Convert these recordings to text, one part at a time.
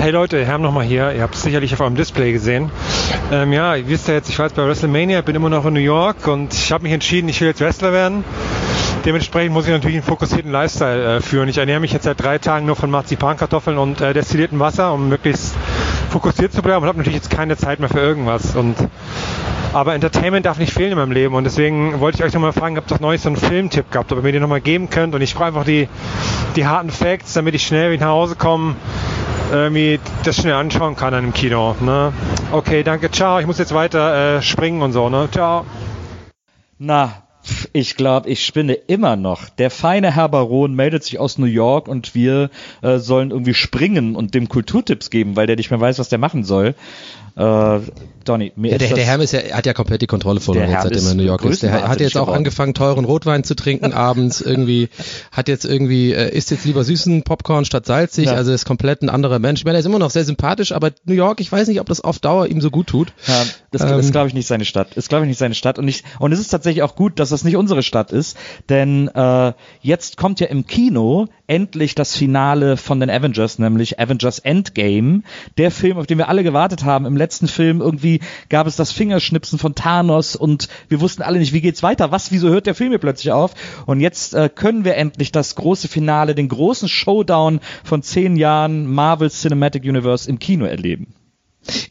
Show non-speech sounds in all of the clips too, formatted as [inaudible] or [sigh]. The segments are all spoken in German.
Hey Leute, Herm nochmal hier. Ihr habt es sicherlich auf eurem Display gesehen. Ähm, ja, ihr wisst ja jetzt, ich war jetzt bei WrestleMania, bin immer noch in New York und ich habe mich entschieden, ich will jetzt Wrestler werden. Dementsprechend muss ich natürlich einen fokussierten Lifestyle äh, führen. Ich ernähre mich jetzt seit drei Tagen nur von Marzipankartoffeln und äh, destilliertem Wasser, um möglichst fokussiert zu bleiben und habe natürlich jetzt keine Zeit mehr für irgendwas. Und aber Entertainment darf nicht fehlen in meinem Leben und deswegen wollte ich euch nochmal fragen, habt ihr neulich so einen Filmtipp gehabt, ob ihr mir den nochmal geben könnt und ich brauche einfach die, die harten Facts, damit ich schnell wieder nach Hause komme, irgendwie das schnell anschauen kann an dem Kino. Ne? Okay, danke, ciao, ich muss jetzt weiter äh, springen und so, ne? Ciao. Na, ich glaube, ich spinne immer noch. Der feine Herr Baron meldet sich aus New York und wir äh, sollen irgendwie springen und dem Kulturtipps geben, weil der nicht mehr weiß, was der machen soll. Äh, Donny, mir Ja, der, der Herm ist ja, hat ja komplett die Kontrolle verloren, Der Herm seitdem er in New York ist. Der hat jetzt auch geworden. angefangen, teuren Rotwein zu trinken [laughs] abends irgendwie, hat jetzt irgendwie, äh, isst jetzt lieber süßen Popcorn statt salzig, Ja. also ist komplett ein anderer Mensch. Ich meine, er ist immer noch sehr sympathisch, aber New York, ich weiß nicht, ob das auf Dauer ihm so gut tut. Ja, das Ähm, ist, glaube ich, nicht seine Stadt. Ist, glaube ich, nicht seine Stadt. Und, ich, und es ist tatsächlich auch gut, dass das nicht unsere Stadt ist, denn äh, jetzt kommt ja im Kino endlich das Finale von den Avengers, nämlich Avengers Endgame. Der Film, auf den wir alle gewartet haben. Im letzten Film irgendwie gab es das Fingerschnipsen von Thanos und wir wussten alle nicht, wie geht's weiter? Was, wieso hört der Film hier plötzlich auf? Und jetzt äh, können wir endlich das große Finale, den großen Showdown von zehn Jahren Marvel Cinematic Universe im Kino erleben.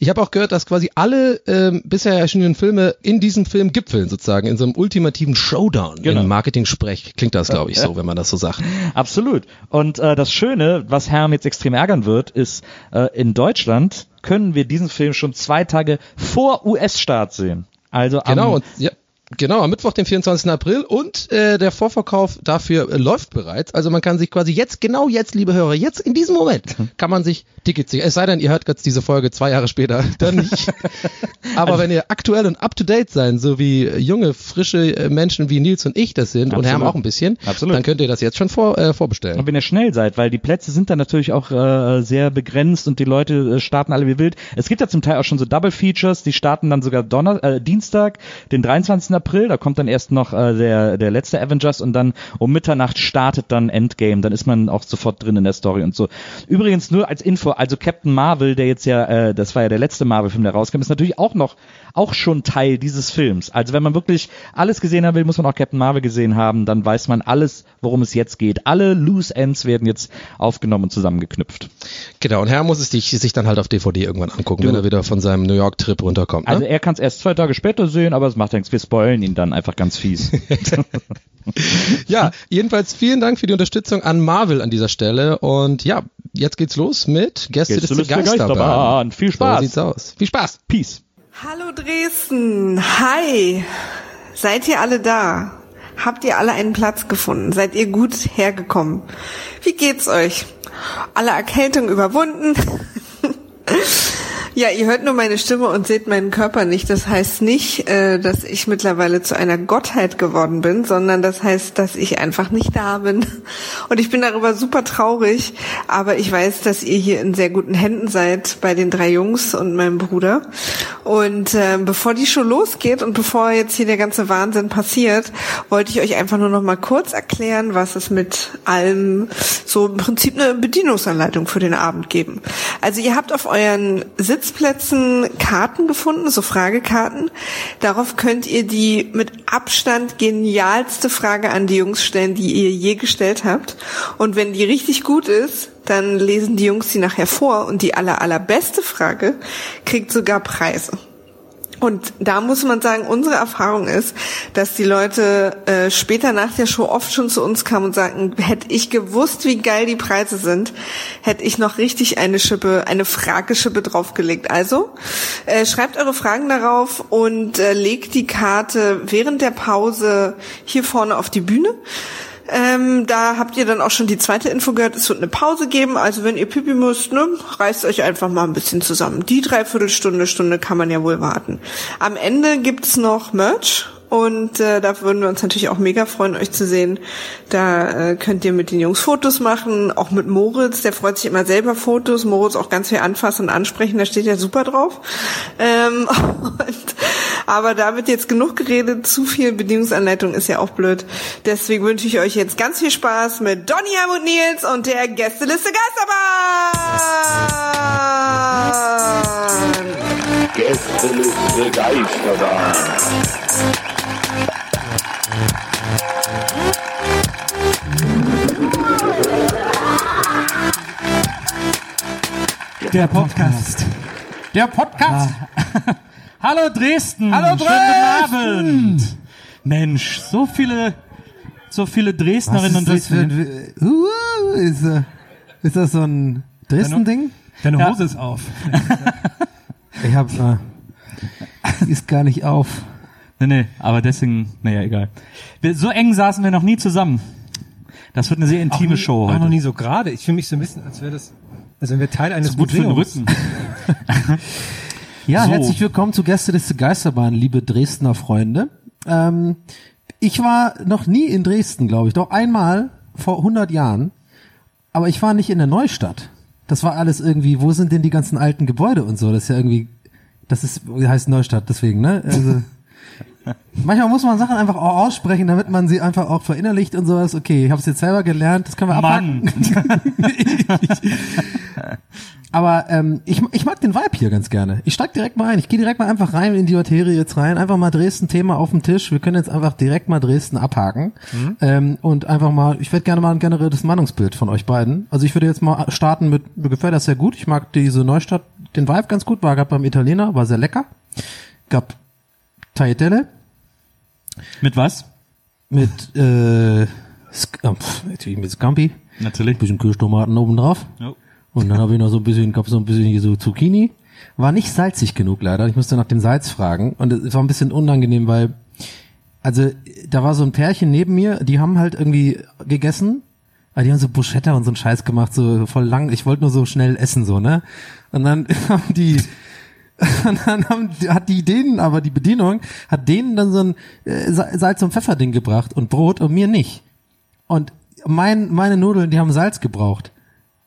Ich habe auch gehört, dass quasi alle ähm, bisher erschienenen Filme in diesem Film gipfeln, sozusagen, in so einem ultimativen Showdown. Genau. Im Marketing-Sprech klingt das, glaube ich, so, wenn man das so sagt. [laughs] Absolut. Und äh, das Schöne, was Herrn jetzt extrem ärgern wird, ist, äh, in Deutschland können wir diesen Film schon zwei Tage vor US-Start sehen. Also am, Genau, und ja, genau, am Mittwoch, den 24. April und äh, der Vorverkauf dafür äh, läuft bereits. Also man kann sich quasi jetzt, genau jetzt, liebe Hörer, jetzt in diesem Moment kann man sich Tickets sichern. Es sei denn, ihr hört jetzt diese Folge zwei Jahre später, [laughs] dann nicht. [laughs] Aber wenn ihr aktuell und up-to-date sein, so wie äh, junge, frische äh, Menschen wie Nils und ich das sind und Absolut. Herm auch ein bisschen, Absolut. dann könnt ihr das jetzt schon vor, äh, vorbestellen. Und wenn ihr schnell seid, weil die Plätze sind dann natürlich auch äh, sehr begrenzt und die Leute äh, starten alle wie wild. Es gibt ja zum Teil auch schon so Double Features, die starten dann sogar Donner äh, Dienstag, den 23. April, da kommt dann erst noch äh, der, der letzte Avengers und dann um Mitternacht startet dann Endgame, dann ist man auch sofort drin in der Story und so. Übrigens nur als Info, also Captain Marvel, der jetzt ja, äh, das war ja der letzte Marvel-Film, der rauskam, ist natürlich auch noch, auch schon Teil dieses Films. Also wenn man wirklich alles gesehen haben will, muss man auch Captain Marvel gesehen haben, dann weiß man alles, worum es jetzt geht. Alle Loose Ends werden jetzt aufgenommen und zusammengeknüpft. Genau, und Herr muss es sich, sich dann halt auf DVD irgendwann angucken, Du- wenn er wieder von seinem New York-Trip runterkommt. Ne? Also er kann es erst zwei Tage später sehen, aber es macht nichts. Wir spoilen ihn dann einfach ganz fies. [laughs] [laughs] Ja, jedenfalls vielen Dank für die Unterstützung an Marvel an dieser Stelle. Und ja, jetzt geht's los mit Gäste des Geisterbahn. Geisterbahn. Viel Spaß. So sieht's aus. Viel Spaß. Peace. Hallo Dresden, hi. Seid ihr alle da? Habt ihr alle einen Platz gefunden? Seid ihr gut hergekommen? Wie geht's euch? Alle Erkältung überwunden? [laughs] Ja, ihr hört nur meine Stimme und seht meinen Körper nicht. Das heißt nicht, äh, dass ich mittlerweile zu einer Gottheit geworden bin, sondern das heißt, dass ich einfach nicht da bin. [laughs] Und ich bin darüber super traurig, aber ich weiß, dass ihr hier in sehr guten Händen seid bei den drei Jungs und meinem Bruder. Und äh, bevor die Show losgeht und bevor jetzt hier der ganze Wahnsinn passiert, wollte ich euch einfach nur noch mal kurz erklären, was es mit allem so im Prinzip eine Bedienungsanleitung für den Abend geben. Also ihr habt auf euren Sitzplätzen Karten gefunden, so Fragekarten. Darauf könnt ihr die mit Abstand genialste Frage an die Jungs stellen, die ihr je gestellt habt. Und wenn die richtig gut ist, dann lesen die Jungs die nachher vor und die aller, allerbeste Frage kriegt sogar Preise. Und da muss man sagen, unsere Erfahrung ist, dass die Leute äh, später nach der Show oft schon zu uns kamen und sagten, hätte ich gewusst, wie geil die Preise sind, hätte ich noch richtig eine Schippe, eine Frageschippe draufgelegt. Also äh, schreibt eure Fragen darauf und äh, legt die Karte während der Pause hier vorne auf die Bühne. Ähm, da habt ihr dann auch schon die zweite Info gehört, es wird eine Pause geben. Also wenn ihr pipi müsst, ne, reißt euch einfach mal ein bisschen zusammen. Die Dreiviertelstunde, Stunde kann man ja wohl warten. Am Ende gibt's noch Merch und äh, da würden wir uns natürlich auch mega freuen, euch zu sehen. Da äh, könnt ihr mit den Jungs Fotos machen, auch mit Moritz, der freut sich immer selber Fotos. Moritz auch ganz viel anfassen und ansprechen, da steht ja super drauf. Ähm, [laughs] und, aber da wird jetzt genug geredet, zu viel Bedienungsanleitung ist ja auch blöd. Deswegen wünsche ich euch jetzt ganz viel Spaß mit Donny und Nils und der Gästeliste Geisterbahn. Gästeliste Geisterbahn. Der Podcast. Der Podcast. [laughs] Hallo Dresden. Hallo Schönen guten Abend. Mensch, so viele, so viele Dresdnerinnen und für Dresdner. ein, uh, ist, äh, ist das so ein Dresden-Ding? Deine Ja. Hose ist auf. [laughs] Ich hab, äh, ist gar nicht auf. Nee, nee, aber deswegen, naja, egal. Wir, so eng saßen wir noch nie zusammen. Das wird eine sehr intime auch nie, Show Auch heute. noch nie so gerade. Ich fühle mich so ein bisschen, als wäre das, also wenn wir Teil eines Ist gut für den Museums. Rücken. [laughs] Ja, So. herzlich willkommen zu Gästeliste Geisterbahn, liebe Dresdner Freunde. Ähm, ich war noch nie in Dresden, glaube ich. Doch einmal vor 100 Jahren. Aber ich war nicht in der Neustadt. Das war alles irgendwie, wo sind denn die ganzen alten Gebäude und so? Das ist ja irgendwie, das ist, heißt Neustadt, deswegen, ne? Also, [laughs] manchmal muss man Sachen einfach auch aussprechen, damit man sie einfach auch verinnerlicht und sowas. Okay, ich habe es jetzt selber gelernt, das können wir abhaken. [laughs] Aber ähm, ich, ich mag den Vibe hier ganz gerne. Ich steig direkt mal ein. Ich gehe direkt mal einfach rein in die Materie jetzt rein. Einfach mal Dresden-Thema auf dem Tisch. Wir können jetzt einfach direkt mal Dresden abhaken. Ähm, und einfach mal, ich werde gerne mal ein generelles Meinungsbild von euch beiden. Also ich würde jetzt mal starten mit, mir gefällt das sehr gut. Ich mag diese Neustadt, den Vibe ganz gut. War gerade beim Italiener, war sehr lecker. Gab Tagliatelle Mit was? mit, äh, Sk oh, pf, natürlich mit Scampi. Natürlich. Bisschen Kirschtomaten oben drauf. Jo. Und dann habe ich noch so ein bisschen, gab so ein bisschen hier so Zucchini. War nicht salzig genug leider. Ich musste nach dem Salz fragen. Und es war ein bisschen unangenehm, weil, also da war so ein Pärchen neben mir, die haben halt irgendwie gegessen. Aber die haben so Bruschetta und so einen Scheiß gemacht, so voll lang. Ich wollte nur so schnell essen, so, ne? Und dann [laughs] haben die, und [laughs] dann haben, hat die denen, aber die Bedienung, hat denen dann so ein äh, Sa- Salz- und Pfefferding gebracht und Brot und mir nicht. Und mein, meine Nudeln, die haben Salz gebraucht.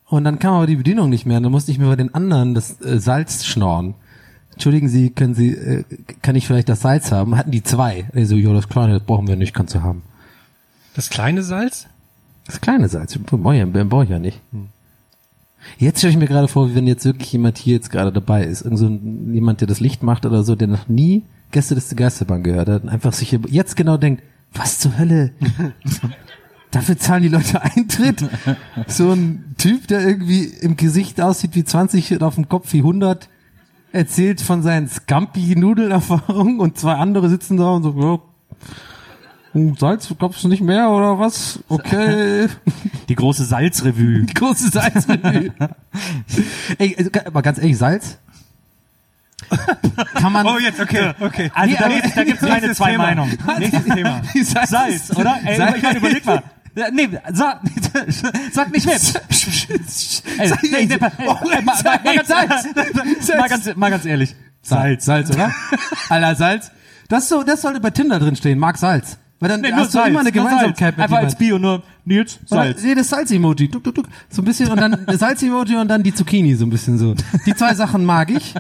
Und dann kam aber die Bedienung nicht mehr. Und dann musste ich mir bei den anderen das äh, Salz schnorren. Entschuldigen Sie, können Sie, äh, kann ich vielleicht das Salz haben? Hatten die zwei. Ich so, jo, das kleine, das brauchen wir nicht, kannst du haben. Das kleine Salz? Das kleine Salz, brauche ich, brauch ich ja nicht. Jetzt stelle ich mir gerade vor, wie wenn jetzt wirklich jemand hier jetzt gerade dabei ist. Irgend so ein, jemand, der das Licht macht oder so, der noch nie Gäste des Geisterbahn gehört hat und einfach sich jetzt genau denkt, was zur Hölle? [laughs] Dafür zahlen die Leute Eintritt? So ein Typ, der irgendwie im Gesicht aussieht wie 20 und auf dem Kopf wie 100, erzählt von seinen Scampi-Nudelerfahrungen und zwei andere sitzen da und so, ja, Salz gab's nicht mehr oder was? Okay. [laughs] Die große Salzrevue. [laughs] Große Salzmenü. [laughs] Ey, also, aber ganz ehrlich, Salz? Kann man. Oh, jetzt, okay, okay. Also Nee, da aber- gibt's, da gibt's keine zwei Thema. Meinungen. Nächstes Thema. Salz, Salz, oder? Ey, Salz. ich meine, überleg mal. Ja, Nee, sag, sag nicht mit. Ey, nee, nee, Oh, ey, mal, mal, mal, ganz, mal, ganz, mal ganz ehrlich. Salz, Salz, oder? Alter, Salz. Das so, das sollte bei Tinder drin stehen. Mag Salz. Weil dann Nee, hast du Salz, immer eine Gemeinsamkeit Salz. mit Einfach als. Bio, nur Nils, Oder- Salz. Nee, das Salz-Emoji. Tuk, tuk, tuk. So ein bisschen und dann [laughs] das Salz-Emoji und dann die Zucchini so ein bisschen so. Die zwei Sachen mag ich.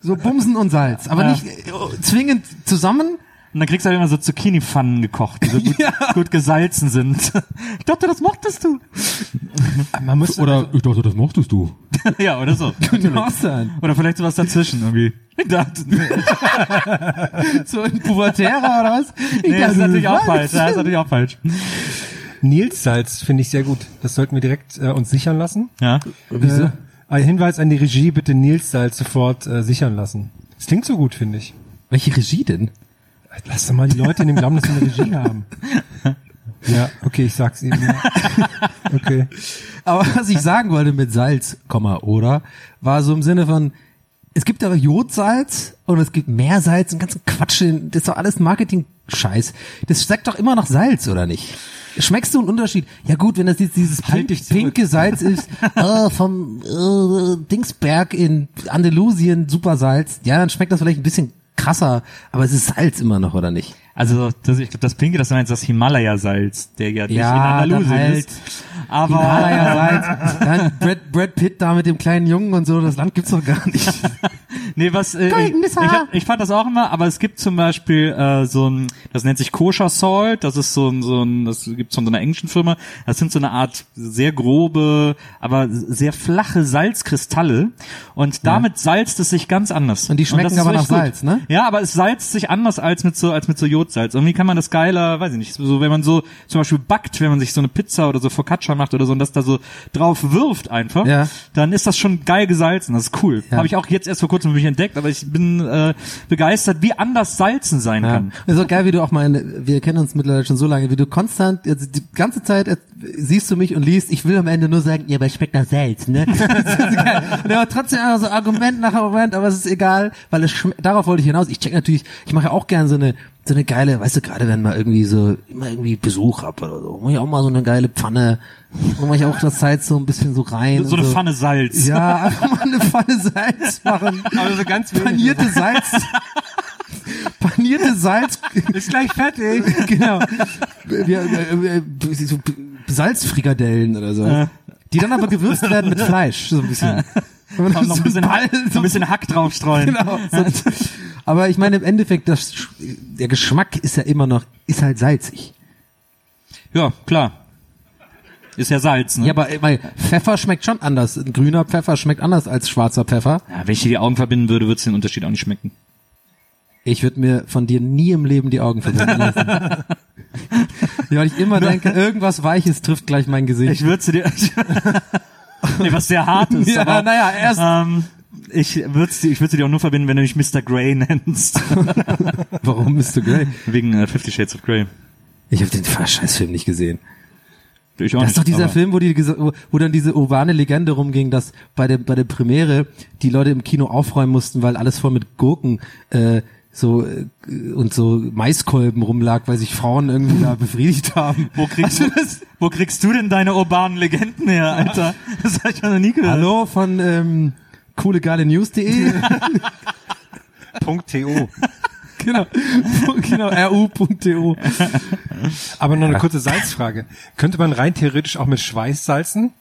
So Bumsen und Salz. Aber Ja. nicht äh, zwingend zusammen. Und dann kriegst du halt immer so Zucchini-Pfannen gekocht, die so gut, [laughs] gut gesalzen sind. Ich dachte, das mochtest du. Man muss Oder ich dachte, das mochtest du. [laughs] ja, oder so. [laughs] Könnte auch sein. Oder vielleicht sowas dazwischen irgendwie. Ich dachte, nee, So ein Pubertärer oder was? Ich nee, das ist dachte, natürlich auch falsch. Ja, das ist natürlich auch falsch. Nils Salz finde ich sehr gut. Das sollten wir direkt äh, uns sichern lassen. Ja. Wieso? Äh, ein Hinweis an die Regie, bitte Nils Salz sofort äh, sichern lassen. Das klingt so gut, finde ich. Welche Regie denn? Lass doch mal die Leute in dem Glauben, dass wir eine Regie haben. Ja, okay, ich sag's eben. Ja. [laughs] Okay. Aber was ich sagen wollte mit Salz, Komma, oder, war so im Sinne von, es gibt aber Jodsalz und es gibt Meersalz und ganzen Quatsch, das ist doch alles Marketing-Scheiß. Das schmeckt doch immer noch Salz, oder nicht? Schmeckst du einen Unterschied? Ja gut, wenn das jetzt dieses pink, dich zurück. pinke Salz ist, äh, [laughs] vom äh, Dingsberg in Andalusien, super Salz, ja, dann schmeckt das vielleicht ein bisschen krasser, aber es ist Salz immer noch, oder nicht? Also, das, ich glaube, das Pinke, das meinst das Himalaya-Salz, der ja nicht Ja, in Andalusien halt ist. Aber, Himalaya-Salz, dann Brad, Brad Pitt da mit dem kleinen Jungen und so, das Land gibt's doch gar nicht. [laughs] nee, was, äh, ich, ich, hab, ich fand das auch immer, aber es gibt zum Beispiel, äh, so ein, das nennt sich Kosher Salt, das ist so ein, so ein, das gibt's von so einer englischen Firma, das sind so eine Art sehr grobe, aber sehr flache Salzkristalle und damit salzt es sich ganz anders. Und die schmecken ist aber nach gut. Salz, ne? Ja, aber es salzt sich anders als mit so, als mit so Jodsalz. Irgendwie kann man das geiler, weiß ich nicht, so, wenn man so zum Beispiel backt, wenn man sich so eine Pizza oder so Focaccia macht oder so und das da so drauf wirft einfach, Ja. dann ist das schon geil gesalzen. Das ist cool. Ja. Habe ich auch jetzt erst vor kurzem für mich entdeckt, aber ich bin äh, begeistert, wie anders Salzen sein Ja. kann. Ist auch geil, wie du auch mal, wir kennen uns mittlerweile schon so lange, wie du konstant, jetzt die ganze Zeit siehst du mich und liest, ich will am Ende nur sagen, ja, aber es schmeckt nach Salz, ne? [laughs] das ist geil. Und er hat trotzdem einfach so Argument nach Argument, aber es ist egal, weil es schmeckt, darauf wollte ich hinaus. Ich check natürlich, ich mache ja auch gern so eine, so eine geile, weißt du, gerade wenn mal irgendwie so, immer irgendwie Besuch hab oder so, mach ich auch mal so eine geile Pfanne, mach ich auch das Salz so ein bisschen so rein. So eine Pfanne Salz. Ja, einfach mal eine Pfanne Salz machen. [laughs] Aber so ganz wenig. Panierte Salz. Panierte Salz. Ist gleich fertig. [laughs] genau. So Salzfrikadellen oder so. Die dann aber gewürzt werden mit Fleisch, so ein bisschen. Noch ein [laughs] bisschen, Hack, so ein bisschen Hack draufstreuen. Genau. [laughs] Aber ich meine, im Endeffekt, das, der Geschmack ist ja immer noch, ist halt salzig. Ja, klar. Ist ja Salz, ne? Ja, aber meine, Pfeffer schmeckt schon anders. Ein grüner Pfeffer schmeckt anders als schwarzer Pfeffer. Ja, wenn ich dir die Augen verbinden würde, würde es den Unterschied auch nicht schmecken. Ich würde mir von dir nie im Leben die Augen verbinden lassen. [laughs] ja, weil ich immer denke, irgendwas Weiches trifft gleich mein Gesicht. Ich würde dir... [laughs] nee, was sehr hart ist. Ja, aber, naja, erst- Ähm, ich würde dir, ich würde dir auch nur verbinden, wenn du mich Mr. Grey [laughs] nennst. [laughs] Warum Mr. Grey? Wegen äh, Fifty Shades of Grey. Ich habe den Scheißfilm nicht gesehen. Ich auch Das ist doch dieser Film, wo, die, wo dann diese urbane Legende rumging, dass bei der, bei der Premiere die Leute im Kino aufräumen mussten, weil alles voll mit Gurken äh, so äh, und so Maiskolben rumlag, weil sich Frauen irgendwie da befriedigt haben. Wo kriegst, Also du, wo kriegst du denn deine urbanen Legenden her, Alter? Das hab ich noch nie gehört. Hallo von ähm, coolegeilenews.de. .to. genau. genau, ru.to. Aber noch eine kurze Salzfrage. Könnte man rein theoretisch auch mit Schweiß salzen?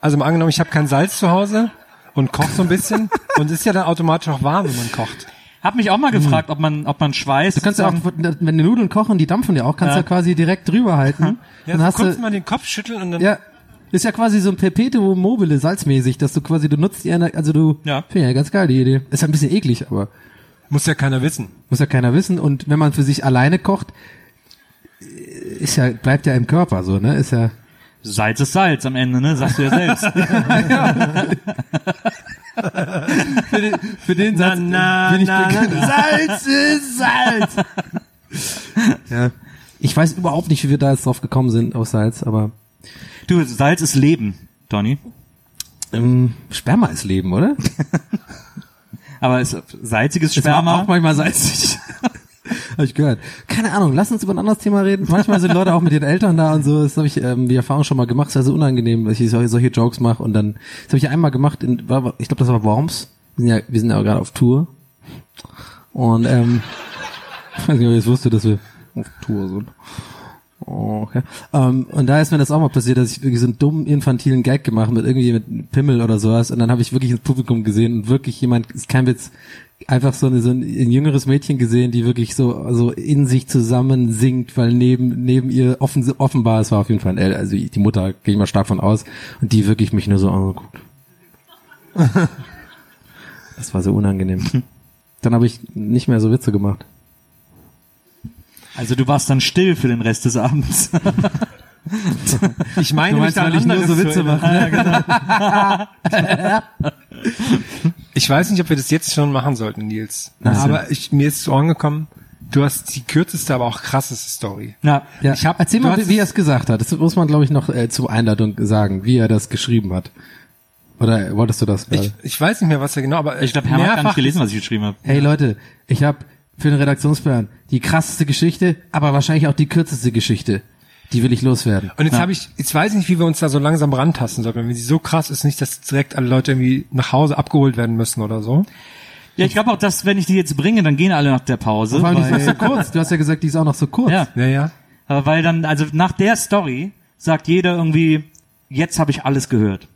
Also mal angenommen, ich habe kein Salz zu Hause und koche so ein bisschen und ist ja dann automatisch auch warm, wenn man kocht. Hab mich auch mal gefragt, ob man, ob man Schweiß. Du kannst ja auch, wenn die Nudeln kochen, die dampfen ja auch, kannst Ja. ja, quasi direkt drüber halten. Ja, dann hast kurz du, mal den Kopf schütteln und dann ja, ist ja quasi so ein Perpetuum mobile, salzmäßig, dass du quasi, du nutzt die, also du, Ja. finde ja ganz geil, die Idee. Ist ja ein bisschen eklig, aber muss ja keiner wissen. muss ja keiner wissen. Und wenn man für sich alleine kocht, ist ja, bleibt ja im Körper so, ne, ist ja, Salz ist Salz am Ende, ne? Sagst du ja selbst. [laughs] [laughs] für den, für den Satz na, bin ich na, bekannt. na. Salz ist Salz! [laughs] ja. Ich weiß überhaupt nicht, wie wir da jetzt drauf gekommen sind, auf Salz, aber Du, Salz ist Leben, Donny. ähm, Sperma ist Leben, oder? [laughs] Aber ist salziges Ist Sperma. auch manchmal salzig. [laughs] [laughs] Habe ich gehört. Keine Ahnung, lass uns über ein anderes Thema reden. Manchmal sind Leute auch mit ihren Eltern da und so. Das habe ich ähm, die Erfahrung schon mal gemacht. Das ist ja so unangenehm, dass ich solche, solche Jokes mache. Und dann, das habe ich einmal gemacht, in, war, ich glaube, das war Worms. Wir sind ja, wir sind ja gerade auf Tour. Und ähm, ich [laughs] weiß nicht, ob ihr es wusstet, dass wir auf Tour sind. Okay. Ähm, und da ist mir das auch mal passiert, dass ich wirklich so einen dummen, infantilen Gag gemacht mit irgendwie mit Pimmel oder sowas. Und dann habe ich wirklich ins Publikum gesehen und wirklich jemand, ist kein Witz, einfach so, eine, so ein, ein jüngeres Mädchen gesehen, die wirklich so, so in sich zusammen singt, weil neben, neben ihr offen, offenbar, es war auf jeden Fall ein El, also die Mutter, gehe ich mal stark von aus, und die wirklich mich nur so angeguckt. [laughs] Das war so unangenehm. Dann habe ich nicht mehr so Witze gemacht. Also du warst dann still für den Rest des Abends. [laughs] Ich meine, Du mich meinst, weil ich nur so Witze mache? Ja, genau. [laughs] Ich weiß nicht, ob wir das jetzt schon machen sollten, Nils. Aber ich, mir ist zu Ohren gekommen, du hast die kürzeste, aber auch krasseste Story. Ja, Ja, Ich hab- erzähl mal, wie, er es gesagt hat. Das muss man, glaube ich, noch äh, zur Einladung sagen, wie er das geschrieben hat. Oder wolltest du das gerade? Ich, ich weiß nicht mehr, was er genau, aber ich glaube, Hermann hat gar nicht gelesen, was ich geschrieben habe. Hey Leute, ich habe für den Redaktionsplan die krasseste Geschichte, aber wahrscheinlich auch die kürzeste Geschichte. Die will ich loswerden. Und jetzt habe ich, jetzt weiß ich nicht, wie wir uns da so langsam rantasten sollten. Wenn sie so krass ist, nicht, dass direkt alle Leute irgendwie nach Hause abgeholt werden müssen oder so. Ja, ich glaube auch, dass wenn ich die jetzt bringe, dann gehen alle nach der Pause. Vor allem, die ist noch so kurz. Du hast ja gesagt, die ist auch noch so kurz. ja, Ja, ja. aber weil dann, also nach der Story sagt jeder irgendwie, jetzt habe ich alles gehört.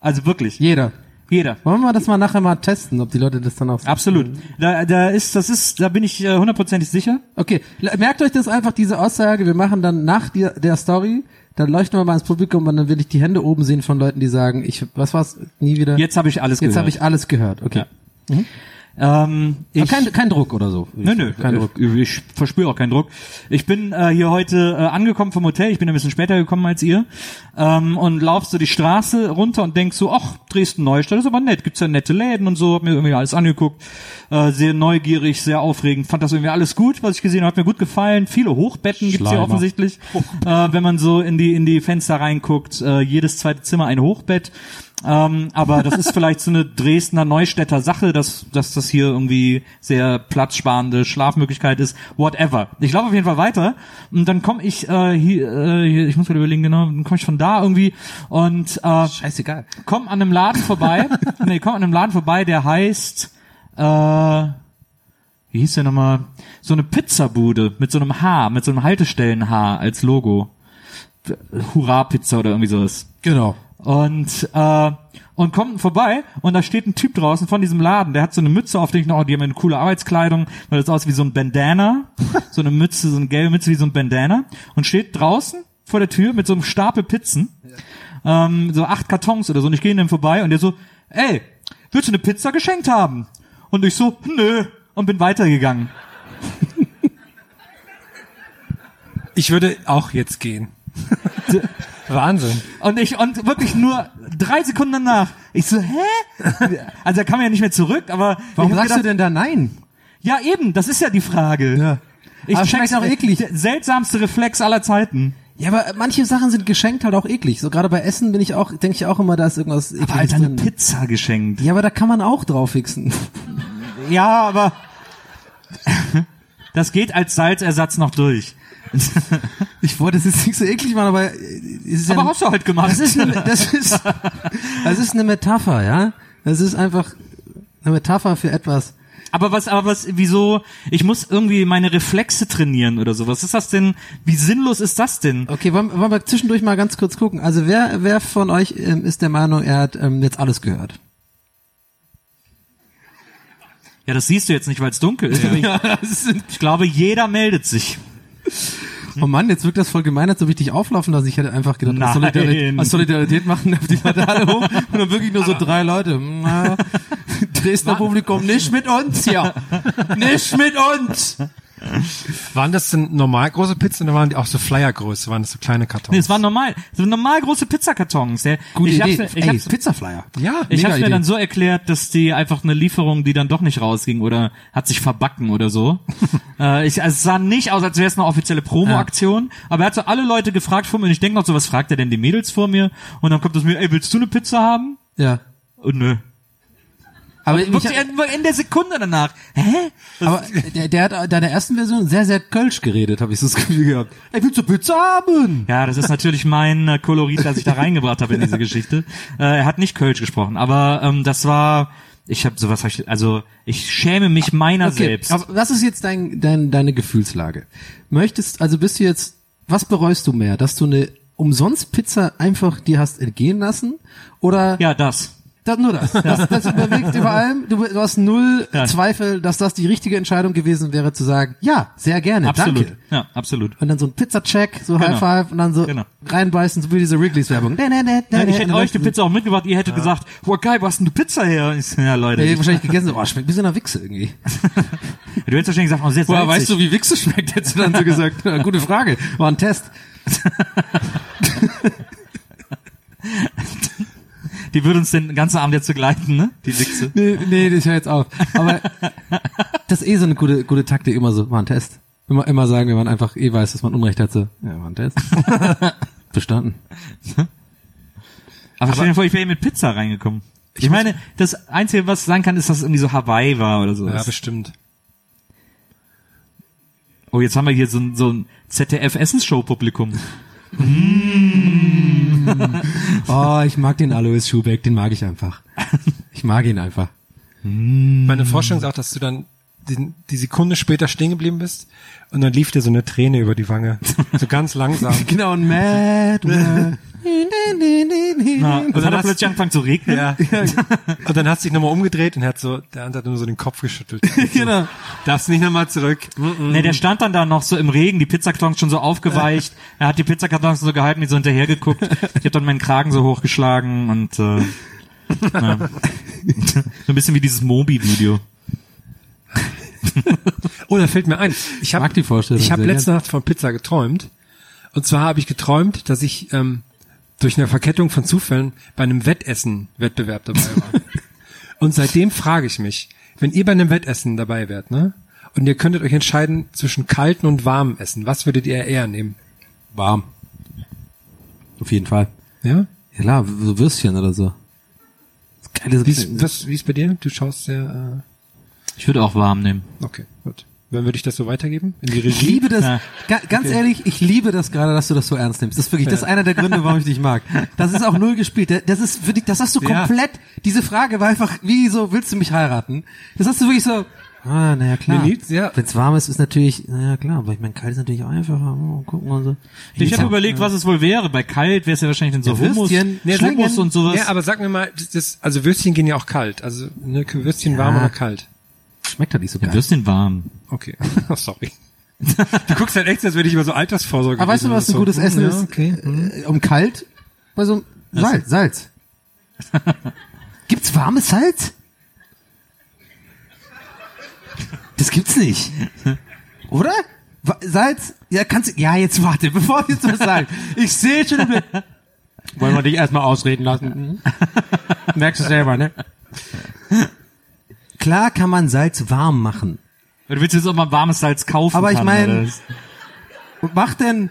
Also wirklich, Jeder. Jeder. Wollen wir das mal nachher mal testen, ob die Leute das dann auch Absolut. Da, da ist, das ist, da bin ich äh, hundertprozentig sicher. Okay, merkt euch das einfach, diese Aussage, wir machen dann nach der, der Story, dann leuchten wir mal ins Publikum und dann will ich die Hände oben sehen von Leuten, die sagen, ich, was war's, nie wieder? Jetzt habe ich alles Jetzt gehört. habe ich alles gehört, okay. Ja. Ähm, ich, kein, kein Druck oder so. Nö, nö, Kein Druck. Ich, ich verspüre auch keinen Druck. Ich bin äh, hier heute äh, angekommen vom Hotel, ich bin ein bisschen später gekommen als ihr ähm, und lauf so die Straße runter und denk so, ach, Dresden-Neustadt ist aber nett, gibt's ja nette Läden und so, hab mir irgendwie alles angeguckt, äh, sehr neugierig, sehr aufregend, fand das irgendwie alles gut, was ich gesehen habe, hat mir gut gefallen, viele Hochbetten gibt's hier Schleimer. offensichtlich, äh, wenn man so in die in die Fenster reinguckt, äh, jedes zweite Zimmer ein Hochbett. Ähm, aber das ist vielleicht so eine Dresdner Neustädter Sache, dass, dass das hier irgendwie sehr platzsparende Schlafmöglichkeit ist. Whatever. Ich laufe auf jeden Fall weiter und dann komme ich äh, hier, äh, hier, ich muss gerade überlegen, genau, dann komme ich von da irgendwie und äh, Scheißegal. komm an einem Laden vorbei. [laughs] nee, komm an einem Laden vorbei, der heißt äh, wie hieß der nochmal? So eine Pizzabude mit so einem H, mit so einem Haltestellenhaar als Logo. Hurra Pizza oder irgendwie sowas. Genau. Und äh, und kommt vorbei und da steht ein Typ draußen von diesem Laden, der hat so eine Mütze auf, den ich noch, die haben eine coole Arbeitskleidung, weil das aussieht wie so ein Bandana, [laughs] so eine Mütze, so eine gelbe Mütze wie so ein Bandana und steht draußen vor der Tür mit so einem Stapel Pizzen, ähm, so acht Kartons oder so und ich gehe ihm vorbei und der so, ey, willst du eine Pizza geschenkt haben? Und ich so, nö, und bin weitergegangen. Ich würde auch jetzt gehen. [laughs] [laughs] Wahnsinn. Und ich, und wirklich nur drei Sekunden danach, ich so, hä? Also er kam ja nicht mehr zurück, aber Warum sagst du gedacht, denn da nein? Ja, eben, das ist ja die Frage. Ja. Ich Aber check's auch eklig. Der seltsamste Reflex aller Zeiten. Ja, aber manche Sachen sind geschenkt halt auch eklig. So gerade bei Essen bin ich auch, denke ich auch immer, da ist irgendwas ekliges Aber Alter, eine drin. Pizza geschenkt. Ja, aber da kann man auch drauf fixen. Ja, aber [laughs] das geht als Salzersatz noch durch. Ich wollte es jetzt nicht so eklig machen, aber äh, es ist Aber ja, hast du halt gemacht. Das ist, eine, das [laughs] ist, das ist eine Metapher, ja. Das ist einfach eine Metapher für etwas. Aber was, aber was, wieso, ich muss irgendwie meine Reflexe trainieren oder so. Was ist das denn? Wie sinnlos ist das denn? Okay, wollen, wollen wir zwischendurch mal ganz kurz gucken. Also wer, wer von euch ähm, ist der Meinung, er hat ähm, jetzt alles gehört? Ja, das siehst du jetzt nicht, weil es dunkel ist. [laughs] Ich glaube, jeder meldet sich. Oh Mann, jetzt wirkt das voll gemein, als ob ich dich auflaufen lasse. Ich hätte einfach gedacht, aus Nein. Solidarität, aus Solidarität machen auf die Leute alle hoch und dann wirklich nur so drei Leute. [laughs] Dresdner Publikum, nicht mit uns hier. Nicht mit uns. Waren das denn normal große Pizzen oder waren die auch so Flyergröße? Waren das so kleine Kartons? Nee, es waren normal, so normal große Pizzakartons. Der, Gute ich Idee. Hab's, mir- ich Ey, hab's, Pizzaflyer. ja, ich hab's mir Idee. dann so erklärt, dass die einfach eine Lieferung, die dann doch nicht rausging oder hat sich verbacken oder so. [laughs] äh, ich, also es sah nicht aus, als wäre es eine offizielle Promo-Aktion, aber er hat so alle Leute gefragt vor mir und ich denke noch so, was fragt er denn die Mädels vor mir? Und dann kommt das mir, ey, willst du eine Pizza haben? Ja. Und nö. Aber, ich, Wirklich in der Sekunde danach. Hä? aber der, der hat in der ersten Version sehr, sehr kölsch geredet, habe ich so das Gefühl gehabt. Ey, willst du Pizza haben? Ja, das ist natürlich mein äh, Kolorit, das ich da reingebracht habe in diese Geschichte. [laughs] Äh, er hat nicht Kölsch gesprochen, aber ähm, das war, ich habe sowas, hab ich, also ich schäme mich meiner Okay, selbst. aber was ist jetzt dein, dein, deine Gefühlslage? Möchtest, also bist du jetzt was bereust du mehr, dass du eine umsonst Pizza einfach dir hast entgehen lassen oder Ja, das. Das, nur das. Das, das überwiegt über allem. Du, du hast null Ja. Zweifel, dass das die richtige Entscheidung gewesen wäre, zu sagen, ja, sehr gerne, Absolut. danke. Ja, absolut. Und dann so ein Pizza-Check, so Genau. High Five und dann so Genau. reinbeißen, so wie diese Wrigley's-Werbung. Ja, ich hätte euch die Pizza auch mitgebracht, ihr hättet gesagt, boah geil, wo hast denn du Pizza her? Ich Ja, Leute. Nee, ich- wahrscheinlich gegessen, oh, schmeckt ein bisschen nach Wichse irgendwie. [laughs] du hättest wahrscheinlich gesagt, oh, sehr Woher weißt du, wie Wichse schmeckt? Hättest du dann so gesagt. Ja, gute Frage. War ein Test. [laughs] Die würde uns den ganzen Abend jetzt begleiten, ne? Die Wichse. [laughs] Nee, nee, das hört jetzt auf. Aber [laughs] das ist eh so eine gute, gute Taktik, immer so, war ein Test. Immer, immer sagen, wenn man einfach eh weiß, dass man Unrecht hat, so, ja, war ein Test. [laughs] Bestanden. Aber, stell dir vor, ich wäre hier mit Pizza reingekommen. Ich meine, das Einzige, was sein kann, ist, dass es irgendwie so Hawaii war oder so. Ja, bestimmt. oh, jetzt haben wir hier so ein, so ein ZDF-Essensshow-Publikum. [laughs] Oh, ich mag den Alois Schubeck, den mag ich einfach. Ich mag ihn einfach. Meine Vorstellung ist auch, dass du dann die, die Sekunde später stehen geblieben bist und dann lief dir so eine Träne über die Wange. So ganz [laughs] langsam. Genau, ein Mad, Mad. Na, und dann dann hat er hast- plötzlich angefangen zu regnen. Ja. [laughs] Und dann hast du dich nochmal umgedreht und hat so, der andere hat nur so den Kopf geschüttelt. [laughs] Genau. Darfst nicht nochmal zurück. Nee, der stand dann da noch so im Regen, die Pizzakartons schon so aufgeweicht. Er hat die Pizzakartons so gehalten, wie so hinterher geguckt. Ich habe dann meinen Kragen so hochgeschlagen und äh, ja. so ein bisschen wie dieses Mobi-Video. [laughs] Oh, da fällt mir ein. Ich habe mag die Vorstellung Ich habe letzte Nacht von Pizza geträumt. Und zwar habe ich geträumt, dass ich ähm, durch eine Verkettung von Zufällen bei einem Wettessen-Wettbewerb dabei war. [laughs] und seitdem frage ich mich, wenn ihr bei einem Wettessen dabei wärt, ne? Und ihr könntet euch entscheiden zwischen kalten und warmem Essen, was würdet ihr eher nehmen? Warm. Auf jeden Fall. Ja? Ja klar, so Würstchen oder so. Das Geile Wie ist, was, wie ist bei dir? Du schaust sehr. Ich würde auch warm nehmen. Okay, gut. Dann würde ich das so weitergeben in die Ich Regie. liebe das, Ja. ga, ganz ehrlich, ich liebe das gerade, dass du das so ernst nimmst. Das ist wirklich, das ist einer der Gründe, warum ich dich mag. Das ist auch null gespielt. Das ist für dich, das hast du Ja. komplett, diese Frage war einfach, wie so, willst du mich heiraten? Das hast du wirklich so, ah, naja, klar. Liebt's, ja. Wenn's warm ist, ist natürlich, naja, klar, aber ich meine, kalt ist natürlich auch einfacher. Oh, gucken wir so. Ich habe überlegt, was es wohl wäre. Bei kalt wäre es ja wahrscheinlich dann so Ja, Hummus, Würstchen, Nee, Hummus und sowas. Ja, aber sag mir mal, das, also Würstchen gehen ja auch kalt. Also ne, Würstchen warm Ja. oder kalt? Schmeckt halt nicht so ja, geil. Würstchen warm. Okay. [laughs] Oh, sorry. Du guckst halt echt, als würde ich über so Altersvorsorge Aber weißt du, was oder ein gutes so. Essen ja, ist? Okay. hm. Äh, um kalt? Bei so Salz, Salz. [laughs] Gibt's warmes Salz? Das gibt's nicht. Oder? Salz? Ja, kannst du, ja, jetzt warte, bevor du jetzt was sagst. Ich sehe schon, wollen wir dich erstmal ausreden lassen? Merkst du selber, ne? [laughs] Klar kann man Salz warm machen. Du willst jetzt auch mal warmes Salz kaufen. Aber ich kann, mein- oder was? Und macht denn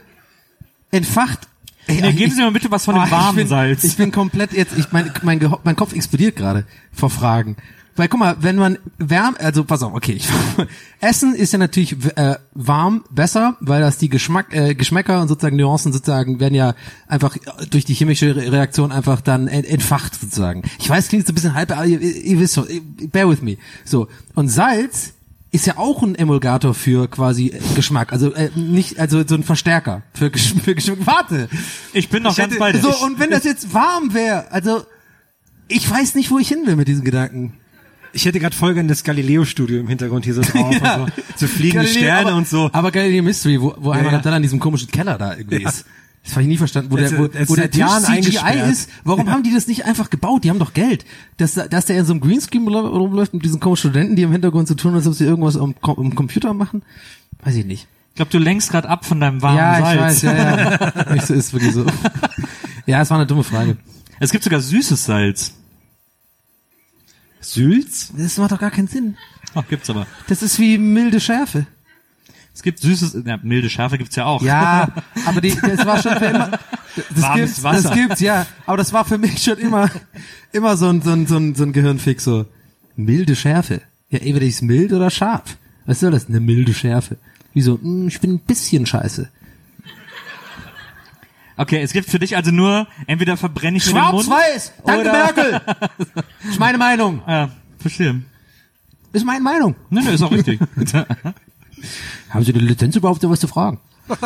entfacht. Ey, Nee, ich- geben Sie mir bitte was von dem warmen ich bin, Salz. Ich bin komplett jetzt, ich mein, mein, mein Kopf explodiert gerade vor Fragen. Weil guck mal, wenn man wärm, also pass auf, okay, ich, [laughs] Essen ist ja natürlich äh, warm besser, weil das die Geschmack, äh, Geschmäcker und sozusagen Nuancen sozusagen werden ja einfach durch die chemische Re- Reaktion einfach dann ent, entfacht sozusagen. Ich weiß, klingt so ein bisschen halb, aber ihr, ihr wisst schon, bear with me. So und Salz ist ja auch ein Emulgator für quasi äh, Geschmack, also äh, nicht, also so ein Verstärker für, Gesch für Geschmack. Warte, Ich bin noch ich ganz hätte- bei dir. So, und wenn das jetzt warm wäre, also ich weiß nicht, wo ich hin will mit diesen Gedanken. Ich hätte gerade folgendes Galileo-Studio im Hintergrund hier so drauf. [laughs] Ja. und so, so fliegende Galileo, Sterne aber, und so. Aber Galileo Mystery, wo, wo einmal ja. dann an diesem komischen Keller da irgendwie Ja. ist. Das habe ich nie verstanden, wo Das der, wo, ist- das ist wo der Tisch Jahren CGI ist. Warum haben die das nicht einfach gebaut? Die haben doch Geld. Dass, dass der in so einem Greenscreen rum- rumläuft mit diesen komischen Studenten, die im Hintergrund so tun, als ob sie irgendwas am, am Computer machen? Weiß ich nicht. Ich glaube, du lenkst gerade ab von deinem warmen ja, Salz. ich weiß, ja, ja. [laughs] Nicht so ist wirklich so. [laughs] Ja, es war eine dumme Frage. Es gibt sogar süßes Salz. Sülz? Das macht doch gar keinen Sinn. [laughs] Ach, gibt's aber. Das ist wie milde Schärfe. Es gibt süßes, ja, milde Schärfe gibt's ja auch. Ja, [laughs] aber die, das war schon für immer. Das Warmes gibt's, Wasser. das gibt's, ja. Aber das war für mich schon immer, immer so ein, so ein, so ein, so ein Gehirnfix, so. Milde Schärfe. Ja, entweder ist mild oder scharf. Was soll das? Eine milde Schärfe. Wieso? Hm, ich bin ein bisschen scheiße. Okay, es gibt für dich also nur, entweder verbrenne ich mir den Mund. Schwarz-Weiß! Danke, oder- Merkel! [laughs] Ist meine Meinung. Ja, verstehe. Ist meine Meinung. Nö, nö, ist auch richtig. [laughs] Haben Sie eine Lizenz überhaupt, sowas zu fragen? [laughs]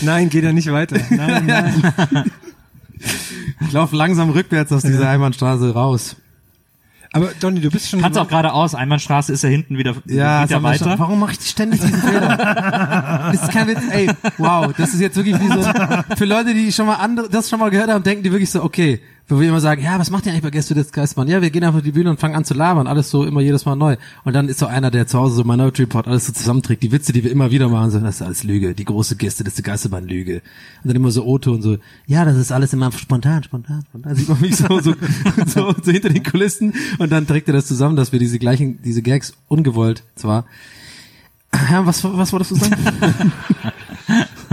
Nein, geht ja nicht weiter. Nein, nein. Ich laufe langsam rückwärts aus dieser Einbahnstraße raus. Aber Donny, du bist schon. Kannst auch geradeaus. Einbahnstraße ist ja hinten wieder, Ja, wieder weiter. warum mache ich ständig diesen Fehler? das [laughs] ist kein Witz, ey, wow, das ist jetzt wirklich wie so, für Leute, die schon mal andere, das schon mal gehört haben, denken die wirklich so, okay, wo wir immer sagen, ja, was macht ihr eigentlich bei Gäste des Geistmann? Ja, wir gehen einfach auf die Bühne und fangen an zu labern, alles so immer jedes Mal neu. Und dann ist so einer, der zu Hause so Minority Report alles so zusammenträgt, die Witze, die wir immer wieder machen, so, das ist alles Lüge, die große Gäste des Geisterbahn Lüge. Und dann immer so Otto und so, ja, das ist alles immer spontan, spontan, spontan. Sieht man mich so, so, [laughs] so, so hinter den Kulissen und dann trägt er das zusammen, dass wir diese gleichen, diese Gags ungewollt zwar. Ja, was, was wolltest du sagen? [laughs]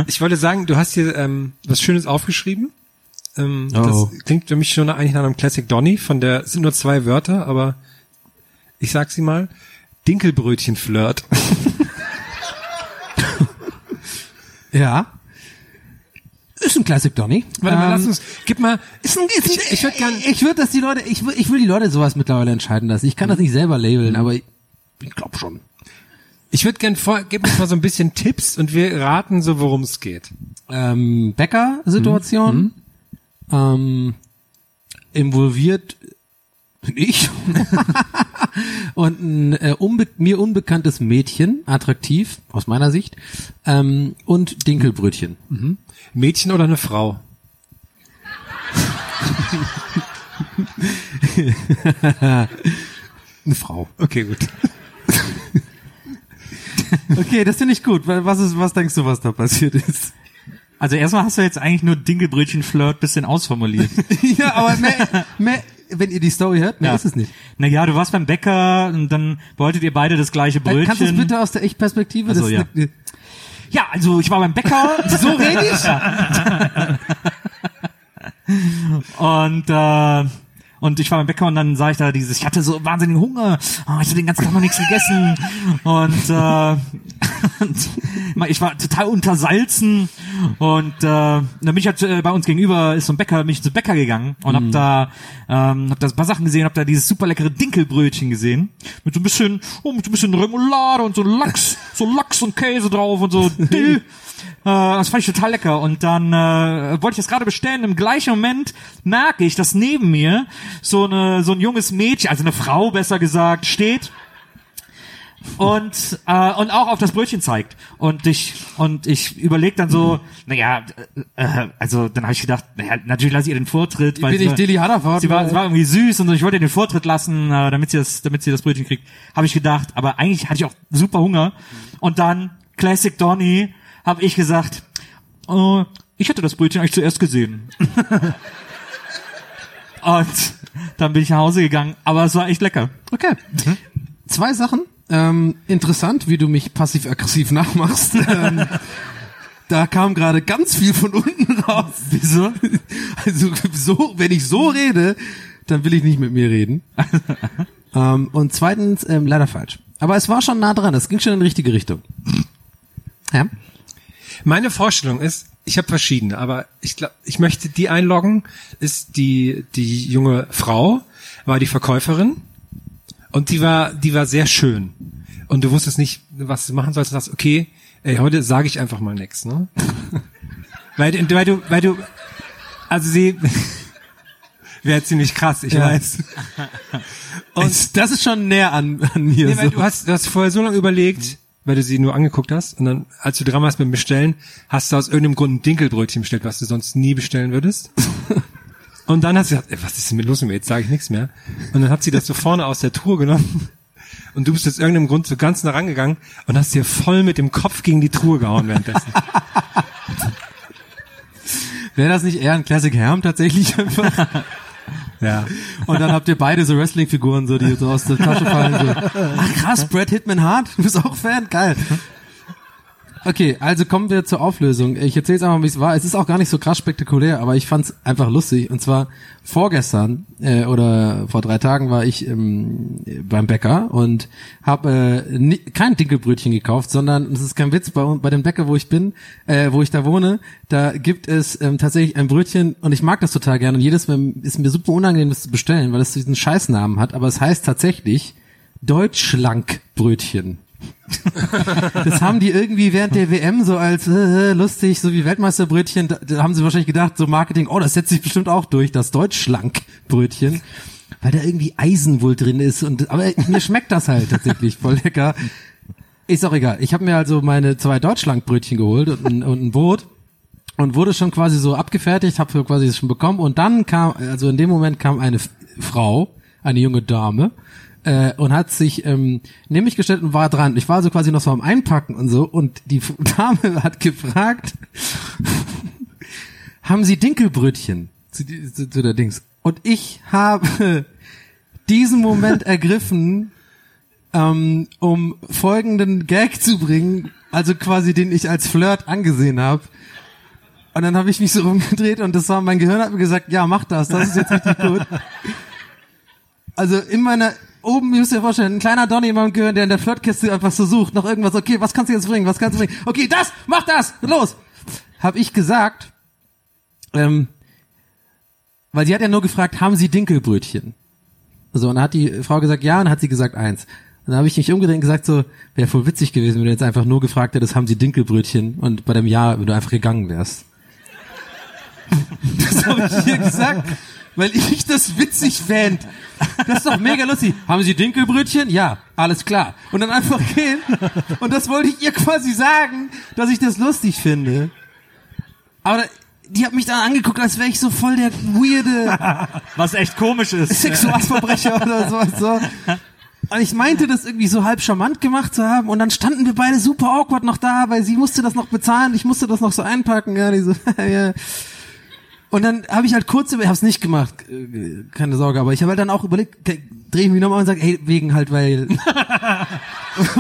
Ich wollte sagen, du hast hier ähm, was Schönes aufgeschrieben. Ähm, Oh. Das klingt für mich schon eigentlich nach einem Classic Donny. Von der es sind nur zwei Wörter, aber ich sag sie mal. Dinkelbrötchen-Flirt. [laughs] Ja. Ist ein Classic Donny. Warte mal, Ähm, lass uns, gib mal, Ist ein, ist ein, Ich- ich würd gern- ich würde, dass die Leute, ich, will- ich will die Leute sowas mittlerweile entscheiden lassen. Ich kann das nicht selber labeln, aber ich, ich glaube schon. ich würde gern vor, gib uns mal so ein bisschen Tipps und wir raten so, worum es geht. Ähm, Bäcker-Situation, ähm, involviert ich [laughs] und ein äh, unbe mir unbekanntes Mädchen, attraktiv aus meiner Sicht, ähm, und Dinkelbrötchen. Mädchen oder eine Frau? Eine Frau. Okay, gut. [laughs] Okay, das finde ich gut. weil Was ist, was denkst du, was da passiert ist? Also erstmal hast du jetzt eigentlich nur Dinkelbrötchen-Flirt bisschen ausformuliert. [laughs] ja, aber mehr, mehr, wenn ihr die Story hört, mehr Ja. ist es nicht. Naja, du warst beim Bäcker und dann wolltet ihr beide das gleiche Brötchen. Kannst du es bitte aus der Ich-Perspektive? Ach so, Das ist ja. eine- Ja, also ich war beim Bäcker. [laughs] so rede ich. [laughs] und äh, und ich war beim Bäcker und dann sah ich da dieses, ich hatte so wahnsinnigen Hunger, oh, ich hatte den ganzen Tag noch nichts gegessen und, äh, und [laughs] ich war total untersalzen und äh, dann bin ich halt äh, bei uns gegenüber ist so ein Bäcker, bin ich zum Bäcker gegangen und hab da ähm, hab da ein paar Sachen gesehen, hab da dieses super leckere Dinkelbrötchen gesehen mit so ein bisschen, oh, mit so ein bisschen Remoulade und so Lachs, so Lachs und Käse drauf und so [laughs] Dill. Äh, das fand ich total lecker. Und dann äh, wollte ich das gerade bestellen. Im gleichen Moment merke ich, dass neben mir so eine so ein junges Mädchen, also eine Frau besser gesagt, steht und äh, und auch auf das Brötchen zeigt. Und ich und ich überlege dann so, naja, äh, äh, also dann habe ich gedacht, naja, natürlich lasse ich ihr den Vortritt, weil bin sie ich Dilly Sie war, oder? sie war irgendwie süß und so, ich wollte ihr den Vortritt lassen, äh, damit sie das, damit sie das Brötchen kriegt. Habe ich gedacht, aber eigentlich hatte ich auch super Hunger. Und dann Classic Donny habe ich gesagt, äh, ich hatte das Brötchen eigentlich zuerst gesehen. [laughs] und dann bin ich nach Hause gegangen, aber es war echt lecker. Okay. Zwei Sachen. Ähm, interessant, wie du mich passiv-aggressiv [laughs] nachmachst. ähm, da kam gerade ganz viel von unten raus. [laughs] Wieso? Also so, wenn ich so rede, dann will ich nicht mit mir reden. [laughs] ähm, und zweitens, ähm, leider falsch. Aber es war schon nah dran, es ging schon in die richtige Richtung. Ja. Meine Vorstellung ist, ich habe verschiedene, aber ich glaube, ich möchte die einloggen, ist die, die junge Frau, war die Verkäuferin und die war, die war sehr schön. Und du wusstest nicht, was du machen sollst, und sagst, okay, ey, heute sage ich einfach mal nix, ne? [laughs] weil, du- weil du, weil du, also sie, [laughs] wäre ziemlich krass, ich Ja. weiß. Und das ist schon näher an, an mir. Nee, so. du hast, du hast vorher so lange überlegt, weil du sie nur angeguckt hast und dann, als du dran warst beim Bestellen, hast du aus irgendeinem Grund ein Dinkelbrötchen bestellt, was du sonst nie bestellen würdest. [laughs] Und dann hat sie gesagt, ey, was ist denn mit los mit mir? Jetzt sage ich nichts mehr. Und dann hat sie das so vorne aus der Truhe genommen und du bist aus irgendeinem Grund so ganz nah rangegangen und hast dir voll mit dem Kopf gegen die Truhe gehauen währenddessen. [laughs] Wäre das nicht eher ein Classic Herm tatsächlich einfach? ja. Und dann habt ihr beide so Wrestling-Figuren, so, die so aus der Tasche fallen. So. Ach krass, Brad Hitman Hart, du bist auch Fan? Geil. Okay, also kommen wir zur Auflösung. Ich erzähle jetzt einfach, wie es war. Es ist auch gar nicht so krass spektakulär, aber ich fand es einfach lustig. Und zwar vorgestern äh, oder vor drei Tagen war ich ähm, beim Bäcker und habe äh, kein Dinkelbrötchen gekauft, sondern es ist kein Witz bei, bei dem Bäcker, wo ich bin, äh, wo ich da wohne, da gibt es ähm, tatsächlich ein Brötchen und ich mag das total gerne und jedes Mal ist mir super unangenehm, das zu bestellen, weil es diesen Scheißnamen hat, aber es heißt tatsächlich Deutschlankbrötchen. [laughs] Das haben die irgendwie während der WM so als äh, lustig, so wie Weltmeisterbrötchen, da, da haben sie wahrscheinlich gedacht, so Marketing, oh, das setzt sich bestimmt auch durch, das Deutschschlankbrötchen, weil da irgendwie Eisen wohl drin ist und aber mir schmeckt das halt tatsächlich voll lecker. Ist auch egal. Ich habe mir also meine zwei Deutschschlankbrötchen geholt und ein, und ein Brot und wurde schon quasi so abgefertigt, habe quasi das schon bekommen und dann kam, also in dem Moment kam eine Frau, eine junge Dame äh, und hat sich ähm, neben mich gestellt und war dran. Ich war so quasi noch so am Einpacken und so und die [laughs] Dame hat gefragt, [laughs] haben Sie Dinkelbrötchen zu, zu, zu der Dings? Und ich habe [laughs] diesen Moment ergriffen, ähm, um folgenden Gag zu bringen, also quasi den ich als Flirt angesehen habe. Und dann habe ich mich so rumgedreht und das war mein Gehirn hat mir gesagt, ja, mach das, das ist jetzt richtig gut. Also in meiner oben, ihr müsst ihr vorstellen, ein kleiner Donny meinem Gehirn, der in der Flirtkiste einfach so sucht, noch irgendwas, okay, was kannst du jetzt bringen, was kannst du bringen? Okay, das, mach das, los! Hab ich gesagt, ähm, weil sie hat ja nur gefragt, haben Sie Dinkelbrötchen? So, und dann hat die Frau gesagt, ja, und dann hat sie gesagt, eins. Und dann habe ich mich umgedreht und gesagt, so, wäre voll witzig gewesen, wenn du jetzt einfach nur gefragt hättest, haben Sie Dinkelbrötchen? Und bei dem Ja, wenn du einfach gegangen wärst. [laughs] Das habe ich hier gesagt, weil ich das witzig fänd. Das ist doch mega lustig. Haben Sie Dinkelbrötchen? Ja, alles klar. Und dann einfach gehen. Und das wollte ich ihr quasi sagen, dass ich das lustig finde. Aber die hat mich dann angeguckt, als wäre ich so voll der weirde [laughs] Was echt komisch ist. Sexualverbrecher [laughs] oder sowas. So. Und ich meinte das irgendwie so halb charmant gemacht zu haben und dann standen wir beide super awkward noch da, weil sie musste das noch bezahlen, ich musste das noch so einpacken, ja, die so, [laughs] ja. Und dann habe ich halt kurz, ich habe es nicht gemacht, äh, keine Sorge, aber ich habe halt dann auch überlegt, drehe ich mich nochmal und sage, hey, wegen halt, [laughs] weil,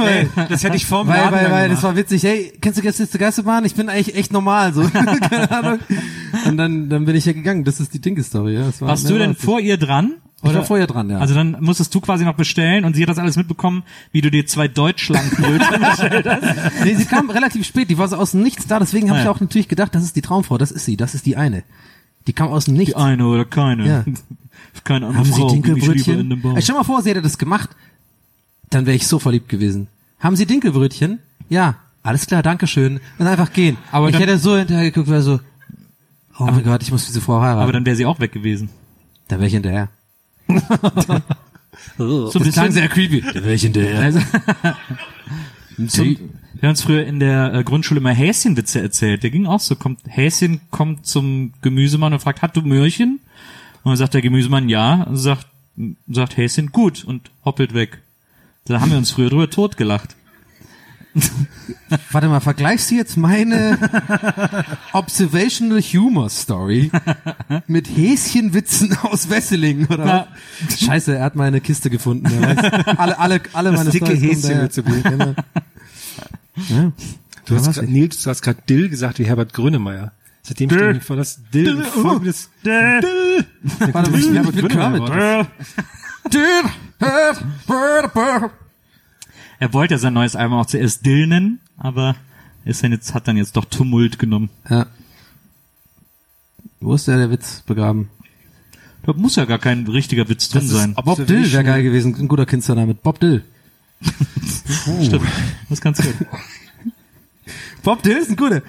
Ey, das hätte ich vor dem weil, weil, weil, das war witzig, hey, kennst du Gäste Geisterbahn? Ich bin eigentlich echt normal, so, [laughs] keine Ahnung. Und dann, dann bin ich ja gegangen, das ist die Dinke-Story, ja. Das war Warst du denn lustig. vor ihr dran? Ich war vorher dran, ja. Also dann musstest du quasi noch bestellen und sie hat das alles mitbekommen, wie du dir zwei Deutschlandbrötchen [laughs] bestellt hast. Nee, sie kam relativ spät, die war so aus dem Nichts da, deswegen habe Ah, ich ja. auch natürlich gedacht, das ist die Traumfrau, das ist sie, das ist die eine. Die kam aus dem Nichts. Die eine oder keine. Ja. [laughs] Keine andere Haben Sie Frau, die mich lieber in dem Dinkelbrötchen? Bauch. Ey, stell mal vor, sie hätte das gemacht, dann wäre ich so verliebt gewesen. Haben Sie Dinkelbrötchen? Ja, alles klar, danke schön. Und einfach gehen. Aber ich dann- hätte so hinterher geguckt, wäre so, oh mein Gott, ich muss diese Frau heiraten. Aber dann wäre sie auch weg gewesen. da wäre ich hinterher. [laughs] So Das klang sehr creepy. Da wäre ich hinterher. Also, [laughs] zum, wir haben uns früher in der äh, Grundschule immer Häschenwitze erzählt. Der ging auch so, kommt, Häschen kommt zum Gemüsemann und fragt, hat du Möhrchen? Und dann sagt der Gemüsemann ja, und sagt, sagt Häschen gut und hoppelt weg. Da haben wir uns früher drüber totgelacht. Warte mal, vergleichst du jetzt meine [laughs] Observational Humor Story mit Häschenwitzen aus Wesseling oder was? Scheiße, er hat meine Kiste gefunden. Er weiß, alle, alle, alle meine dicke Storys Häschenwitze. Genau. Ja. Du hast was grad, Nils, du hast gerade Dill gesagt wie Herbert Grönemeyer. Seitdem stelle ich vor, dass Dill, voll wie das Dill. Warte mal, ich, ich bin Kermit. Er wollte ja sein neues Album auch zuerst Dill nennen, aber ist dann jetzt, hat dann jetzt doch Tumult genommen. Ja. Wo ist der, der Witz begraben? Da muss ja gar kein richtiger Witz drin sein. Bob Dill wäre geil gewesen. Ein guter Künstlername. Bob Dill. Stimmt. Das ist ganz gut. Bob Dill ist ein guter.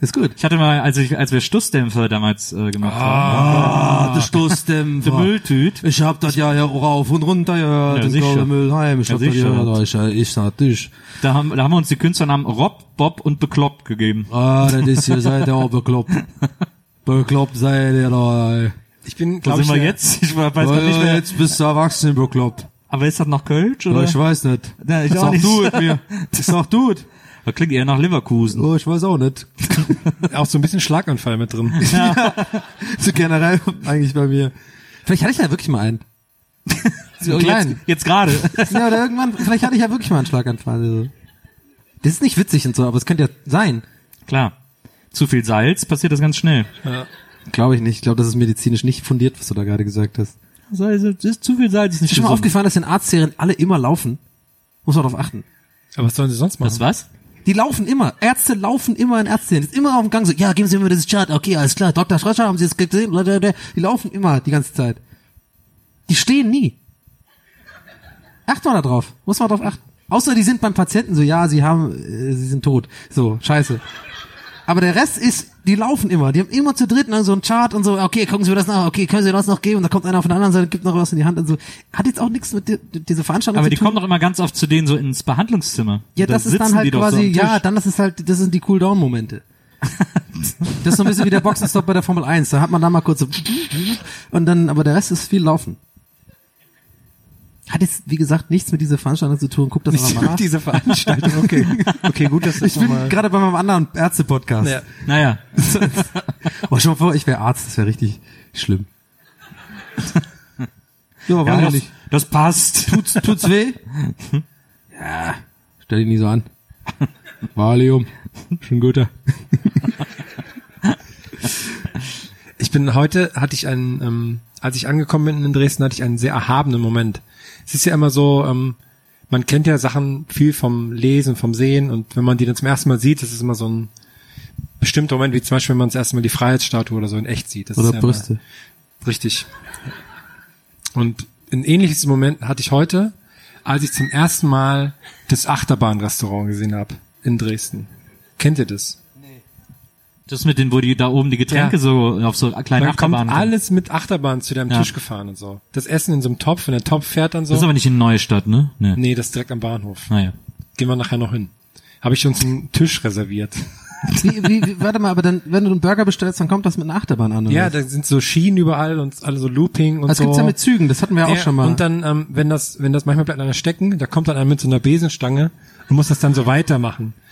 Ist gut. Ich hatte mal, als ich, als wir Stussdämpfer damals äh, gemacht haben, Ah, der Stoßdämpfer. der Mülltüt, Ich hab das ja hier rauf und runter gehört. Ja, das sicher. Müllheim. Ich Ja, hab das ja. Ich, ich natürlich. da haben, da haben wir uns die Künstlernamen Rob, Bob und Bekloppt gegeben. Ah, das ist hier, seid ihr auch bekloppt. [laughs] bekloppt seid ihr da, ey. Ich bin, Wo glaube sind ich, wir jetzt? Ich weiß Weil nicht mehr. Jetzt bist du erwachsen bekloppt. Aber ist das noch Kölsch, Ja, oder? ich weiß nicht. Ja, ich auch Sag nicht. du es mir. Sag du es. Das klingt eher nach Leverkusen. Oh, ich weiß auch nicht. auch so ein bisschen Schlaganfall mit drin. [laughs] [laughs] So generell eigentlich bei mir. Vielleicht hatte ich ja wirklich mal einen. [laughs] So klein. Jetzt, jetzt gerade. Ja, oder irgendwann, vielleicht hatte ich ja wirklich mal einen Schlaganfall. Also. Das ist nicht witzig und so, aber es könnte ja sein. Klar. Zu viel Salz passiert das ganz schnell. Glaube ich nicht. Ich glaube, das ist medizinisch nicht fundiert, was du da gerade gesagt hast. Also, das ist zu viel Salz ist nicht Ist schon mal aufgefallen, dass in Arztserien alle immer laufen? Muss man darauf achten. Aber was sollen sie sonst machen? Was, was? Die laufen immer. Ärzte laufen immer in Ärztserien. Ist immer auf dem Gang so, ja, geben Sie mir dieses Chart. Okay, alles klar. Dr. Schröscher, haben Sie es gesehen? Die laufen immer die ganze Zeit. Die stehen nie. Acht mal da drauf. Muss man drauf achten. Außer die sind beim Patienten so, ja, sie haben, äh, sie sind tot. So, scheiße. Aber der Rest ist, die laufen immer. Die haben immer zu dritt dann so einen Chart und so, okay, gucken Sie mir das nach, okay, können Sie das noch geben? Und da kommt einer von der anderen Seite, gibt noch was in die Hand und so. Hat jetzt auch nichts mit di dieser Veranstaltung Aber zu die tun. kommen doch immer ganz oft zu denen so ins Behandlungszimmer. ja, Da das ist dann die halt so quasi, am ja, dann das ist halt, das sind die Cool-Down-Momente. das ist so ein bisschen wie der Boxenstopp bei der Formel 1. Da hat man da mal kurz so und dann, aber der Rest ist viel Laufen. Hat jetzt, wie gesagt, nichts mit dieser Veranstaltung zu tun. Guck das Nicht mal nach. mit dieser Veranstaltung, okay. Okay, gut, dass das Ich bin gerade bei meinem anderen Ärzte-Podcast. Ja. Naja. [laughs] Oh, schon mal vor, ich wäre Arzt, das wäre richtig schlimm. Ja, aber Ja, ja, das, nicht. das passt. Tut's, tut's weh? ja, stell dich nie so an. Valium, schon guter. Ich bin heute, hatte ich einen, ähm, als ich angekommen bin in Dresden, hatte ich einen sehr erhabenen Moment. Es ist ja immer so, ähm, man kennt ja Sachen viel vom Lesen, vom Sehen und wenn man die dann zum ersten Mal sieht, das ist immer so ein bestimmter Moment, wie zum Beispiel, wenn man das erste Mal die Freiheitsstatue oder so in echt sieht. Das Oder ist ja Brüste. Immer, richtig. Und ein ähnliches Moment hatte ich heute, als ich zum ersten Mal das Achterbahnrestaurant gesehen habe in Dresden. Kennt ihr das? Das mit den, wo die da oben die Getränke Ja. so auf so kleine Man kommt Achterbahnen. alles mit Achterbahn zu deinem Ja. Tisch gefahren und so. Das Essen in so einem Topf und der Topf fährt dann so. Das ist aber nicht in Neustadt, ne? Nee. nee, das ist direkt am Bahnhof. Naja. Gehen wir nachher noch hin. Habe ich uns einen Tisch reserviert. [laughs] Wie, wie, wie, warte mal, aber dann, wenn du einen Burger bestellst, dann kommt das mit einer Achterbahn an, oder? Ja, was? da sind so Schienen überall und alle so Looping und das so. gibt's ja mit Zügen, das hatten wir ja auch schon mal. Und dann, ähm, wenn das, wenn das manchmal bleibt einer stecken, da kommt dann einer mit so einer Besenstange und muss das dann so weitermachen. [laughs]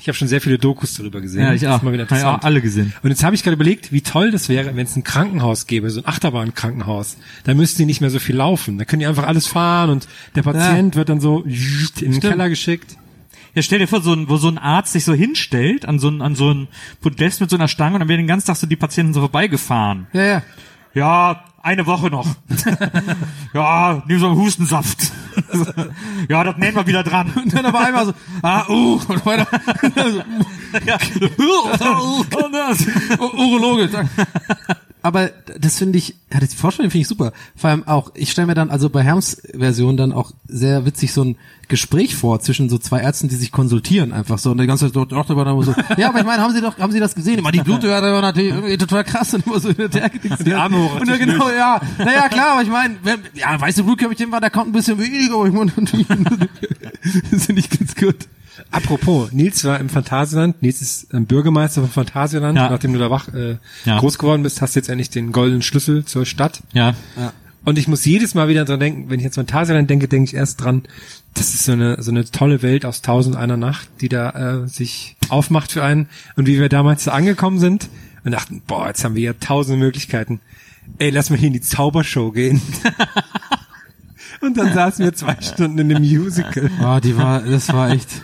ich habe schon sehr viele Dokus darüber gesehen. Ja, ich auch. mal wieder ich auch alle gesehen. Und jetzt habe ich gerade überlegt, wie toll das wäre, wenn es ein Krankenhaus gäbe, so ein Achterbahnkrankenhaus. Da müssten die nicht mehr so viel laufen. Da können die einfach alles fahren und der Patient wird dann so in den Keller geschickt. Ja, stell dir vor, so ein, wo so ein Arzt sich so hinstellt an so ein, an so ein Podest mit so einer Stange und dann werden den ganzen Tag so die Patienten so vorbeigefahren. ja, ja. Ja, eine Woche noch. ja, nimm so einen Hustensaft. ja, das nehmen wir wieder dran. Und dann aber einmal so, ah, uh, und weiter. ja. oh, das. Urologe. Aber das finde ich, ja, das die Vorstellung finde ich super. Vor allem auch, ich stelle mir dann also bei Herms Version dann auch sehr witzig so ein Gespräch vor zwischen so zwei Ärzten, die sich konsultieren einfach so und die ganze Zeit dort auch darüber dann so, [laughs] ja, aber ich meine, haben Sie doch, haben Sie das gesehen? Immer die [laughs] Blutwerte war natürlich irgendwie total krass und immer so in der Decke. Die Arme hoch. Und ja, genau, ja. Naja, klar, aber ich meine, wenn- ja, weiße Blutkörperchen war, da kommt ein bisschen weniger, aber ich meine, [laughs] das finde ich ganz gut. Apropos, Nils war im Phantasialand. Nils ist ähm, Bürgermeister von Phantasialand. Ja. Nachdem du da wach, äh, Ja. groß geworden bist, hast du jetzt endlich den goldenen Schlüssel zur Stadt. Ja. Und ich muss jedes Mal wieder dran denken, wenn ich jetzt Phantasialand denke, denke ich erst dran, das ist so eine, so eine tolle Welt aus tausend einer Nacht, die da äh, sich aufmacht für einen. Und wie wir damals da angekommen sind und dachten, boah, jetzt haben wir ja tausende Möglichkeiten. Ey, lass mal hier in die Zaubershow gehen. [laughs] und dann saßen wir zwei Stunden in einem Musical. Ah, die war, das war echt,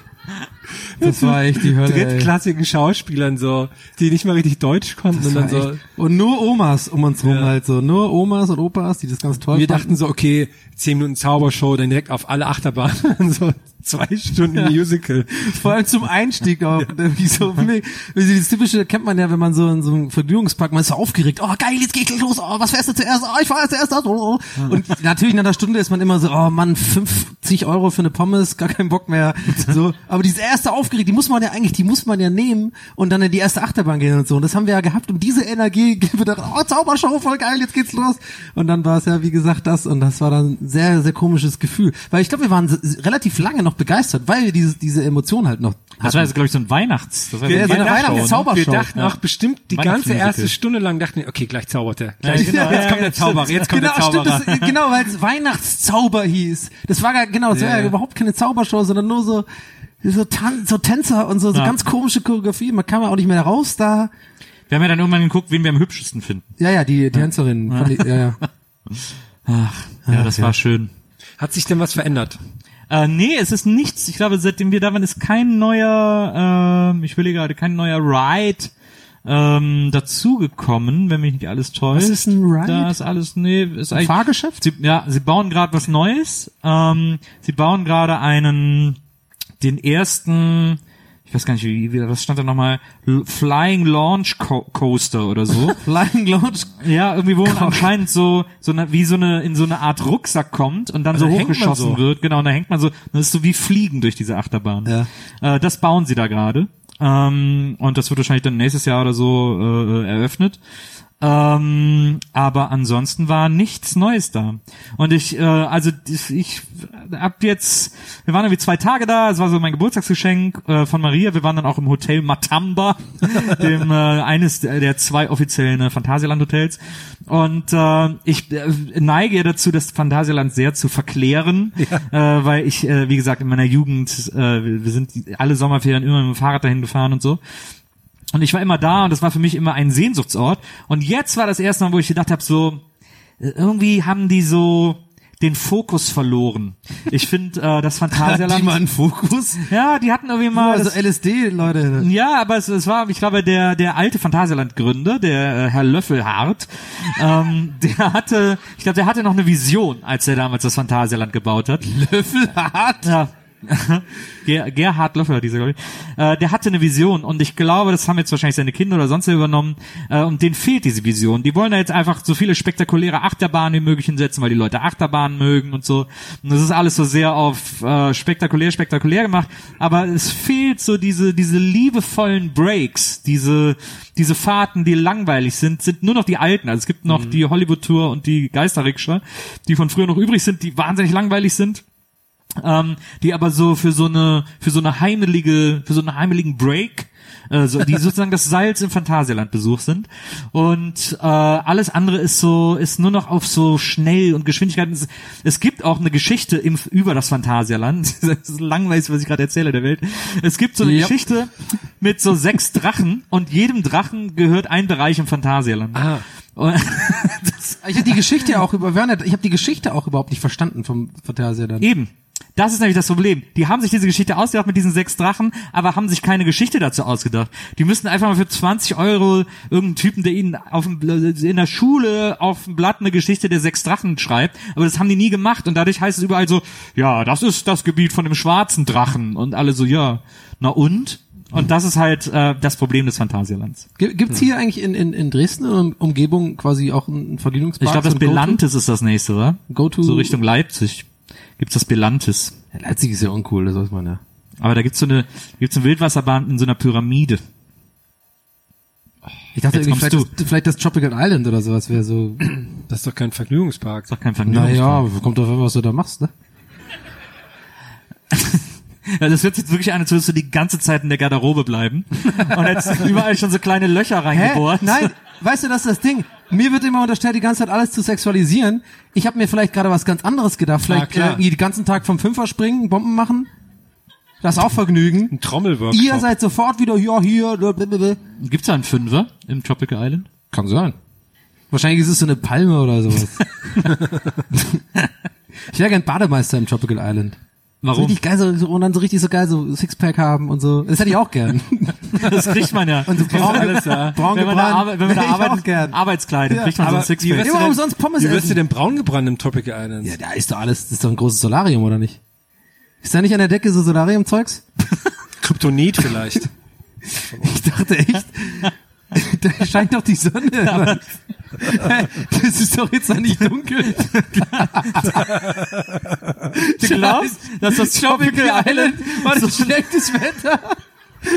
das war echt die Hölle. drittklassigen Schauspielern so, die nicht mal richtig Deutsch konnten und dann so. Und nur Omas um uns rum Ja. halt so. Nur Omas und Opas, die das ganz toll Wir fanden. dachten so, okay, zehn Minuten Zaubershow, dann direkt auf alle Achterbahnen, [laughs] so zwei Stunden Musical. Vor allem zum Einstieg auch. [laughs] Wie so, wie wie das typische kennt man ja, wenn man so in so einem Vergnügungspark, man ist so aufgeregt. Oh geil, jetzt geht's los. Oh, was fährst du zuerst? Oh, ich fahr jetzt zuerst. Oh. Und natürlich nach einer Stunde ist man immer so, oh Mann, 50 Euro für eine Pommes, gar keinen Bock mehr. [laughs] So, aber diese erste aufgeregt, die muss man ja eigentlich, die muss man ja nehmen und dann in die erste Achterbahn gehen und so. Und das haben wir ja gehabt, um diese Energie [laughs] geben wir dann, oh Zaubershow, voll geil, jetzt geht's los. Und dann war es ja wie gesagt das und das war dann ein sehr sehr komisches Gefühl, weil ich glaube, wir waren relativ lange noch begeistert, weil wir diese diese Emotion halt noch Das war jetzt, glaube ich, so ein Weihnachts, das war Ja, so so ein eine Weihnachtsshow, ne? Weihnachtszaubershow. Wir dachten Ja. auch bestimmt die ganze erste Stunde lang dachten wir, okay, gleich zaubert er. Gleich, genau, jetzt ja, kommt ja, der Zauberer, jetzt kommt genau, der Zauberer. Stimmt, das, genau, weil es Weihnachtszauber hieß. Das war gar, genau, das Ja, war ja ja. überhaupt keine Zaubershow, sondern nur so, so, Tan so Tänzer und so, so Ja. ganz komische Choreografie. Man kam ja auch nicht mehr raus da. Wir haben ja dann irgendwann geguckt, wen wir am hübschesten finden. Ja, ja, die Tänzerin. fand ich- Ja, ja. Ach, ja, das ja. war schön. Hat sich denn was verändert? Äh, nee, es ist nichts. Ich glaube, seitdem wir da waren, ist kein neuer, ähm, ich will gerade, kein neuer Ride ähm, dazugekommen, wenn mich nicht alles täuscht. Was ist ein Ride? Da ist alles, nee, ist Ein eigentlich, Fahrgeschäft? Sie, ja, sie bauen gerade was Neues. Ähm, sie bauen gerade einen, den ersten, ich weiß gar nicht, wie, wie was stand da nochmal? Flying Launch Co Coaster oder so. [laughs] Flying Launch. Ja, irgendwie wo man anscheinend so, so eine, wie so eine, in so eine Art Rucksack kommt und dann Also so da hochgeschossen so. wird. Genau, und da hängt man so, das ist so wie Fliegen durch diese Achterbahn. Ja. Äh, das bauen sie da gerade. Ähm, und das wird wahrscheinlich dann nächstes Jahr oder so äh, eröffnet. Ähm, aber ansonsten war nichts Neues da. Und ich, äh, also ich, hab jetzt, wir waren irgendwie zwei Tage da, es war so mein Geburtstagsgeschenk äh, von Maria, wir waren dann auch im Hotel Matamba, [laughs] dem äh, eines der, zwei offiziellen äh, Phantasialand-Hotels. Und äh, ich äh, neige ja dazu, das Phantasialand sehr zu verklären, äh, weil ich, äh, wie gesagt, in meiner Jugend, äh, wir sind alle Sommerferien immer mit dem Fahrrad dahin gefahren und so. Und ich war immer da und das war für mich immer ein Sehnsuchtsort. Und jetzt war das erste Mal, wo ich gedacht habe, so, irgendwie haben die so den Fokus verloren. Ich finde, äh, das [laughs] Hat die Phantasialand... mal einen Fokus? ja, die hatten irgendwie mal... Also das- LSD, Leute. ja, aber es, es war, ich glaube, der der alte Phantasialand-Gründer, der äh, Herr Löffelhardt, ähm, [laughs] der hatte, ich glaube, der hatte noch eine Vision, als er damals das Phantasialand gebaut hat. Löffelhart? Ja. [laughs] Ger Gerhard Löffler, dieser, glaube ich. Äh, der hatte eine Vision und ich glaube, das haben jetzt wahrscheinlich seine Kinder oder sonst übernommen äh, und denen fehlt diese Vision. Die wollen da jetzt einfach so viele spektakuläre Achterbahnen wie möglich hinsetzen, weil die Leute Achterbahnen mögen und so. Und das ist alles so sehr auf äh, spektakulär, spektakulär gemacht, aber es fehlt so diese diese liebevollen Breaks, diese diese Fahrten, die langweilig sind, sind nur noch die alten. Also es gibt noch die Hollywood Tour und die Geisterrikscha, die von früher noch übrig sind, die wahnsinnig langweilig sind ähm, die aber so für so eine für so eine heimelige für so einen heimeligen Break äh, so, die [laughs] sozusagen das Salz im Phantasialand Besuch sind und äh, alles andere ist so ist nur noch auf so schnell und Geschwindigkeit es, es gibt auch eine Geschichte im, über das Phantasialand [laughs] das ist langweilig was ich gerade erzähle der Welt es gibt so eine Yep. Geschichte mit so sechs Drachen und jedem Drachen gehört ein Bereich im Phantasialand Ah. [laughs] das, Ich habe die Geschichte auch über Werner, ich habe die Geschichte auch überhaupt nicht verstanden vom Phantasialand. Eben. Das ist nämlich das Problem. Die haben sich diese Geschichte ausgedacht mit diesen sechs Drachen, aber haben sich keine Geschichte dazu ausgedacht. Die müssten einfach mal für 20 Euro irgendeinen Typen, der ihnen auf dem, in der Schule auf dem Blatt eine Geschichte der sechs Drachen schreibt, aber das haben die nie gemacht und dadurch heißt es überall so, ja, das ist das Gebiet von dem schwarzen Drachen und alle so, ja, na und? Und das ist halt äh, das Problem des Phantasialands. Gi- Gibt's hier eigentlich in, in, in Dresden und Umgebung quasi auch einen Vergnügungspark? Ich glaube, das? Belantis ist das nächste, oder? Go-To- So Richtung Leipzig gibt's das Belantis. Ja, Leipzig ist ja uncool, das weiß man ja. Aber da gibt's so eine, gibt's eine Wildwasserbahn in so einer Pyramide. Ich dachte Jetzt irgendwie, vielleicht das, vielleicht das Tropical Island oder sowas wäre so. Das ist doch kein Vergnügungspark. Ist doch kein Vergnügungspark. Naja, kommt drauf an, was du da machst, ne? [laughs] Ja, das wird jetzt wirklich an, als würdest du die ganze Zeit in der Garderobe bleiben. Und jetzt überall schon so kleine Löcher reingebohrt. Nein, weißt du, das ist das Ding. Mir wird immer unterstellt, die ganze Zeit alles zu sexualisieren. Ich habe mir vielleicht gerade was ganz anderes gedacht. Vielleicht äh, irgendwie den ganzen Tag vom Fünfer springen, Bomben machen. Das ist auch Vergnügen. Ein Trommelworkshop. Ihr seid sofort wieder ja hier. blablabla. Gibt's da einen Fünfer im Tropical Island? Kann sein. Wahrscheinlich ist es so eine Palme oder sowas. [laughs] [laughs] ich wäre gern Bademeister im Tropical Island. So Warum? richtig geil, so, so, und dann so richtig so geil, so Sixpack haben und so. Das hätte ich auch gern. [laughs] Das kriegt man ja. Und so braun, alles, ja. braun wenn man da, arbe- wenn man da arbeitet, gern. Arbeitskleidung, Ja, kriegt man so ein aber Sixpack. wirst Ja, du warum denn- sonst Pommes Wie wirst du denn braun gebrannt im Tropical Island? Ja, da ist doch alles, das ist doch ein großes Solarium, oder nicht? Ist da nicht an der Decke so Solarium-Zeugs? [laughs] Kryptonit vielleicht. [laughs] Ich dachte echt, da scheint doch die Sonne. [laughs] das ist doch jetzt noch nicht dunkel. Du glaubst, dass das Tropical Island war das schlechtes Wetter?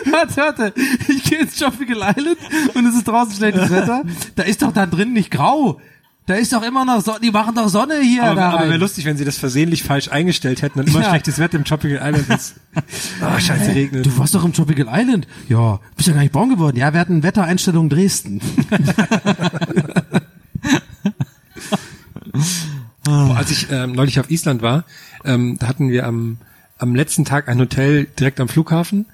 Warte, warte. Ich gehe ins Tropical Island und es ist draußen schlechtes Wetter. Da ist doch da drin nicht grau. Da ist doch immer noch Sonne. Die machen doch Sonne hier. Aber, da aber wäre lustig, wenn sie das versehentlich falsch eingestellt hätten und immer Ja. schlechtes Wetter im Tropical Island ist. [laughs] Ah, scheiße, regnet. Du warst doch im Tropical Island. Ja, bist ja gar nicht braun geworden. Ja, wir hatten Wettereinstellungen Dresden. [laughs] Boah, als ich ähm, neulich auf Island war, ähm, da hatten wir am, am letzten Tag ein Hotel direkt am Flughafen,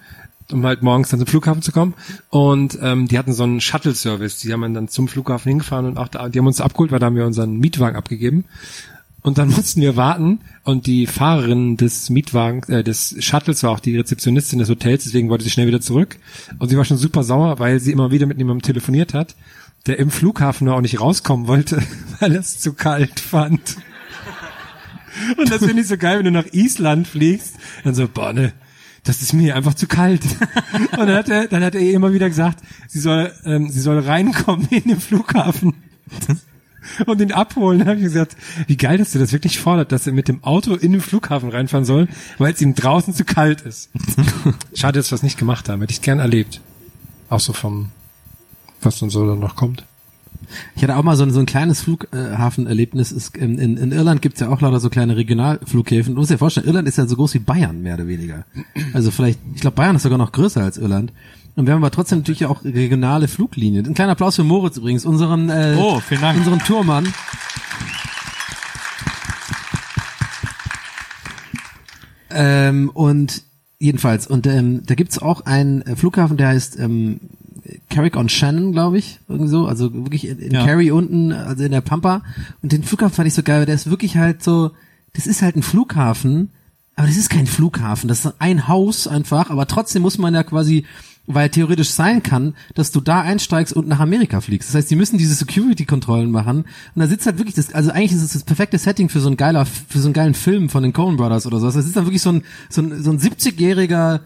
um halt morgens dann zum Flughafen zu kommen. Und ähm, die hatten so einen Shuttle-Service. Die haben dann zum Flughafen hingefahren und auch da, die haben uns abgeholt, weil da haben wir unseren Mietwagen abgegeben. Und dann [laughs] mussten wir warten und die Fahrerin des Mietwagens, äh, des Shuttles war auch die Rezeptionistin des Hotels, deswegen wollte sie schnell wieder zurück. Und sie war schon super sauer, weil sie immer wieder mit jemandem telefoniert hat, der im Flughafen nur auch nicht rauskommen wollte, [laughs] weil es zu kalt fand. [laughs] Und das finde ich so geil, wenn du nach Island fliegst, dann so, boah, ne, das ist mir einfach zu kalt. [laughs] und dann hat er, dann hat er ihr immer wieder gesagt, sie soll, ähm, sie soll reinkommen in den Flughafen. [laughs] Und ihn abholen, Da habe ich gesagt, wie geil, dass du das wirklich fordert, dass er mit dem Auto in den Flughafen reinfahren soll, weil es ihm draußen zu kalt ist. [laughs] Schade, dass wir das nicht gemacht haben, hätte ich gern erlebt. Auch so vom, was dann so dann noch kommt. Ich hatte auch mal so ein, so ein kleines Flughafenerlebnis. Ist, in, in, in Irland gibt's ja auch lauter so kleine Regionalflughäfen. Du musst dir vorstellen, Irland ist ja so groß wie Bayern, mehr oder weniger. Also vielleicht, ich glaube, Bayern ist sogar noch größer als Irland. Und wir haben aber trotzdem natürlich auch regionale Fluglinien. Ein kleiner Applaus für Moritz übrigens, unseren, äh, Oh, vielen Dank. unseren Tourmann. Ähm, und jedenfalls, und ähm, da gibt's auch einen äh, Flughafen, der heißt ähm, Carrick on Shannon, glaube ich, irgendwie so, also wirklich in, in Ja. Kerry unten, also in der Pampa. Und den Flughafen fand ich so geil, weil der ist wirklich halt so, das ist halt ein Flughafen, aber das ist kein Flughafen, das ist ein Haus einfach, aber trotzdem muss man ja quasi, weil theoretisch sein kann, dass du da einsteigst und nach Amerika fliegst. Das heißt, die müssen diese Security-Kontrollen machen und da sitzt halt wirklich das, also eigentlich ist es das perfekte Setting für so ein geiler, für so einen geilen Film von den Coen Brothers oder so. Das ist dann wirklich so ein, so ein, so ein 70-jähriger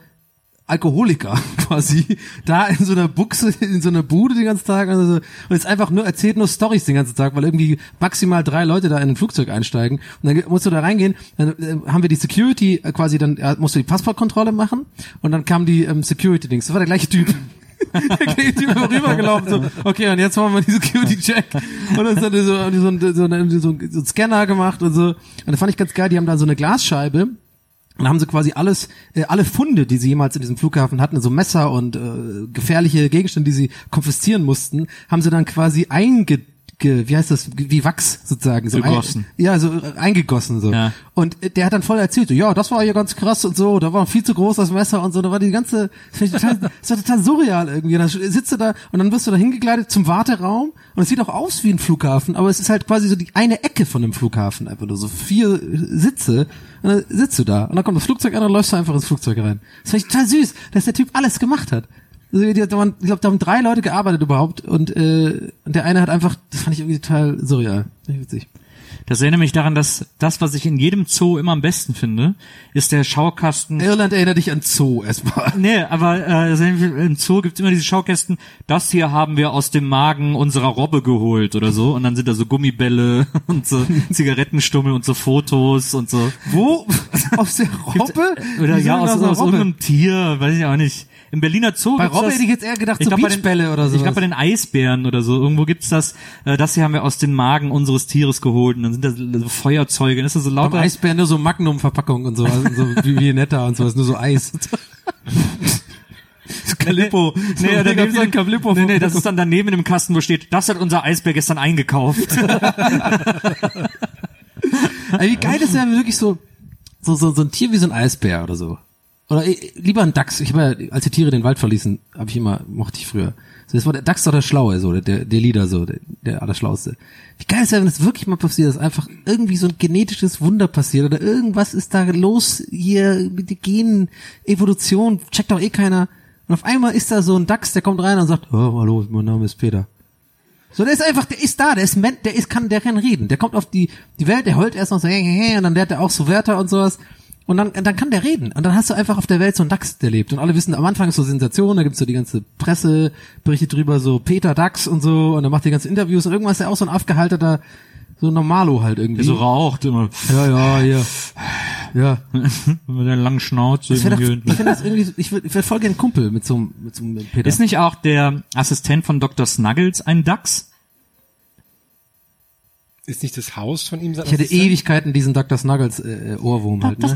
Alkoholiker [laughs] quasi da in so einer Buchse, in so einer Bude den ganzen Tag. Also, und jetzt einfach nur erzählt nur Stories den ganzen Tag, weil irgendwie maximal drei Leute da in ein Flugzeug einsteigen. Und dann musst du da reingehen, dann äh, haben wir die Security äh, quasi, dann äh, musst du die Passportkontrolle machen und dann kam die ähm, Security-Dings, das war der gleiche Typ. [laughs] der gleiche Typ rübergelaufen, so, okay, und jetzt machen wir die Security-Check und dann ist dann so, so, so, ein- so, ein- so ein Scanner gemacht und so. Und das fand ich ganz geil, die haben da so eine Glasscheibe und haben sie quasi alles, äh, alle Funde, die sie jemals in diesem Flughafen hatten, so Messer und äh, gefährliche Gegenstände, die sie konfiszieren mussten, haben sie dann quasi einge, ge, wie heißt das, wie Wachs sozusagen. So Gegossen. Ein, ja, so äh, eingegossen so. Ja. Und äh, der hat dann voll erzählt, so, ja, das war hier ganz krass und so, da war viel zu groß das Messer und so, da war die ganze, das, total, [laughs] das war total surreal irgendwie. Und dann sitzt du da und dann wirst du da hingegleitet zum Warteraum und es sieht auch aus wie ein Flughafen, aber es ist halt quasi so die eine Ecke von einem Flughafen, einfach nur so vier Sitze und dann sitzt du da und dann kommt das Flugzeug an und läufst du einfach ins Flugzeug rein. Das fand ich total süß, dass der Typ alles gemacht hat. Also, ich glaube, da haben drei Leute gearbeitet überhaupt und, äh, der eine hat einfach, das fand ich irgendwie total surreal. Witzig. Das erinnert mich daran, dass das, was ich in jedem Zoo immer am besten finde, ist der Schaukasten. Irland erinnert dich an Zoo erstmal. [laughs] Nee, aber äh, im Zoo gibt's immer diese Schaukästen, das hier haben wir aus dem Magen unserer Robbe geholt oder so. Und dann sind da so Gummibälle [laughs] und so [laughs] Zigarettenstummel und so Fotos und so. Wo? Aus der Robbe? Oder Wieso ja, aus, aus irgendeinem Tier, weiß ich auch nicht. Im Berliner Zoo Bei Robbe das, hätte ich jetzt eher gedacht, so glaub, den- Beachbälle oder Ich sowas. glaube bei den Eisbären oder so. Irgendwo gibt's das, äh, das hier haben wir aus den Magen unseres Tieres geholt und dann sind da so so Feuerzeuge. Dann ist das so Beim lauter. Eisbär nur so Magnum-Verpackung und so, also so wie Viennetta und sowas, nur so Eis. [laughs] Calippo. Nee, So daneben so, viel Calippo nee, nee, das ist dann daneben dem Kasten, wo steht, das hat unser Eisbär gestern eingekauft. [laughs] [laughs] Also wie geil ist ja wirklich so, so, so, so ein Tier wie so ein Eisbär oder so. Oder äh, lieber ein Dachs. Ich habe ja, als die Tiere den Wald verließen, habe ich immer, mochte ich früher. So, das war der Dachs war der Schlaue, so, der, der Leader, so, der, der Allerschlauste. Wie geil ist ja, wenn das wirklich mal passiert, dass einfach irgendwie so ein genetisches Wunder passiert oder irgendwas ist da los hier mit der Gen-Evolution, checkt doch eh keiner. Und auf einmal ist da so ein Dachs, der kommt rein und sagt, oh, hallo, mein Name ist Peter. So, der ist einfach, der ist da, der ist, Men- der ist, kann, der kann reden. Der kommt auf die, die Welt, der heult erst noch so, hey, hey, hey, und dann lernt er auch so Wörter und sowas. Und dann, dann kann der reden. Und dann hast du einfach auf der Welt so einen Dachs, der lebt. Und alle wissen, am Anfang ist so Sensation, da gibt's so die ganze Presse, berichtet drüber, so Peter Dachs und so, und dann macht die ganzen Interviews und irgendwann ist er auch so ein aufgehaltener, so ein Normalo halt irgendwie. Der so raucht immer. Ja, ja, hier. Ja. [laughs] Mit der langen Schnauze. Ich finde irgendwie. das, ich find das irgendwie, ich würde würd voll gerne Kumpel mit so, einem- mit so einem Peter. Ist nicht auch der Assistent von Dr. Snuggles ein Dachs? Ist nicht das Haus von ihm sein Ich hätte? Ewigkeiten diesen Dr. Snuggles äh, Ohrwurm halt, ne?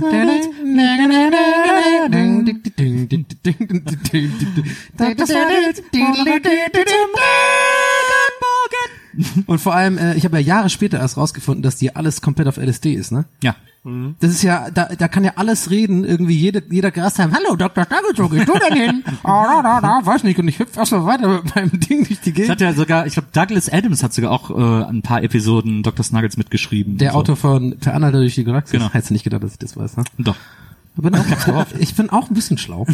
Und vor allem, äh, ich habe ja Jahre später erst rausgefunden, dass die alles komplett auf LSD ist, ne? Ja. Das ist ja, da, da kann ja alles reden, irgendwie jede, jeder Grasheim, hallo Dr. Snuggles, wo gehst du denn hin? [laughs] Ah, da, da, da, weiß nicht, und ich hüpf erst mal weiter mit meinem Ding durch die Das Gegend. hat ja sogar, ich glaube, Douglas Adams hat sogar auch äh, ein paar Episoden Dr. Snuggles mitgeschrieben. Der so. Autor von Per Anhalter durch die Galaxis. Genau. Hättest du nicht gedacht, dass ich das weiß, ne? Doch. Ich bin auch, ich bin auch ein bisschen schlau.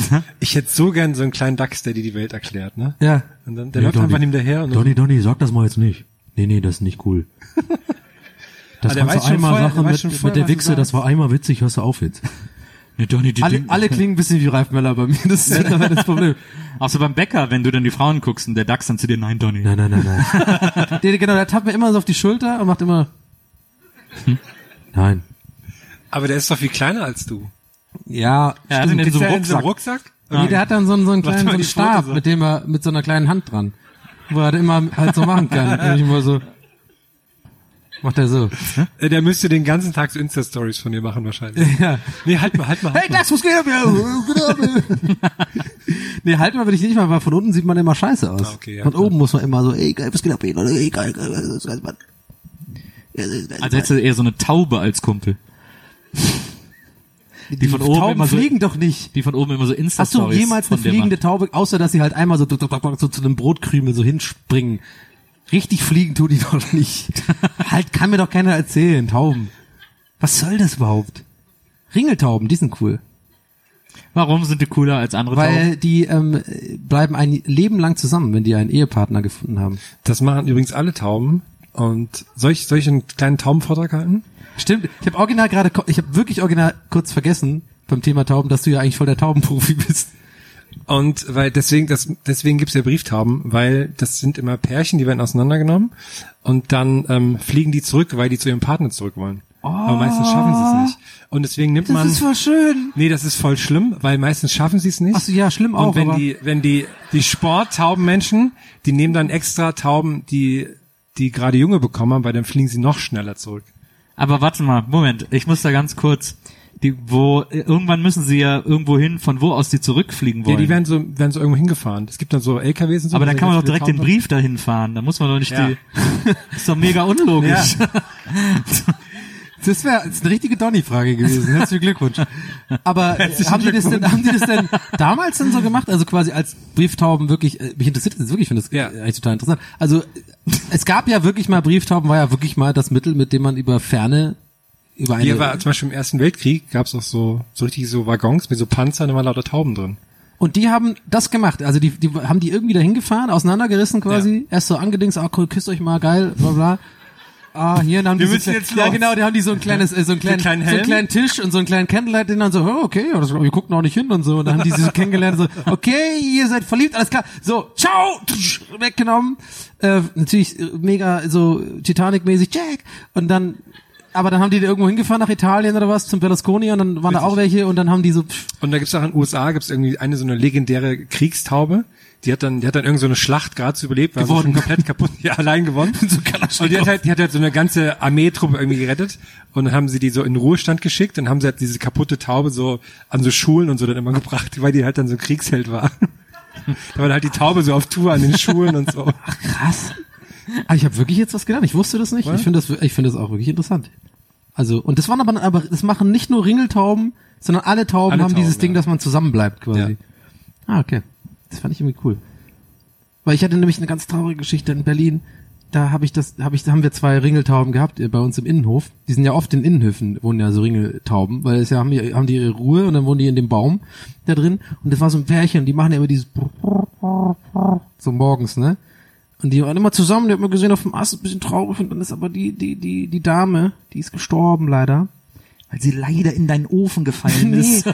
Ich hätte so gern so einen kleinen Dachs, der dir die Welt erklärt, ne? Ja. Und dann, der läuft einfach neben der her und dann, Donny, Donny, sag das mal jetzt nicht. Nee, nee, das ist nicht cool. [laughs] Das Ah, schon einmal vorher- weiß mit, mit vorher, der Wichse, das war einmal witzig, hörst du auf jetzt. [laughs] Nee, Donny, die Alle, Ding- alle klingen ein bisschen wie Ralf Möller bei mir. Das ist [laughs] mittlerweile das Problem. Außer beim Bäcker, wenn du dann die Frauen guckst und der Dachs dann zu dir, nein, Donny. Nein, nein, nein, nein. der, genau, der tappt mir immer so auf die Schulter und macht immer. Hm? Nein. Aber der ist doch viel kleiner als du. Ja, Ja, in stimmt. so einem Ist der in Rucksack. Nee, der hat dann so einen, so einen kleinen so einen Stab, so. mit dem er mit so einer kleinen Hand dran, wo er das immer halt so machen kann. [laughs] Und ich immer so. Macht er so. Äh, Der müsste den ganzen Tag so Insta-Stories von dir machen wahrscheinlich. [laughs] Ja. Nee, halt mal, halt mal. Halt Hey, Dax, was geht ab? Ja, geht ab? nee, halt mal will ich nicht mal, weil von unten sieht man immer scheiße aus. Ah, okay, ja, von klar. oben muss man immer so, ey, geil, was geht ab? ey, Leute, Ey, geil, geil, geil, geil, geil, Ja, das ist geil. Also hättest du eher so eine Taube als Kumpel. [laughs] Die von oben Tauben immer so, fliegen doch nicht. die von oben immer so insta Hast du jemals eine fliegende Taube, außer dass sie halt einmal so, so zu einem Brotkrümel so hinspringen? Richtig fliegen tut die [laughs] doch nicht. halt, kann mir doch keiner erzählen, Tauben. Was soll das überhaupt? Ringeltauben, die sind cool. Warum sind die cooler als andere Weil Tauben? die ähm, bleiben ein Leben lang zusammen, wenn die einen Ehepartner gefunden haben. Das machen übrigens alle Tauben. Und soll ich, soll ich einen kleinen Taubenvortrag halten? Stimmt, ich habe original gerade, ich habe wirklich original kurz vergessen beim Thema Tauben, dass du ja eigentlich voll der Taubenprofi bist. Und weil deswegen, das, deswegen gibt's ja Brieftauben, weil das sind immer Pärchen, die werden auseinandergenommen und dann ähm, fliegen die zurück, weil die zu ihrem Partner zurück wollen. Aber meistens schaffen sie es nicht. Und deswegen nimmt man. voll schön. nee, das ist voll schlimm, weil meistens schaffen sie es nicht. Ach so, ja, schlimm auch, Und wenn die, wenn die, die Sporttaubenmenschen, die nehmen dann extra Tauben, die, die gerade Junge bekommen haben, weil dann fliegen sie noch schneller zurück. Aber warte mal, Moment, ich muss da ganz kurz, die, wo, irgendwann müssen sie ja irgendwo hin, von wo aus die zurückfliegen wollen. Ja, die werden so, werden so irgendwo hingefahren. Es gibt dann so LKWs und so. aber dann sie kann man doch direkt den Brief dahin fahren. Da muss man doch nicht Ja. die, [laughs] ist doch mega unlogisch. [laughs] Das wäre eine richtige Donny-Frage gewesen. Herzlichen Glückwunsch. Aber äh, haben die das denn, haben die das denn damals denn so gemacht? Also quasi als Brieftauben wirklich, äh, mich interessiert das wirklich, ich finde das Ja. äh, eigentlich total interessant. Also äh, es gab ja wirklich mal Brieftauben, war ja wirklich mal das Mittel, mit dem man über Ferne über eine Hier war zum Beispiel im Ersten Weltkrieg gab es auch so, so richtig so Waggons mit so Panzern, da waren lauter Tauben drin. Und die haben das gemacht. Also die, die haben die irgendwie dahin gefahren, auseinandergerissen quasi. Erst so angedingst, ah, cool, küsst euch mal, geil, bla bla. Ah, hier, haben die so, jetzt Ja, genau, die haben die so ein kleines, äh, so einen kleinen, so einen kleinen Tisch und so einen kleinen Candlelight, den dann so, oh, okay, das, wir gucken auch nicht hin und so. Und dann haben die sich so kennengelernt, so, okay, ihr seid verliebt, alles klar. So, ciao, weggenommen. Äh, natürlich äh, mega so Titanic-mäßig, Jack. Und dann, aber dann haben die irgendwo hingefahren nach Italien oder was, zum Berlusconi und dann waren da auch welche und dann haben die so, pff, Und da gibt's auch in den USA gibt's irgendwie eine so eine legendäre Kriegstaube. Die hat dann, die hat dann irgend so eine Schlacht gerade so überlebt, war so Gewonnen. schon komplett kaputt, [laughs] ja, allein gewonnen. so Und die hat halt, die hat halt so eine ganze Armeetruppe irgendwie gerettet. Und dann haben sie die so in den Ruhestand geschickt und haben sie halt diese kaputte Taube so an so Schulen und so dann immer gebracht, weil die halt dann so ein Kriegsheld war. Da war halt die Taube so auf Tour an den Schulen und so. Krass. Ah, ich habe wirklich jetzt was gelernt. Ich wusste das nicht. Ich finde das, ich finde das auch wirklich interessant. Also und das waren aber, aber das machen nicht nur Ringeltauben, sondern alle Tauben Alle haben Tauben, dieses Ding, ja. dass man zusammenbleibt quasi. Ah, okay. Das fand ich irgendwie cool. Weil ich hatte nämlich eine ganz traurige Geschichte in Berlin. Da habe ich das, habe ich, da haben wir zwei Ringeltauben gehabt äh, bei uns im Innenhof. Die sind ja oft in Innenhöfen wohnen ja so Ringeltauben, weil es ja haben die, haben die ihre Ruhe und dann wohnen die in dem Baum da drin. Und das war so ein Pärchen, die machen ja immer dieses so morgens, ne? Und die waren immer zusammen, die hat man gesehen auf dem Ast, ein bisschen traurig, und dann ist aber die, die, die, die Dame, die ist gestorben leider. Weil sie leider in deinen Ofen gefallen Nee, ist.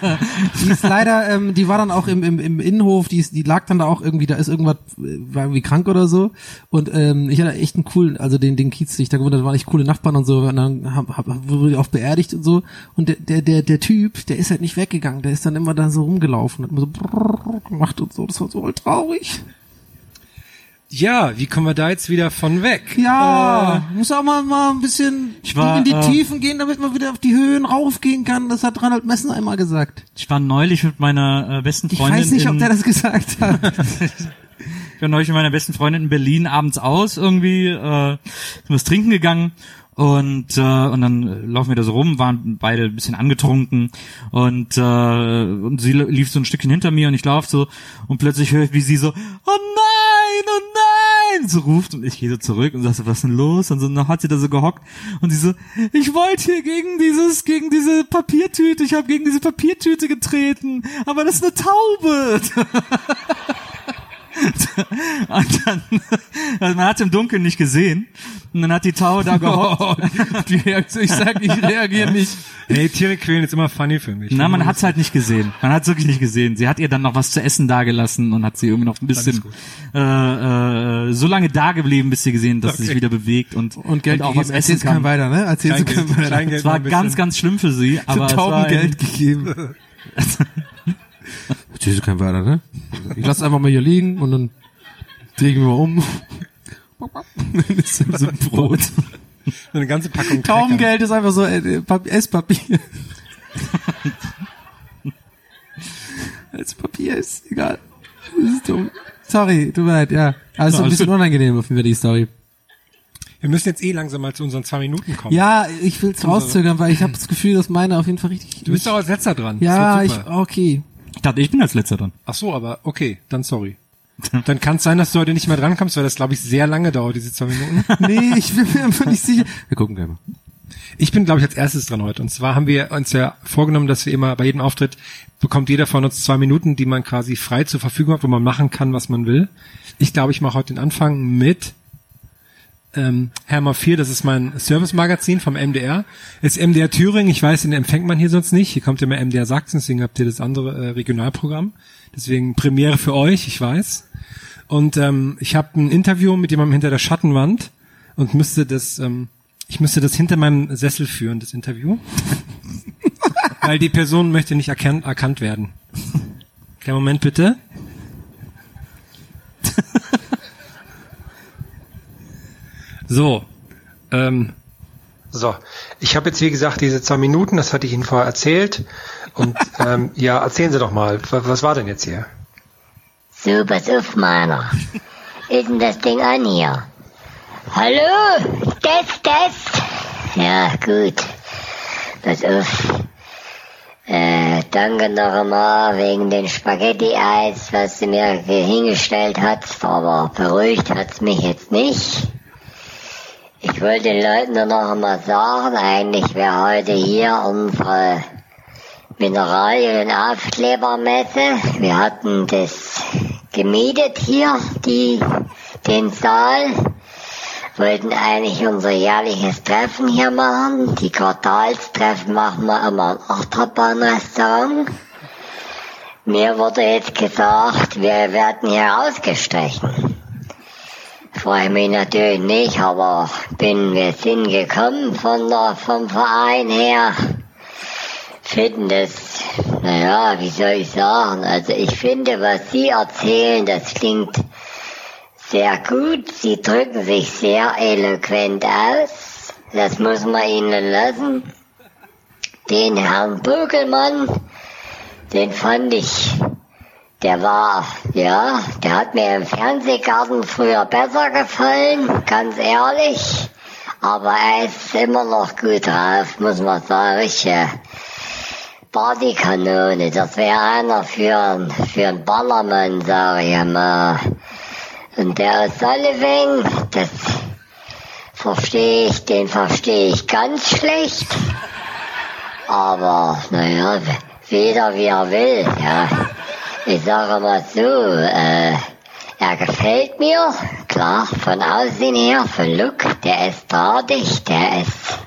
die ist leider, ähm, die war dann auch im, im, im Innenhof, die, ist, die lag dann da auch irgendwie, da ist irgendwas, äh, war irgendwie krank oder so. Und ähm, ich hatte echt einen coolen, also den, den Kiez, den ich da habe, waren echt coole Nachbarn und so. Und dann hab, hab, wurde ich auch beerdigt und so. Und der, der, der, der Typ, der ist halt nicht weggegangen, der ist dann immer da so rumgelaufen, hat immer so gemacht und so. Das war so voll traurig. Ja, wie kommen wir da jetzt wieder von weg? Ja, muss auch mal, mal ein bisschen Ich war, in die äh, Tiefen gehen, damit man wieder auf die Höhen raufgehen kann. Das hat Reinhold Messen einmal gesagt. Ich war neulich mit meiner äh, besten Ich Freundin weiß nicht, in, ob der das gesagt hat. [laughs] [laughs] Ich war neulich mit meiner besten Freundin in Berlin abends aus irgendwie, äh, sind was trinken gegangen und äh, und dann äh, laufen wir da so rum, waren beide ein bisschen angetrunken und äh, und sie lief so ein Stückchen hinter mir und ich laufe so und plötzlich höre ich, wie sie so, oh nein, oh nein, so ruft und ich gehe so zurück und sag so, was ist denn los? Und so dann hat sie da so gehockt und sie so, ich wollte hier gegen dieses, gegen diese Papiertüte, ich habe gegen diese Papiertüte getreten, aber das ist eine Taube. [laughs] und dann, also man hat im Dunkeln nicht gesehen. Und dann hat die Taube da gehockt. [laughs] die Reaktion, ich sag, ich reagiere nicht. Hey, Tiere quälen ist immer funny für mich. Na, man hat's halt nicht gesehen. Man hat's wirklich nicht gesehen. Sie hat ihr dann noch was zu essen dagelassen und hat sie irgendwie noch ein bisschen äh, äh, so lange da geblieben, bis sie gesehen, dass sie sich Okay. wieder bewegt und, Und Geld auch gegeben. was essen kann. weiter, ne? Erzähl's Kleingeld. Kleingeld Es war ganz, ganz schlimm für sie, aber es war Geld gegeben. [laughs] Erzählst du keinem weiter, ne? Ich lass einfach mal hier liegen und dann drehen wir mal um. Dann ist so ein Brot. eine ganze Packung Cracker. Taubengeld ist einfach so äh, Pap- Esspapier. Als Papier ist egal. Das ist dumm. Sorry, tut mir leid, ja. Also ist ein bisschen unangenehm auf jeden Fall die Story. Wir müssen jetzt eh langsam mal zu unseren zwei Minuten kommen. Ja, ich will's rauszögern, weil ich habe das Gefühl, dass meine auf jeden Fall richtig. Du bist doch als letzter dran. ja, ich okay. Ich dachte, ich bin als letzter dran. Ach so, aber okay, dann sorry. Dann kann es sein, dass du heute nicht mehr drankommst, weil das, glaube ich, sehr lange dauert, diese zwei Minuten. [laughs] Nee, ich bin mir einfach nicht sicher. Wir gucken gleich mal. Ich bin, glaube ich, als erstes dran heute. Und zwar haben wir uns ja vorgenommen, dass wir immer bei jedem Auftritt bekommt jeder von uns zwei Minuten, die man quasi frei zur Verfügung hat, wo man machen kann, was man will. Ich glaube, ich mache heute den Anfang mit ähm, Hermer 4, das ist mein Service-Magazin vom MDR. Ist MDR Thüringen, ich weiß, den empfängt man hier sonst nicht. Hier kommt immer MDR Sachsen, deswegen habt ihr das andere äh, Regionalprogramm. Deswegen Premiere für euch, ich weiß. Und ähm, ich habe ein Interview mit jemandem hinter der Schattenwand und müsste das, ähm, ich müsste das hinter meinem Sessel führen, das Interview. [laughs] Weil die Person möchte nicht erkannt, erkannt werden. Kleinen Moment bitte. [laughs] So. Ähm, so, ich habe jetzt wie gesagt diese zwei Minuten, das hatte ich Ihnen vorher erzählt. Und [laughs] ähm, ja, erzählen Sie doch mal, was, war denn jetzt hier? So, pass auf, meiner. Ist denn das Ding an hier? Hallo? Test, Test. Ja, gut. Pass auf. Äh, danke noch einmal wegen den Spaghetti-Eis, was sie mir ge- hingestellt hat. Aber beruhigt hat's mich jetzt nicht. Ich wollte den Leuten nur noch einmal sagen, eigentlich wäre heute hier unsere Mineralien- und Aufklebermesse. Wir hatten das gemietet hier, die, den Saal. Wollten eigentlich unser jährliches Treffen hier machen. Die Quartalstreffen machen wir immer im Achterbahnrestaurant. Mir wurde jetzt gesagt, wir werden hier ausgestrichen. Freue ich mich natürlich nicht, aber bin, wir sind gekommen von der, vom Verein her das, naja, wie soll ich sagen, also ich finde, was Sie erzählen, das klingt sehr gut. Sie drücken sich sehr eloquent aus. Das muss man Ihnen lassen. Den Herrn Bögelmann, den fand ich, der war, ja, der hat mir im Fernsehgarten früher besser gefallen, ganz ehrlich. Aber er ist immer noch gut drauf, muss man sagen. Ich, äh, Partykanone, das wäre einer für, für einen Ballermann, sag ich mal. Und der Solving, das verstehe ich, den verstehe ich ganz schlecht. Aber, naja, jeder wie er will, ja. Ich sage mal so, äh, er gefällt mir, klar, von Aussehen her, von Look, der ist drahtig, der ist,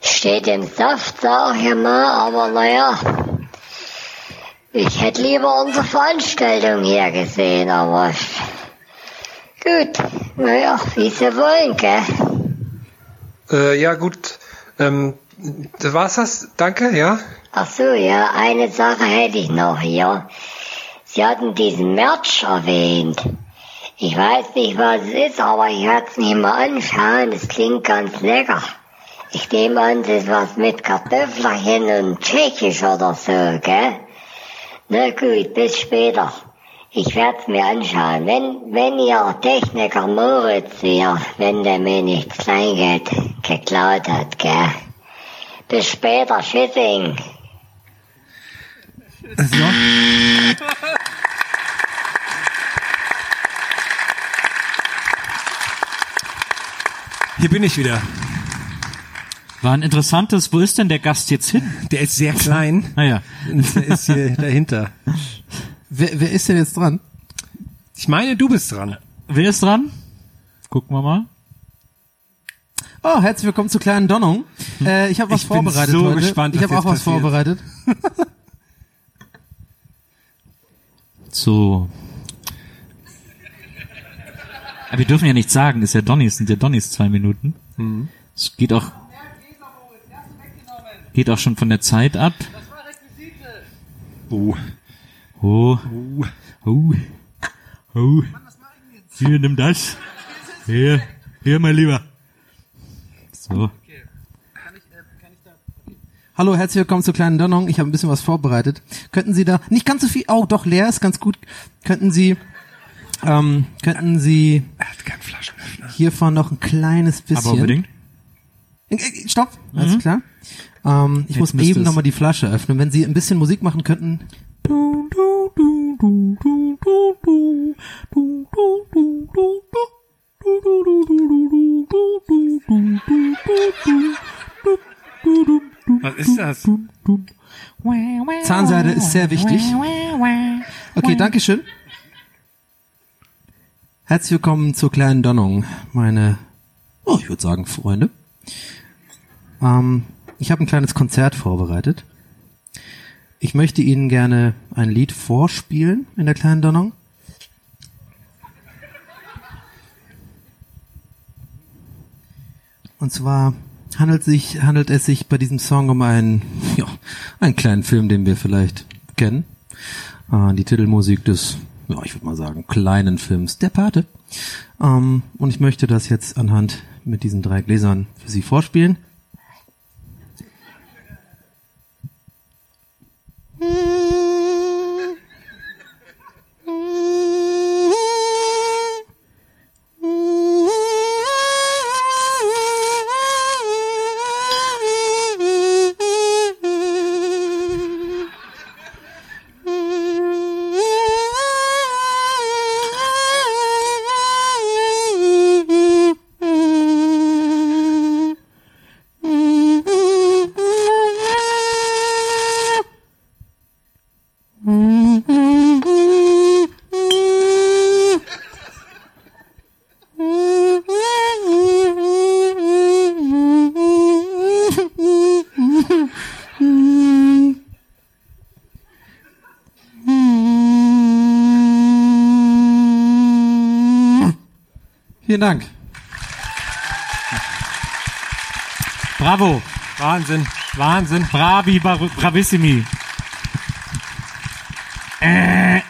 steht im Saft, sag ich mal, aber naja, ich hätte lieber unsere Veranstaltung hier gesehen, aber gut, naja, wie sie wollen, gell. Äh, ja, gut. Ähm, das war's das? Danke, ja? Ach so, ja, eine Sache hätte ich noch hier. Sie hatten diesen Merch erwähnt. Ich weiß nicht, was es ist, aber ich werde es mir mal anschauen. Es klingt ganz lecker. Ich nehme an, das ist was mit Kartoffelchen und Tschechisch oder so, gell? Na gut, bis später. Ich werde es mir anschauen. Wenn, wenn ihr Techniker Moritz hier, wenn der mir nicht Kleingeld geklaut hat, gell? Bis später, Tschüssing. Hier bin ich wieder. War ein interessantes, wo ist denn der Gast jetzt hin? Der ist sehr klein. [laughs] Naja. Der ist hier dahinter. Wer, wer ist denn jetzt dran? Ich meine, du bist dran. Wer ist dran? Gucken wir mal. Oh, herzlich willkommen zur kleinen Donnung. Äh, ich habe was Ich bin vorbereitet so heute. gespannt, ich habe auch was vorbereitet. [laughs] So. Aber wir dürfen ja nichts sagen, ist ja Donnys, sind ja Donnys zwei Minuten. Es geht auch, geht auch schon von der Zeit ab. Oh. Oh. Oh. Oh. Hier, nimm das. Hier, hier, mein Lieber. So. Hallo, herzlich willkommen zur kleinen Donnung. Ich habe ein bisschen was vorbereitet. Könnten Sie da nicht ganz so viel? Oh, doch leer ist ganz gut. Könnten Sie, ähm, könnten Sie Er hat keinen Flaschenöffner. hiervon noch ein kleines bisschen? Aber unbedingt. Äh, äh, Stopp, alles klar. Ähm, ich Jetzt muss eben nochmal die Flasche öffnen. Wenn Sie ein bisschen Musik machen könnten. Was ist das? Zahnseide ist sehr wichtig. Okay, danke schön. Herzlich willkommen zur kleinen Donnung, meine, oh, ich würde sagen, Freunde. Ähm, ich habe ein kleines Konzert vorbereitet. Ich möchte Ihnen gerne ein Lied vorspielen in der kleinen Donnung. Und zwar handelt sich handelt es sich bei diesem Song um einen ja, einen kleinen Film, den wir vielleicht kennen. Äh, die Titelmusik des ja, ich würde mal sagen kleinen Films Der Pate. Ähm, und ich möchte das jetzt anhand mit diesen drei Gläsern für Sie vorspielen. Wahnsinn. Bravi, bravissimi. Äh.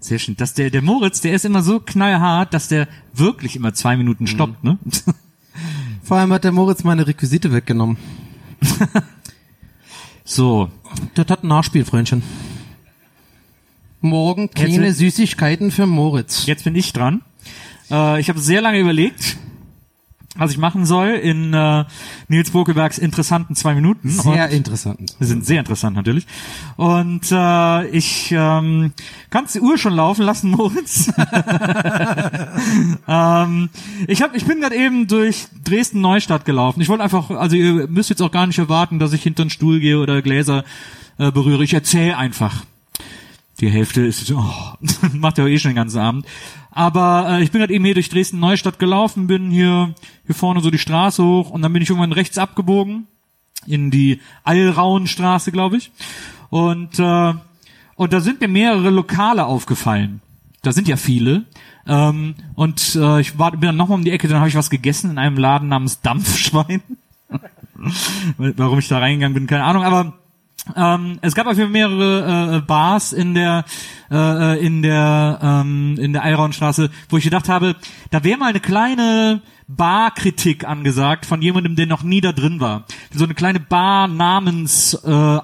Sehr schön. Dass der, der Moritz, der ist immer so knallhart, dass der wirklich immer zwei Minuten stoppt, ne? [laughs] Vor allem hat der Moritz meine Requisite weggenommen. [laughs] So. Das hat ein Nachspiel, Freundchen. Morgen keine Süßigkeiten für Moritz. Jetzt bin ich dran. Äh, ich habe sehr lange überlegt, was ich machen soll in äh, Nils Bokelbergs interessanten zwei Minuten. Sehr Und- interessant. Die sind sehr interessant natürlich. Und äh, ich ähm, kannst die Uhr schon laufen lassen, [laughs] Moritz. [laughs] ähm, ich hab, ich bin gerade eben durch Dresden Neustadt gelaufen. Ich wollte einfach, also ihr müsst jetzt auch gar nicht erwarten, dass ich hinter den Stuhl gehe oder Gläser äh, berühre. Ich erzähle einfach. Die Hälfte ist, oh, [laughs] macht ja eh schon den ganzen Abend. Aber äh, ich bin gerade eben hier durch Dresden Neustadt gelaufen, bin hier hier vorne so die Straße hoch und dann bin ich irgendwann rechts abgebogen in die Eilrauenstraße, glaube ich. Und äh, und da sind mir mehrere Lokale aufgefallen. Da sind ja viele. Ähm, und äh, ich war, bin dann nochmal um die Ecke, dann habe ich was gegessen in einem Laden namens Dampfschwein. [laughs] Warum ich da reingegangen bin, keine Ahnung. Aber ähm, es gab auf jeden Fall mehrere äh, Bars in der äh, in der ähm, in der Eilraunstraße, wo ich gedacht habe, da wäre mal eine kleine Barkritik angesagt von jemandem, der noch nie da drin war. So eine kleine Bar namens äh.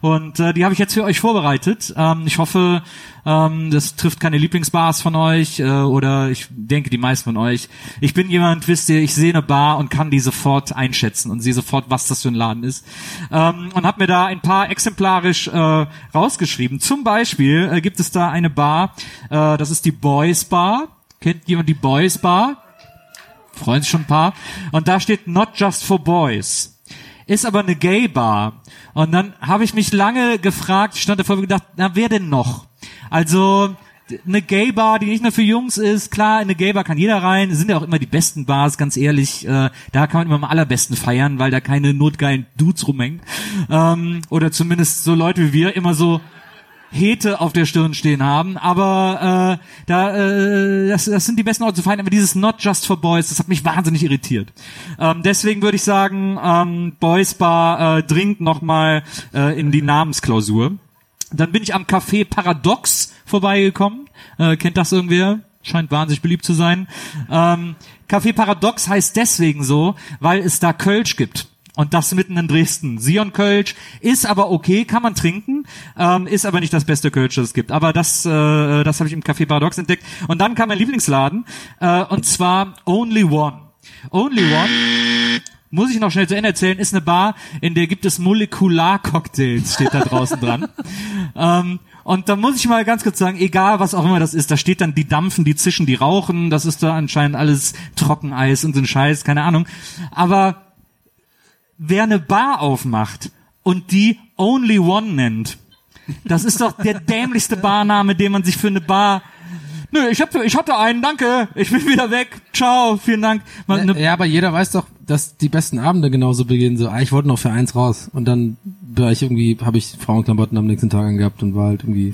Und äh, die habe ich jetzt für euch vorbereitet. Ähm, ich hoffe, ähm, das trifft keine Lieblingsbars von euch äh, oder ich denke die meisten von euch. Ich bin jemand, wisst ihr, ich sehe eine Bar und kann die sofort einschätzen und sehe sofort, was das für ein Laden ist. Ähm, und habe mir da ein paar exemplarisch äh, rausgeschrieben. Zum Beispiel äh, gibt es da eine Bar, äh, das ist die Boys Bar. Kennt jemand die Boys Bar? Freuen sich schon ein paar. Und da steht Not Just for Boys. ist aber eine Gay-Bar. Und dann habe ich mich lange gefragt, stand davor und gedacht, na, wer denn noch? Also, eine Gay-Bar, die nicht nur für Jungs ist, klar, in eine Gay-Bar kann jeder rein, sind ja auch immer die besten Bars, ganz ehrlich, äh, da kann man immer am allerbesten feiern, weil da keine notgeilen Dudes rumhängen. Ähm, oder zumindest so Leute wie wir immer so Hete auf der Stirn stehen haben, aber äh, da äh, das, das sind die besten Orte zu feiern, aber dieses Not Just for Boys, das hat mich wahnsinnig irritiert. Ähm, deswegen würde ich sagen, ähm, Boys Bar äh, dringt nochmal äh, in die Namensklausur. Dann bin ich am Café Paradox vorbeigekommen. Äh, kennt das irgendwer? Scheint wahnsinnig beliebt zu sein. Ähm, Café Paradox heißt deswegen so, weil es da Kölsch gibt. Und das mitten in Dresden. Sion Kölsch ist aber okay, kann man trinken, ähm, ist aber nicht das beste Kölsch, das es gibt. Aber das, äh, das habe ich im Café Paradox entdeckt. Und dann kam mein Lieblingsladen, äh, und zwar Only One. Only One muss ich noch schnell zu Ende erzählen, ist eine Bar, in der gibt es Molekular-Cocktails, steht da draußen dran. [laughs] Ähm, und da muss ich mal ganz kurz sagen, egal was auch immer das ist, da steht dann die dampfen, die zischen, die rauchen, das ist da anscheinend alles Trockeneis und so ein Scheiß, keine Ahnung. Aber wer eine Bar aufmacht und die Only One nennt, das ist doch der [laughs] dämlichste Barname, den man sich für eine Bar Nö, ich, hab, ich hatte einen, danke. Ich bin wieder weg. Ciao, vielen Dank. Man, ne, Ja, aber jeder weiß doch, dass die besten Abende genauso beginnen. So, ah, ich wollte noch für eins raus und dann war ich irgendwie, habe ich Frauenklamotten am nächsten Tag angehabt und war halt irgendwie.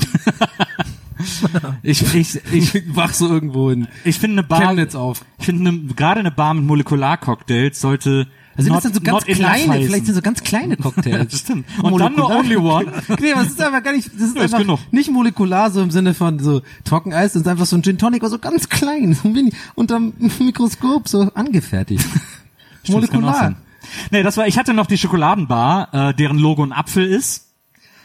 [laughs] ich, ich, ich, wach so irgendwo in ich finde eine Bar, Chemnitz auf. ich finde eine, gerade eine Bar mit Molekularcocktails sollte Also not, das sind so ganz kleine, vielleicht sind so ganz kleine Cocktails. Stimmt. Und dann nur Only One. [laughs] Nee, aber es ist einfach gar nicht, das ist Ja, ist einfach genug. nicht molekular so im Sinne von so Trockeneis, das ist einfach so ein Gin Tonic, aber so ganz klein, so mini, unterm [laughs] Mikroskop so angefertigt. [laughs] Stimmt, molekular. Nee, das war, ich hatte noch die Schokoladenbar, äh, deren Logo ein Apfel ist.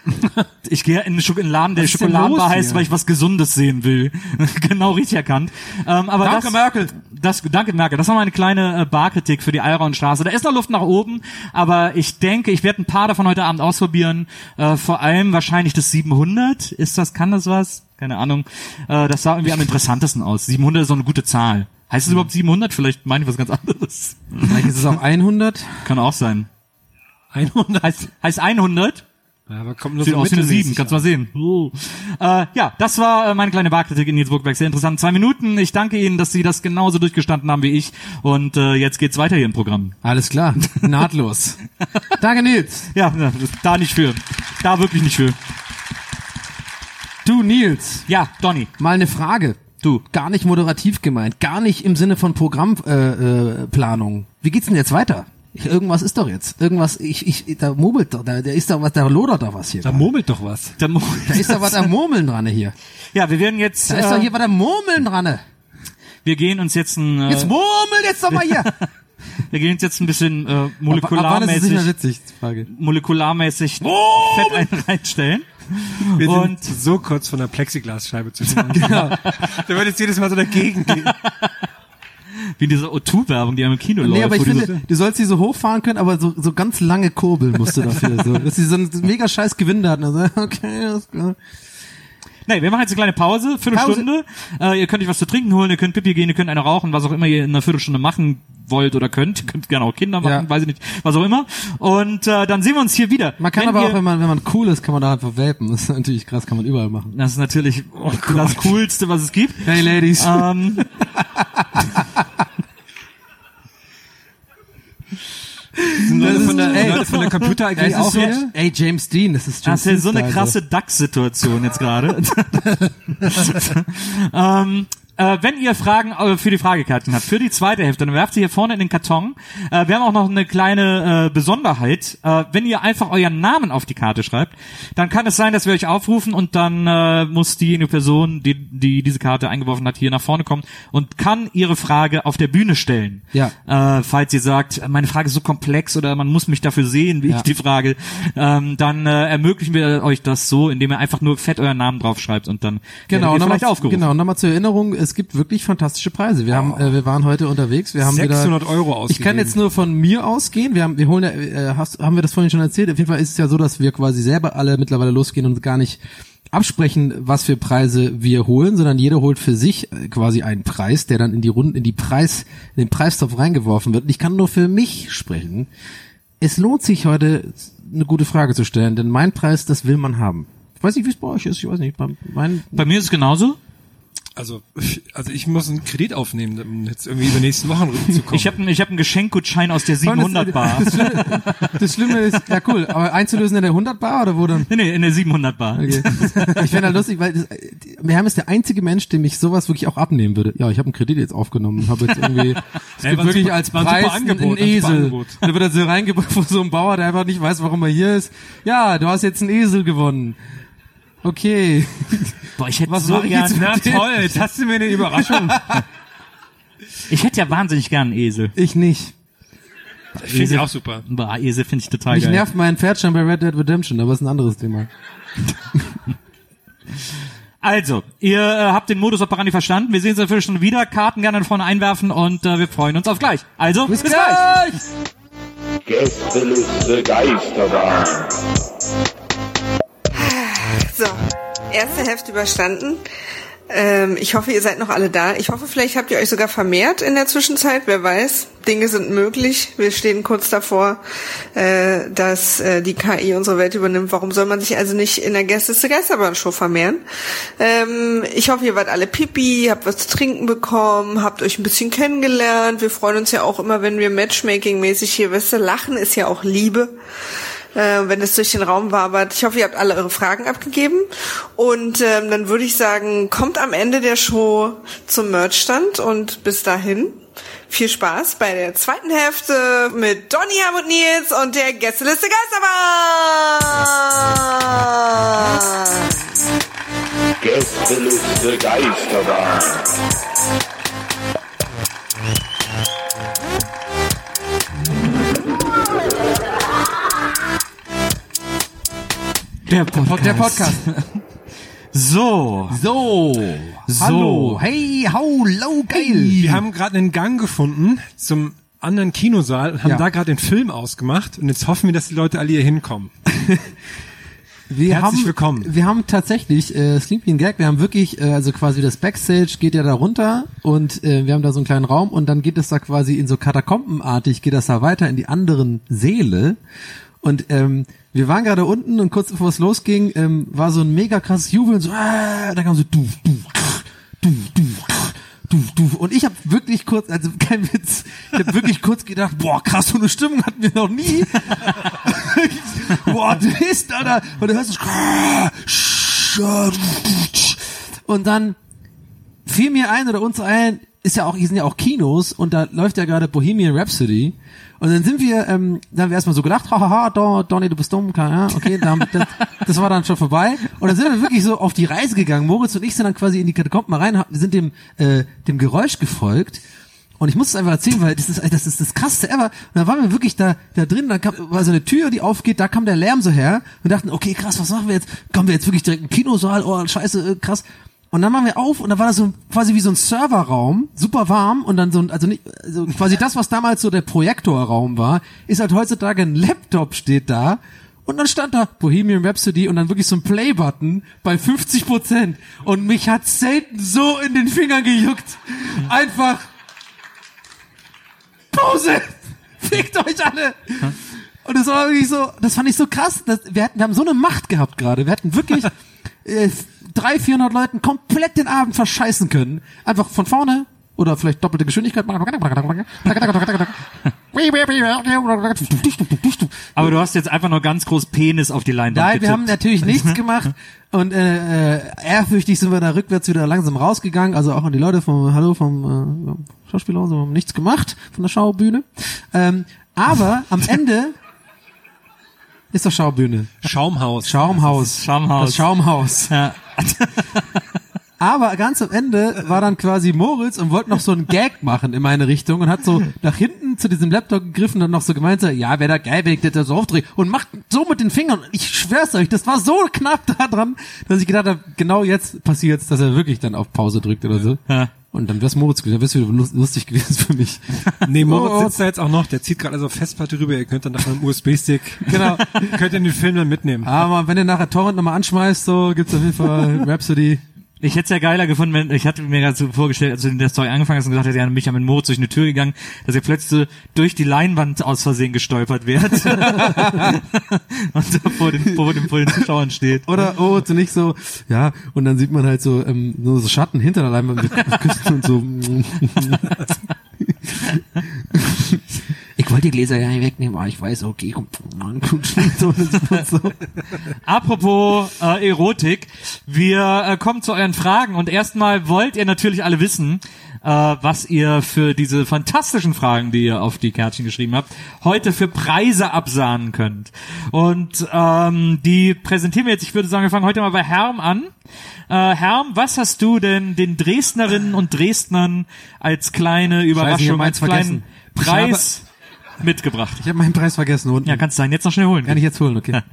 [laughs] Ich gehe in in einen Laden, der Schokoladenbar heißt, weil ich was Gesundes sehen will. [laughs] genau richtig erkannt. Ähm, aber Danke, das, Merkel. Das, danke, Merkel. Das war meine kleine äh, Barkritik für die Alraunstraße. Da ist noch Luft nach oben, aber ich denke, ich werde ein paar davon heute Abend ausprobieren. Äh, vor allem wahrscheinlich das 700. Ist das, kann das was? Keine Ahnung. Äh, das sah irgendwie am interessantesten aus. 700 ist so eine gute Zahl. Heißt es überhaupt 700? Vielleicht meine ich was ganz anderes. Vielleicht ist es auch [laughs] 100. Kann auch sein. 100. Heißt, heißt 100? Ja, aber kommt nur Sieht so aus wie eine mittelmäßig 7, kannst du mal sehen. Uh. Äh, ja, das war äh, meine kleine Barkritik in Nils Burgberg. Sehr interessant. Zwei Minuten. Ich danke Ihnen, dass Sie das genauso durchgestanden haben wie ich. Und äh, jetzt geht's weiter hier im Programm. Alles klar, [laughs] nahtlos. Danke Nils. Ja, ja, da nicht für. Da wirklich nicht für. Du Nils, Ja, Donny. mal eine Frage. Du. Gar nicht moderativ gemeint, gar nicht im Sinne von Programmplanung. Äh, äh, Planung. Wie geht's denn jetzt weiter? Irgendwas ist doch jetzt. Irgendwas, ich, ich, da murmelt doch, da, da ist doch was, da lodert doch was hier. Da gerade. murmelt doch was. Da, Da ist doch was am Murmeln dran hier. ja, wir werden jetzt. Da ist doch Äh, hier was am Murmeln dran. wir gehen uns jetzt ein. Äh, Jetzt murmel jetzt doch mal hier. [laughs] wir gehen uns jetzt ein bisschen äh, Ab wann ist es nicht mehr molekularmäßig, witzig? Frage. molekularmäßig Fett ein reinstellen. Wir Und- sind so kurz von der Plexiglasscheibe zu tun. [laughs] Der wird jetzt jedes Mal so dagegen gehen. [laughs] Wie diese O2-Werbung, die am Kino läuft. Nee, aber ich finde, du sollst sie so hochfahren können, aber so, so ganz lange kurbeln musst du dafür. So, [laughs] dass sie so einen mega scheiß Gewinde hatten. Also, [laughs] okay, alles klar. Nee, wir machen jetzt eine kleine Pause, Viertelstunde. Äh, ihr könnt euch was zu trinken holen, ihr könnt Pipi gehen, ihr könnt eine rauchen, was auch immer ihr in einer Viertelstunde machen wollt oder könnt. Ihr könnt gerne auch Kinder machen, Ja. weiß ich nicht, was auch immer. Und äh, dann sehen wir uns hier wieder. Man kann Wenn aber ihr, auch, wenn man, wenn man cool ist, kann man da einfach vapen. Das ist natürlich krass, kann man überall machen. Das ist natürlich Oh das Coolste, was es gibt. Hey Ladies. Ähm, [laughs] Sind Leute von der, ey, Leute von der Computer AG auch so, hier? ey, James Dean, das ist James das ist so eine krasse DAX-Situation jetzt gerade. [laughs] [laughs] ähm, äh, wenn ihr Fragen äh, für die Fragekarten habt, für die zweite Hälfte, dann werft sie hier vorne in den Karton. Äh, wir haben auch noch eine kleine äh, Besonderheit. Äh, wenn ihr einfach euren Namen auf die Karte schreibt, dann kann es sein, dass wir euch aufrufen und dann äh, muss diejenige Person, die, die diese Karte eingeworfen hat, hier nach vorne kommen und kann ihre Frage auf der Bühne stellen. Ja. Falls ihr sagt, meine Frage ist so komplex oder man muss mich dafür sehen, wie Ja. ich die Frage, ähm, dann ermöglichen wir euch das so, indem ihr einfach nur fett euren Namen draufschreibt und dann Genau, werdet ihr vielleicht aufgerufen. genau, nochmal zur Erinnerung, es gibt wirklich fantastische Preise. Wir haben, äh, wir waren heute unterwegs, wir haben 600 wieder, Euro Ich kann ausgegeben. jetzt nur von mir ausgehen. Wir haben, wir holen, äh, hast, haben wir das vorhin schon erzählt. Auf jeden Fall ist es ja so, dass wir quasi selber alle mittlerweile losgehen und gar nicht absprechen, was für Preise wir holen, sondern jeder holt für sich äh, quasi einen Preis, der dann in die Runden, in die Preis, in den Preistopf reingeworfen wird. Und ich kann nur für mich sprechen. es lohnt sich heute eine gute Frage zu stellen, denn mein Preis, das will man haben. Ich weiß nicht, wie es bei euch ist, ich weiß nicht. Bei, mein, Bei mir ist es genauso. Also, also ich muss einen Kredit aufnehmen, um jetzt irgendwie über nächsten Wochen rüberzukommen. Ich habe einen ich hab einen Geschenkgutschein aus der 700 Bar. Das, Schlimme, das Schlimme ist, ja cool, aber einzulösen in der 100 Bar oder wo dann? Nee, nee, in der 700 Bar. Okay. Ich fände halt lustig, weil das, Herm ist der einzige Mensch, dem ich sowas wirklich auch abnehmen würde. Ja, ich habe einen Kredit jetzt aufgenommen und habe jetzt irgendwie, es gibt ein wirklich super- als ein Preis einen, Angebot, einen ein Esel. Und dann wird er so reingebracht von so einem Bauer, der einfach nicht weiß, warum er hier ist. Ja, du hast jetzt einen Esel gewonnen. Okay. [laughs] Boah, ich hätte Was so ich gern, Na dem? toll, jetzt hast du mir eine Überraschung. [laughs] ich hätte ja wahnsinnig gern einen Esel. Ich nicht. Finde ich auch super. Boah, Esel finde ich total Mich geil. nervt mein Pferd schon bei Red Dead Redemption, aber ist ein anderes Thema. [laughs] Also, ihr äh, habt den Modus operandi verstanden. Wir sehen uns natürlich schon wieder. Karten gerne vorne einwerfen und äh, wir freuen uns auf gleich. Also, bis, gleich. Gästeliste Geisterbahn. So, erste Hälfte überstanden. Ähm, ich hoffe, ihr seid noch alle da. Ich hoffe, vielleicht habt ihr euch sogar vermehrt in der Zwischenzeit. Wer weiß, Dinge sind möglich. Wir stehen kurz davor, äh, dass äh, die KI unsere Welt übernimmt. Warum soll man sich also nicht in der Gästeliste Geisterbahn-Show vermehren? Ähm, ich hoffe, ihr wart alle pipi, habt was zu trinken bekommen, habt euch ein bisschen kennengelernt. Wir freuen uns ja auch immer, wenn wir Matchmaking-mäßig hier, weißt du, lachen ist ja auch Liebe äh, wenn es durch den Raum wabert. Ich hoffe, ihr habt alle eure Fragen abgegeben. Und ähm, dann würde ich sagen, kommt am Ende der Show zum Merchstand und bis dahin viel Spaß bei der zweiten Hälfte mit Donny, Helmut Nils und der Gästeliste Geisterbahn. Gästeliste Geisterbahn. Der Podcast. Der Podcast. So. So. So. Hallo. Hey, hallo, geil. Wir haben gerade einen Gang gefunden zum anderen Kinosaal und haben Ja. da gerade den Film ausgemacht und jetzt hoffen wir, dass die Leute alle hier hinkommen. [laughs] Wir Herzlich haben, willkommen. Wir haben tatsächlich äh, Sleeping Gag. Wir haben wirklich, äh, also quasi das Backstage geht ja da runter und äh, wir haben da so einen kleinen Raum und dann geht es da quasi in so Katakombenartig geht das da weiter in die anderen Säle und ähm, wir waren gerade unten und kurz bevor es losging, ähm, war so ein mega krasses Jubeln, so, ah, da kam so du, du, du, du, du, du. Und ich habe wirklich kurz, also kein Witz, ich habe wirklich kurz gedacht, boah, krass, so eine Stimmung hatten wir noch nie. [laughs] boah, Twist, Alter. Und du hörst es. Und dann fiel mir ein oder uns ein, ist ja auch, hier sind ja auch Kinos und da läuft ja gerade Bohemian Rhapsody. Und dann sind wir, ähm, dann haben wir erstmal so gedacht, hahaha, Don, Donny, du bist dumm, klar, ja, okay, dann, das, das war dann schon vorbei. Und dann sind wir wirklich so auf die Reise gegangen. Moritz und ich sind dann quasi in die Katakomben rein, wir sind dem, äh, dem Geräusch gefolgt. Und ich muss es einfach erzählen, weil das ist, das ist das krasseste ever. Und dann waren wir wirklich da, da drin, dann kam, war so eine Tür, die aufgeht, da kam der Lärm so her und dachten, okay, krass, was machen wir jetzt? Kommen wir jetzt wirklich direkt in den Kinosaal? Oh, scheiße, äh, krass. Und dann waren wir auf und da war das so quasi wie so ein Serverraum, super warm und dann so ein, also nicht, also quasi das, was damals so der Projektorraum war, ist halt heutzutage ein Laptop steht da und dann stand da Bohemian Rhapsody und dann wirklich so ein Play-Button bei 50 Prozent und mich hat selten so in den Fingern gejuckt. Einfach Pause! [laughs] Fickt euch alle! Und das war wirklich so, das fand ich so krass. Das, wir, hatten, wir haben so eine Macht gehabt gerade. Wir hatten wirklich äh, drei, vierhundert Leuten komplett den Abend verscheißen können. Einfach von vorne oder vielleicht doppelte Geschwindigkeit. Aber du hast jetzt einfach nur ganz groß Penis auf die Leinwand Nein, wir getippt. haben natürlich nichts [laughs] gemacht und äh, äh, ehrfürchtig sind wir da rückwärts wieder langsam rausgegangen. Also auch an die Leute vom Hallo vom äh, Schauspielhaus haben nichts gemacht von der Schaubühne. Ähm, aber am [laughs] Ende ist doch Schaubühne. Schaumhaus. Schaumhaus. Schaumhaus. Das Schaumhaus. Ja. Aber ganz am Ende war dann quasi Moritz und wollte noch so einen Gag machen in meine Richtung und hat so nach hinten zu diesem Laptop gegriffen und noch so gemeint, so, ja, wäre da geil, wenn ich das da so aufdrehe und macht so mit den Fingern. Ich schwör's euch, das war so knapp da dran, dass ich gedacht habe, genau jetzt passiert's, dass er wirklich dann auf Pause drückt oder so. Ja. Und dann wär's Moritz gewesen, dann wär's wieder lust- lustig [laughs] gewesen für mich. Nee, Moritz Oh. sitzt da jetzt auch noch, der zieht gerade also Festplatte rüber, ihr könnt dann nach einem USB-Stick, Genau. [laughs] könnt ihr den Film dann mitnehmen. Aber wenn ihr nachher Torrent nochmal anschmeißt, so gibt's auf jeden Fall Rhapsody. Ich hätte es ja geiler gefunden, wenn ich hatte mir gerade so vorgestellt, als du in der Story angefangen hast und gesagt hast, ja, mich ja mit Moritz durch eine Tür gegangen, dass ihr plötzlich so durch die Leinwand aus Versehen gestolpert wird [laughs] und da vor den, vor den, vor den Zuschauern steht. Oder, oh, so nicht so, ja, und dann sieht man halt so, ähm, nur so Schatten hinter der Leinwand mit Küssen und so. [laughs] ich wollte die Gläser ja nicht wegnehmen, aber ich weiß, okay, komm, [laughs] so, so. Apropos äh, Erotik, wir äh, kommen zu euren Fragen und erstmal wollt ihr natürlich alle wissen, äh, was ihr für diese fantastischen Fragen, die ihr auf die Kärtchen geschrieben habt, heute für Preise absahnen könnt. Und ähm, die präsentieren wir jetzt, ich würde sagen, wir fangen heute mal bei Herm an. Äh, Herm, was hast du denn den Dresdnerinnen und Dresdnern als kleine Überraschung, als kleinen Preis mitgebracht? Ich habe meinen Preis vergessen unten. Ja, kannst du deinen jetzt noch schnell holen. Kann ich jetzt holen, okay. [laughs]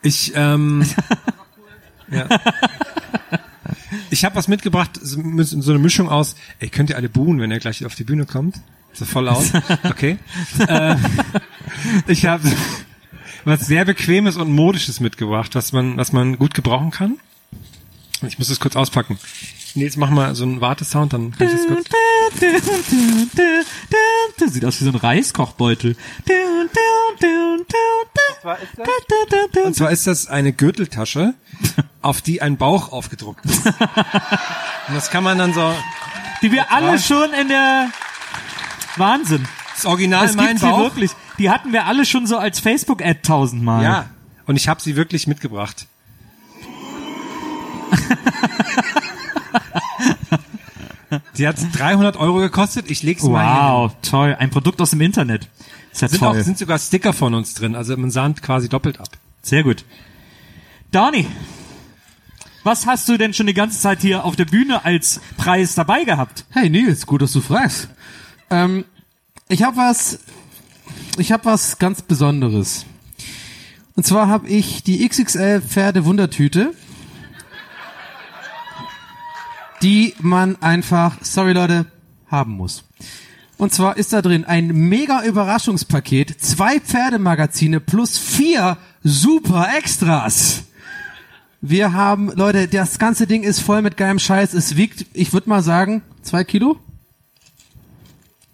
Ich, ähm, ja. Ich habe was mitgebracht, so eine Mischung aus, ey, könnt ihr alle buhen, wenn er gleich auf die Bühne kommt? So voll laut. [laughs] Okay. äh, ich habe was sehr bequemes und modisches mitgebracht, was man, was man gut gebrauchen kann. Ich muss das kurz auspacken. Nils, mach mal so einen Wartesound, dann kann ich das kurz. Sieht aus wie so ein Reiskochbeutel. Und zwar ist das eine Gürteltasche, auf die ein Bauch aufgedruckt ist. Und das kann man dann so. Die wir alle schon in der Wahnsinn. Das Original Es mein gibt sie Bauch. wirklich. Die hatten wir alle schon so als Facebook-Ad tausendmal. Ja. Und ich habe sie wirklich mitgebracht. Sie hat 300 Euro gekostet. Ich leg's mal hier. Wow, toll. Ein Produkt aus dem Internet. Ist ja Sind, toll. auch, sind sogar Sticker von uns drin. Also man sahnt quasi doppelt ab. Sehr gut. Dani, was hast du denn schon die ganze Zeit hier auf der Bühne als Preis dabei gehabt? Hey Nils, gut, dass du fragst. Ähm, ich habe was, ich habe was ganz Besonderes. Und zwar habe ich die XXL Pferde Wundertüte, die man einfach, sorry Leute, haben muss. Und zwar ist da drin ein mega Überraschungspaket, zwei Pferdemagazine plus vier super Extras. Wir haben, Leute, das ganze Ding ist voll mit geilem Scheiß. Es wiegt, ich würde mal sagen, zwei Kilo?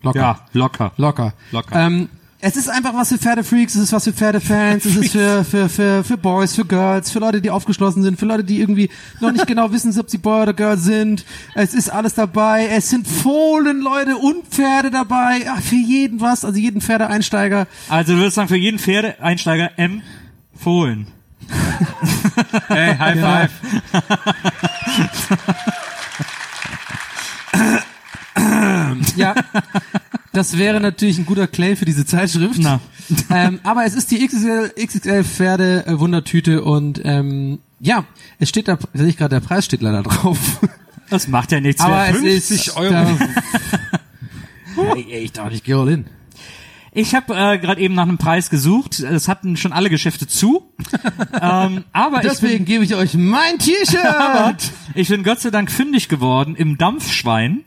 Locker. Ja, locker. Locker. Locker. Ähm, es ist einfach was für Pferdefreaks, es ist was für Pferdefans, es ist für, für, für, für Boys, für Girls, für Leute, die aufgeschlossen sind, für Leute, die irgendwie noch nicht genau wissen, ob sie Boy oder Girl sind. Es ist alles dabei. Es sind Fohlen, Leute, und Pferde dabei. Ach, für jeden was, also jeden Pferdeeinsteiger. Also du würdest sagen, für jeden Pferdeeinsteiger empfohlen. [laughs] Hey, High Ja. Five. [laughs] Ja, das wäre natürlich ein guter Claim für diese Zeitschrift. Na. [laughs] ähm, aber es ist die XXL, XXL Pferde äh, Wundertüte und ähm, ja, es steht da, sehe ich gerade, der Preis steht leider [laughs] drauf. Das macht ja nichts aber mehr. es 50 ist Euro. Da, [laughs] ich darf nicht all in. Ich habe äh, gerade eben nach einem Preis gesucht. Es hatten schon alle Geschäfte zu. ähm, aber Deswegen ich gebe ich euch mein T-Shirt. ich bin Gott sei Dank fündig geworden im Dampfschwein,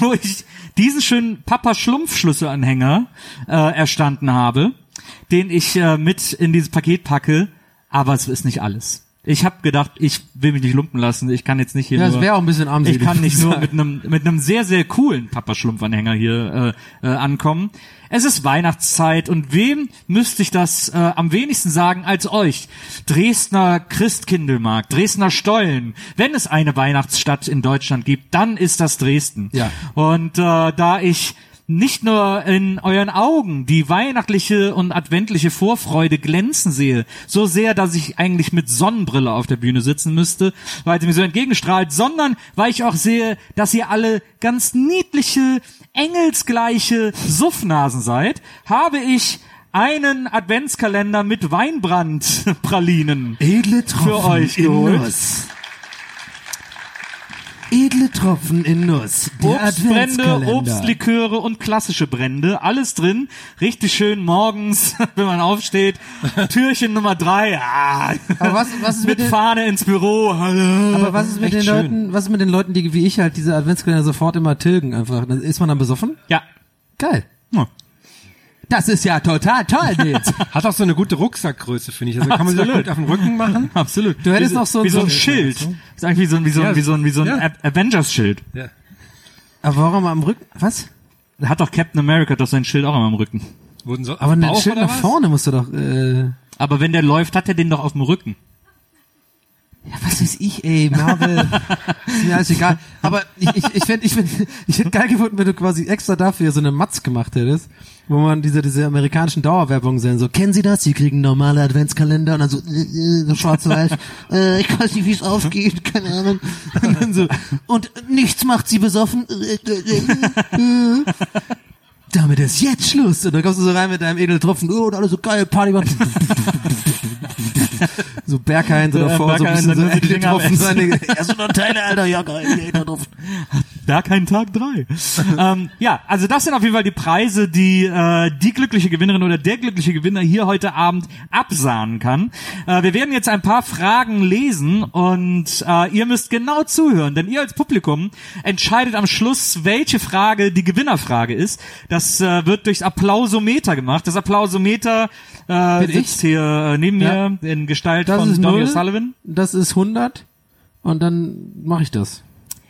wo ich diesen schönen Papa Schlumpf-Schlüsselanhänger äh, erstanden habe, den ich äh, mit in dieses Paket packe. Aber es ist nicht alles. Ich habe gedacht, ich will mich nicht lumpen lassen. Ich kann jetzt nicht hier Ja, nur es wäre auch ein bisschen armselig. ich kann nicht nur mit einem mit einem sehr sehr coolen Papa Schlumpfanhänger hier äh, äh, ankommen. Es ist Weihnachtszeit und wem müsste ich das äh, am wenigsten sagen als euch? Dresdner Christkindlmarkt, Dresdner Stollen. Wenn es eine Weihnachtsstadt in Deutschland gibt, dann ist das Dresden. Ja. Und äh, da ich nicht nur in euren Augen die weihnachtliche und adventliche Vorfreude glänzen sehe, so sehr, dass ich eigentlich mit Sonnenbrille auf der Bühne sitzen müsste, weil sie mir so entgegenstrahlt, sondern weil ich auch sehe, dass ihr alle ganz niedliche, engelsgleiche Suffnasen seid, habe ich einen Adventskalender mit Weinbrandpralinen Edle für euch geholt. Nuss. Edle Tropfen in Nuss. Der Obstbrände. Obstliköre und klassische Brände, alles drin. Richtig schön morgens, [laughs] wenn man aufsteht. Türchen Nummer drei. Ah, Aber was, was ist mit mit Fahne ins Büro. Hallo. aber was ist mit echt den schön. Leuten, was ist mit den Leuten, die wie ich halt diese Adventskalender sofort immer tilgen einfach? Ist man dann besoffen? Ja. Geil. Ja. Das ist ja total toll, Nils. [laughs] Hat auch so eine gute Rucksackgröße, finde ich. Also kann man sich Absolut. gut auf den Rücken machen. [laughs] Absolut. Du hättest wie, noch so- wie so ein so- Schild. Ist eigentlich wie so ein, wie so ein, Ja. wie so ein, wie so ein Ja. Avengers-Schild. Ja. Aber warum am Rücken? Was? Hat doch Captain America doch sein Schild auch immer am Rücken. Wurden so Aber ein Schild nach was? vorne musst du doch, äh, Aber wenn der läuft, hat er den doch auf dem Rücken. Ja, was weiß ich, ey, Marvel. [laughs] ist mir alles egal. Aber ich, ich, ich fände, ich, fänd, ich hätte geil gefunden, wenn du quasi extra dafür so eine Matz gemacht hättest, wo man diese, diese amerikanischen Dauerwerbungen sehen, so, kennen Sie das? Sie kriegen normale Adventskalender und dann so, äh, äh, so schwarz-weiß, [laughs] äh, ich weiß nicht, wie es aufgeht, keine Ahnung. Und dann so, und nichts macht Sie besoffen. Äh, äh, äh, äh. [laughs] Damit ist jetzt Schluss. Und dann kommst du so rein mit deinem Edeltropfen, oh, und alles so geil, Party machen. [laughs] so Berghain so davor, so ein bisschen so Edeltropfen. Seine, [laughs] so noch Teile, Alter, ja geil, Edeltropfen. Da kein Tag drei. ähm, ja, also das sind auf jeden Fall die Preise, die äh, die glückliche Gewinnerin oder der glückliche Gewinner hier heute Abend absahnen kann. Äh, wir werden jetzt ein paar Fragen lesen und äh, ihr müsst genau zuhören, denn ihr als Publikum entscheidet am Schluss, welche Frage die Gewinnerfrage ist. Das äh, wird durchs Applausometer gemacht. Das Applausometer äh, Bin ich? sitzt hier äh, neben Ja. mir in Gestalt Das von ist Donny null. O'Sullivan. Das ist 100 und dann mache ich das.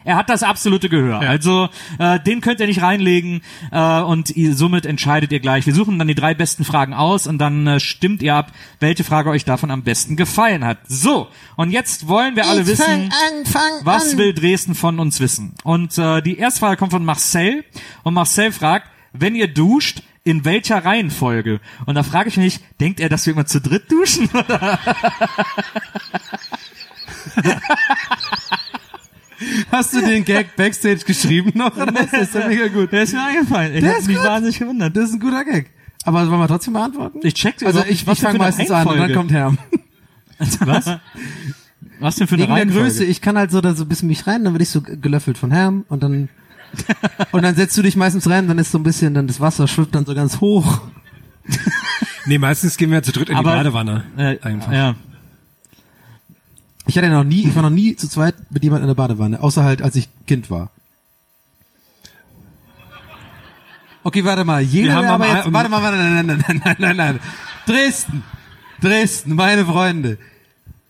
Er hat das absolute Gehör. Also äh, den könnt ihr nicht reinlegen äh, und ihr, somit entscheidet ihr gleich. Wir suchen dann die drei besten Fragen aus und dann äh, stimmt ihr ab, welche Frage euch davon am besten gefallen hat. So, und jetzt wollen wir alle wissen, an, fang was will Dresden von uns wissen? Und äh, die erste Frage kommt von Marcel und Marcel fragt, wenn ihr duscht, in welcher Reihenfolge? Und da frage ich mich, denkt er, dass wir immer zu dritt duschen? Hast du den Gag Backstage geschrieben noch? [laughs] Das ist ja mega gut. Der ist mir eingefallen. Ich Der habe ist mich gut. wahnsinnig gewundert. Das ist ein guter Gag. Aber wollen wir trotzdem beantworten? Ich check Also ich, ich fange meistens an und dann Reihenfolge? kommt Herm. [laughs] Was? Was denn für eine Wegen der Reihenfolge? Größe. Ich kann halt so da so ein bisschen mich rein, dann werde ich so gelöffelt von Herm und dann [laughs] und dann setzt du dich meistens rein, dann ist so ein bisschen, dann das Wasser schwimmt dann so ganz hoch. [laughs] Nee, meistens gehen wir zu dritt in Aber- die Badewanne. Äh, Einfach. Ja. Ich hatte noch nie, ich war noch nie zu zweit mit jemand in der Badewanne, außer halt als ich Kind war. Okay, warte mal. Jeder, der aber jetzt, warte mal, warte, nein, nein, nein, nein, nein, nein. Dresden, Dresden, meine Freunde.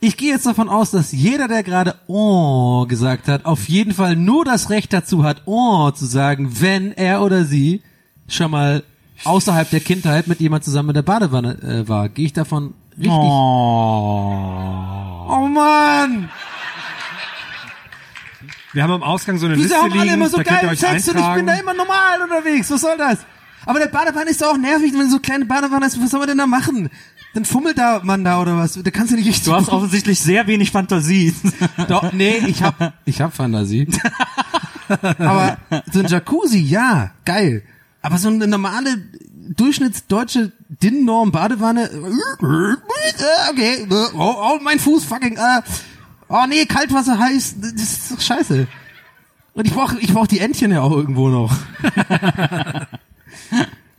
Ich gehe jetzt davon aus, dass jeder, der gerade oh gesagt hat, auf jeden Fall nur das Recht dazu hat, oh zu sagen, wenn er oder sie schon mal außerhalb der Kindheit mit jemand zusammen in der Badewanne äh, war. Gehe ich davon richtig? Oh. oh Mann! Wir haben am Ausgang so eine Wieso Liste haben alle liegen, immer so geilen Sex und ich bin da immer normal unterwegs? Was soll das? Aber der Badewanne ist doch auch nervig, wenn so kleine Badewanne ist. Was soll man denn da machen? Dann fummelt da man da oder was? Da kannst du nicht richtig. Du hast offensichtlich sehr wenig Fantasie. [laughs] Doch, nee, ich hab, ich hab Fantasie. [laughs] Aber so ein Jacuzzi, ja, geil. Aber so eine normale durchschnittsdeutsche DIN-Norm Badewanne, äh, okay, oh, oh, mein Fuß, fucking, äh, oh nee, Kaltwasser heiß, das ist doch scheiße. Und ich brauch, ich brauch die Entchen ja auch irgendwo noch. [laughs]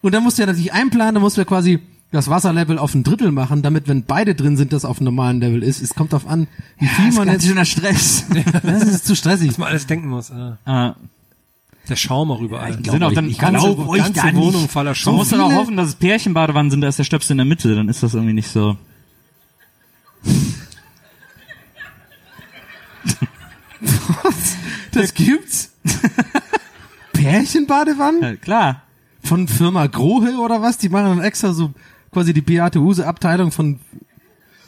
Und dann musst du ja natürlich einplanen, dann musst du ja quasi das Wasserlevel auf ein Drittel machen, damit, wenn beide drin sind, das auf einem normalen Level ist. Es kommt darauf an, wie viel man jetzt... schöner Stress. [laughs] Das ist zu stressig. Was man alles denken muss. Äh. äh, Der Schaum auch überall. sind auch dann ich ganze, glaub euch ganze da nicht. Wohnung voller Man Schaum. muss dann auch hoffen, dass es Pärchenbadewannen sind, da ist der Stöpsel in der Mitte, dann ist das irgendwie nicht so. [laughs] Das gibt's? [laughs] Pärchenbadewannen? Ja, klar. Von Firma Grohe oder was? Die machen dann extra so quasi die Beate Huse Abteilung von,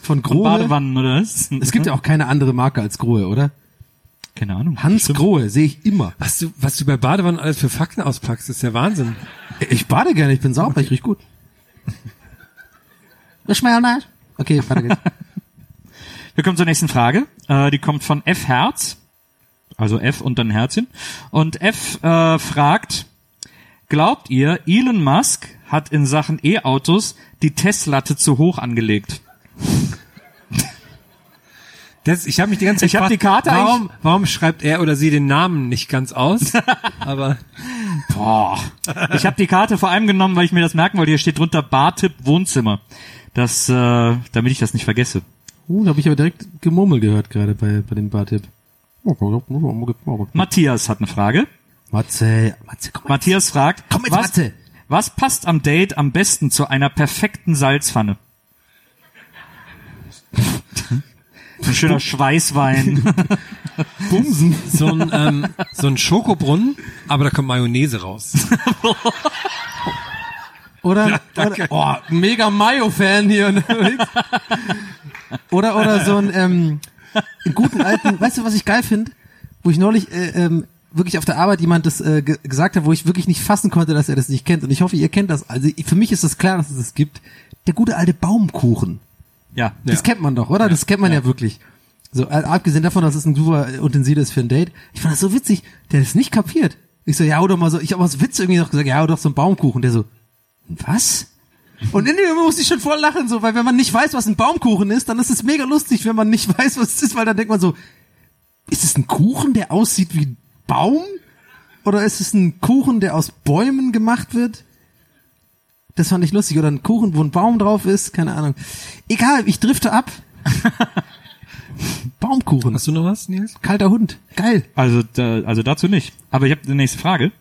von Grohe. Badewannen, oder was? Es gibt ja auch keine andere Marke als Grohe, oder? Keine Ahnung. Hans Bestimmt. Grohe sehe ich immer. Was du, was du bei Badewannen alles für Fakten auspackst, ist ja Wahnsinn. Ich bade gerne, ich bin sauber, ich riech gut. Das schmeckt nice. Okay, weiter geht's. Wir kommen zur nächsten Frage. Äh, die kommt von F Herz. Also F und dann Herzchen. Und F äh, fragt, glaubt ihr, Elon Musk hat in Sachen E-Autos die Testlatte zu hoch angelegt? Das, ich habe mich die ganze Zeit Ich hab die Karte warum, warum schreibt er oder sie den Namen nicht ganz aus? [laughs] Aber Boah. Ich habe die Karte vor allem genommen, weil ich mir das merken wollte. Hier steht drunter Bartipp Wohnzimmer. Das, äh, damit ich das nicht vergesse. Uh, da habe ich aber direkt Gemurmel gehört gerade bei, bei dem Bartipp. Matthias hat eine Frage. Matze, Matze, komm, Matthias fragt, komm mit was, Matze. Was passt am Date am besten zu einer perfekten Salzpfanne? Ein schöner Schweißwein. Bumsen. So ein, ähm, so ein Schokobrunnen, aber da kommt Mayonnaise raus. Oder, Ja, oder oh, mega Mayo-Fan hier unterwegs. oder, oder so ein, ähm, einen guten alten, weißt du, was ich geil finde? Wo ich neulich äh, ähm, wirklich auf der Arbeit jemand das äh, ge gesagt hat, wo ich wirklich nicht fassen konnte, dass er das nicht kennt. Und ich hoffe, ihr kennt das. Also für mich ist das klar, dass es das gibt. Der gute alte Baumkuchen. Ja. Das kennt man doch, oder? Das kennt man ja, wirklich. So, äh, abgesehen davon, dass es ein super Utensil ist für ein Date. Ich fand das so witzig. Der hat es nicht kapiert. Ich so, ja, oder mal so, ich habe aus Witz irgendwie noch gesagt, ja, oder doch so ein Baumkuchen. Der so, was? Und in dem musste ich schon voll lachen, so, weil wenn man nicht weiß, was ein Baumkuchen ist, dann ist es mega lustig, wenn man nicht [laughs] weiß, was es ist, weil dann denkt man so, ist es ein Kuchen, der aussieht wie Baum? Oder ist es ein Kuchen, der aus Bäumen gemacht wird? Das fand ich lustig. Oder ein Kuchen, wo ein Baum drauf ist, keine Ahnung. Egal, ich drifte ab. [laughs] Baumkuchen. Hast du noch was, Nils? Kalter Hund. Geil. Also, da, also dazu nicht. Aber ich habe die nächste Frage.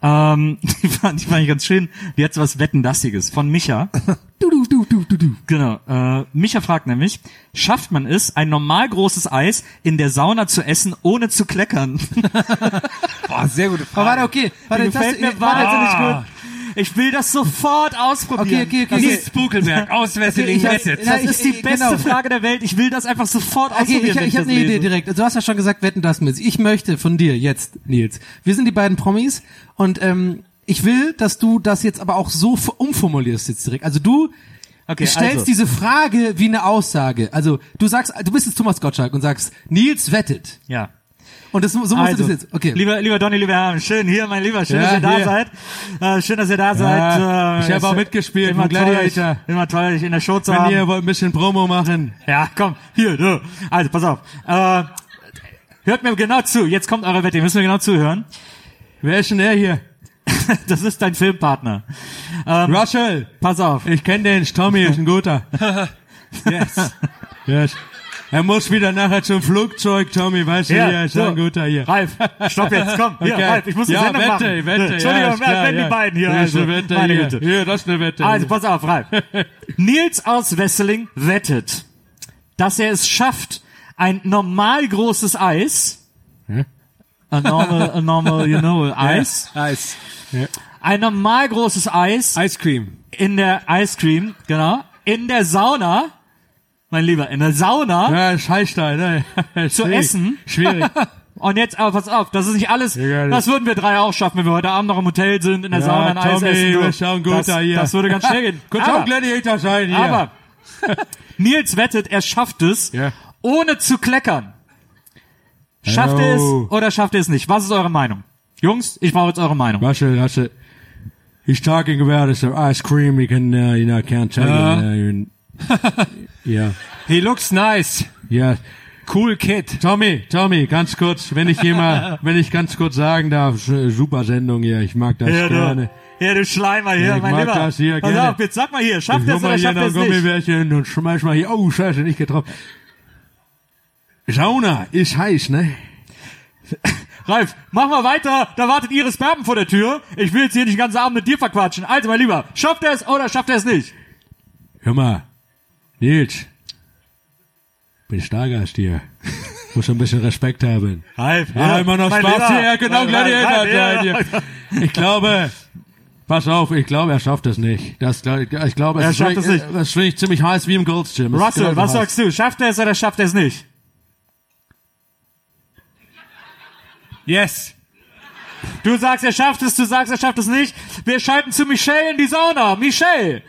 Ähm, [laughs] die fand, die fand ich ganz schön. Die hat so was Wettendassiges von Micha. [laughs] Du, du, du, du, du, du. Genau. Äh, Micha fragt nämlich, schafft man es, ein normal großes Eis in der Sauna zu essen, ohne zu kleckern? [laughs] Boah, sehr gute Frage. warte, okay. Warte, du, mir warte, wahnsinnig jetzt- gut. Ich will das sofort ausprobieren. Okay, okay, okay. Okay. ist, Bukelberg aus Wesseling ich Wesset. Na, das ist die ich- beste genau. Frage der Welt. Ich will das einfach sofort Okay, ausprobieren. ich, wenn ich habe eine Idee direkt. Du hast ja schon gesagt, wetten das mit. Ich möchte von dir jetzt, Nils. Wir sind die beiden Promis und ähm, ich will, dass du das jetzt aber auch so umformulierst jetzt direkt. Also du Okay, stellst also. diese Frage wie eine Aussage. Also du sagst, du bist jetzt Thomas Gottschalk und sagst, Nils wettet. Ja. Und das, so musst Also, du das jetzt. Okay. Lieber, lieber Donny, lieber Herr, schön hier, mein Lieber, schön, Ja, dass ihr da hier. seid. Äh, schön, dass ihr da seid. Äh, ich hab ist auch mitgespielt Immer toll, Gladiator. dich- immer toll, dich in der Show zu Wenn haben. ihr wollt ein bisschen Promo machen. Ja, komm, hier, du. Also, pass auf. Äh, hört mir genau zu. Jetzt kommt eure Wette. Ihr müsst mir genau zuhören. Wer ist denn der hier? [laughs] Das ist dein Filmpartner. Ähm, Russell. pass auf. Ich kenne den. Tommy ist ein guter. [laughs] [laughs] yes. Yes. Er muss wieder nachher zum Flugzeug, Tommy. Weißt du, Ja, hier ist so. ein guter hier. Ralf, stopp jetzt, komm. Hier, Okay. Ralf, ich muss eine ja, Sendung Wette, machen. Wette, Entschuldigung, ja, klar, wenn ja. die beiden hier. Das ist Also, eine Wette meine hier. Güte. Hier, das ist eine Wette. Also, pass auf, Ralf. [laughs] Nils aus Wesseling wettet, dass er es schafft, ein normal großes Eis, a normal, a normal, you know, [laughs] Eis, Eis. ein normal großes Eis Ice Cream. in der Ice Cream, genau, in der Sauna, mein Lieber, in der Sauna Ja, da, ne? [laughs] zu essen. Schwierig. [laughs] Und jetzt, aber pass auf, das ist nicht alles, Ja, das würden wir drei auch schaffen, wenn wir heute Abend noch im Hotel sind, in der Sauna ein Eis essen. du. wir schauen gut das, da hier. das würde ganz schnell gehen. [laughs] Könnte aber, auch Gladiator sein hier. aber Nils wettet, er schafft es, Ja. ohne zu kleckern. Schafft er es Oh. oder schafft er es nicht? Was ist eure Meinung? Jungs, ich brauche jetzt eure Meinung. Russell, Russell. He's talking about this ice cream. You can, uh, you know, can't tell Ja. you. Uh, yeah. He looks nice. Yeah. Cool Kid. Tommy, Tommy, ganz kurz, wenn ich hier mal, [laughs] wenn ich ganz kurz sagen darf, sch- super Sendung hier, ich mag das Hier, gerne. du, hier, du Schleimer hier, Ja, ich mein mag Lieber. das hier Pass gerne. auf, jetzt sag mal hier, schafft er mal oder schafft nicht? Gummibärchen und schmeiß mal hier, oh scheiße, nicht getroffen. Sauna ist heiß, ne? [laughs] Ralf, mach mal weiter, da wartet Iris Berben vor der Tür. Ich will jetzt hier nicht den ganzen Abend mit dir verquatschen. Also, mein Lieber, schafft er es oder schafft er es nicht? Hör mal, Nils, bin Stargast hier. [laughs] Muss ein bisschen Respekt haben. Ralf, Ja, immer noch Spaß Lieber. hier, genau, Gladiator sein hier. Ich glaube, pass auf, ich glaube, er schafft es nicht. Das, ich glaube, Er es schafft ist es. Das wirklich ziemlich heiß wie im Gold's Gym. Es Russell, was heiß. sagst du? Schafft er es oder schafft er es nicht? Yes. Du sagst, er schafft es, du sagst, er schafft es nicht. Wir schalten zu Michelle in die Sauna. Michelle!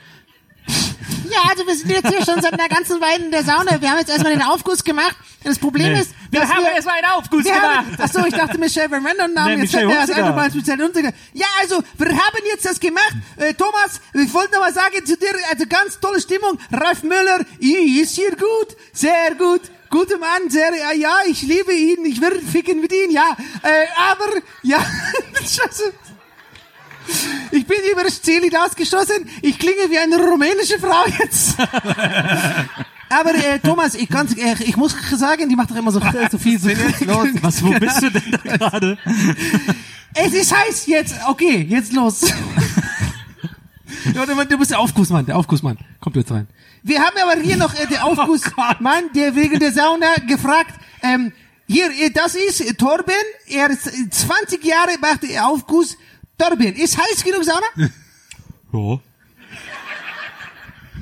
Ja, also wir sind jetzt hier schon seit einer ganzen Weile in der Sauna. Wir haben jetzt erstmal den Aufguss gemacht. Das Problem Nee. ist, Wir haben erstmal einen Aufguss wir gemacht. Haben, ach so, ich dachte Michelle Van Randon Namen. Nee, jetzt Michelle fällt mir speziell Hunziker. Ja, also, wir haben jetzt das gemacht. Äh, Thomas, ich wollte noch mal sagen zu dir, also ganz tolle Stimmung. Ralf Müller, ist hier gut, sehr gut. Guter Mann, sehr, ja, ja, ich liebe ihn, ich würde ficken mit ihm, ja. Äh, aber, ja, [laughs] Scheiße. Ich bin über das Ziel hinausgeschossen. Ich klinge wie eine rumänische Frau jetzt. [laughs] Aber äh, Thomas, ich, kann, äh, ich muss sagen, die macht doch immer so, so viel. So Was, wo bist du denn da [laughs] gerade? Es ist heiß jetzt. Okay, jetzt los. [laughs] Du, du bist der Aufgussmann, der Aufgussmann. Kommt jetzt rein. Wir haben aber hier noch äh, den Aufgussmann, der wegen der Sauna gefragt, ähm, hier, äh, das ist äh, Torben, er ist äh, 20 Jahre macht Aufguss. Torben, ist heiß genug Sauna? [laughs]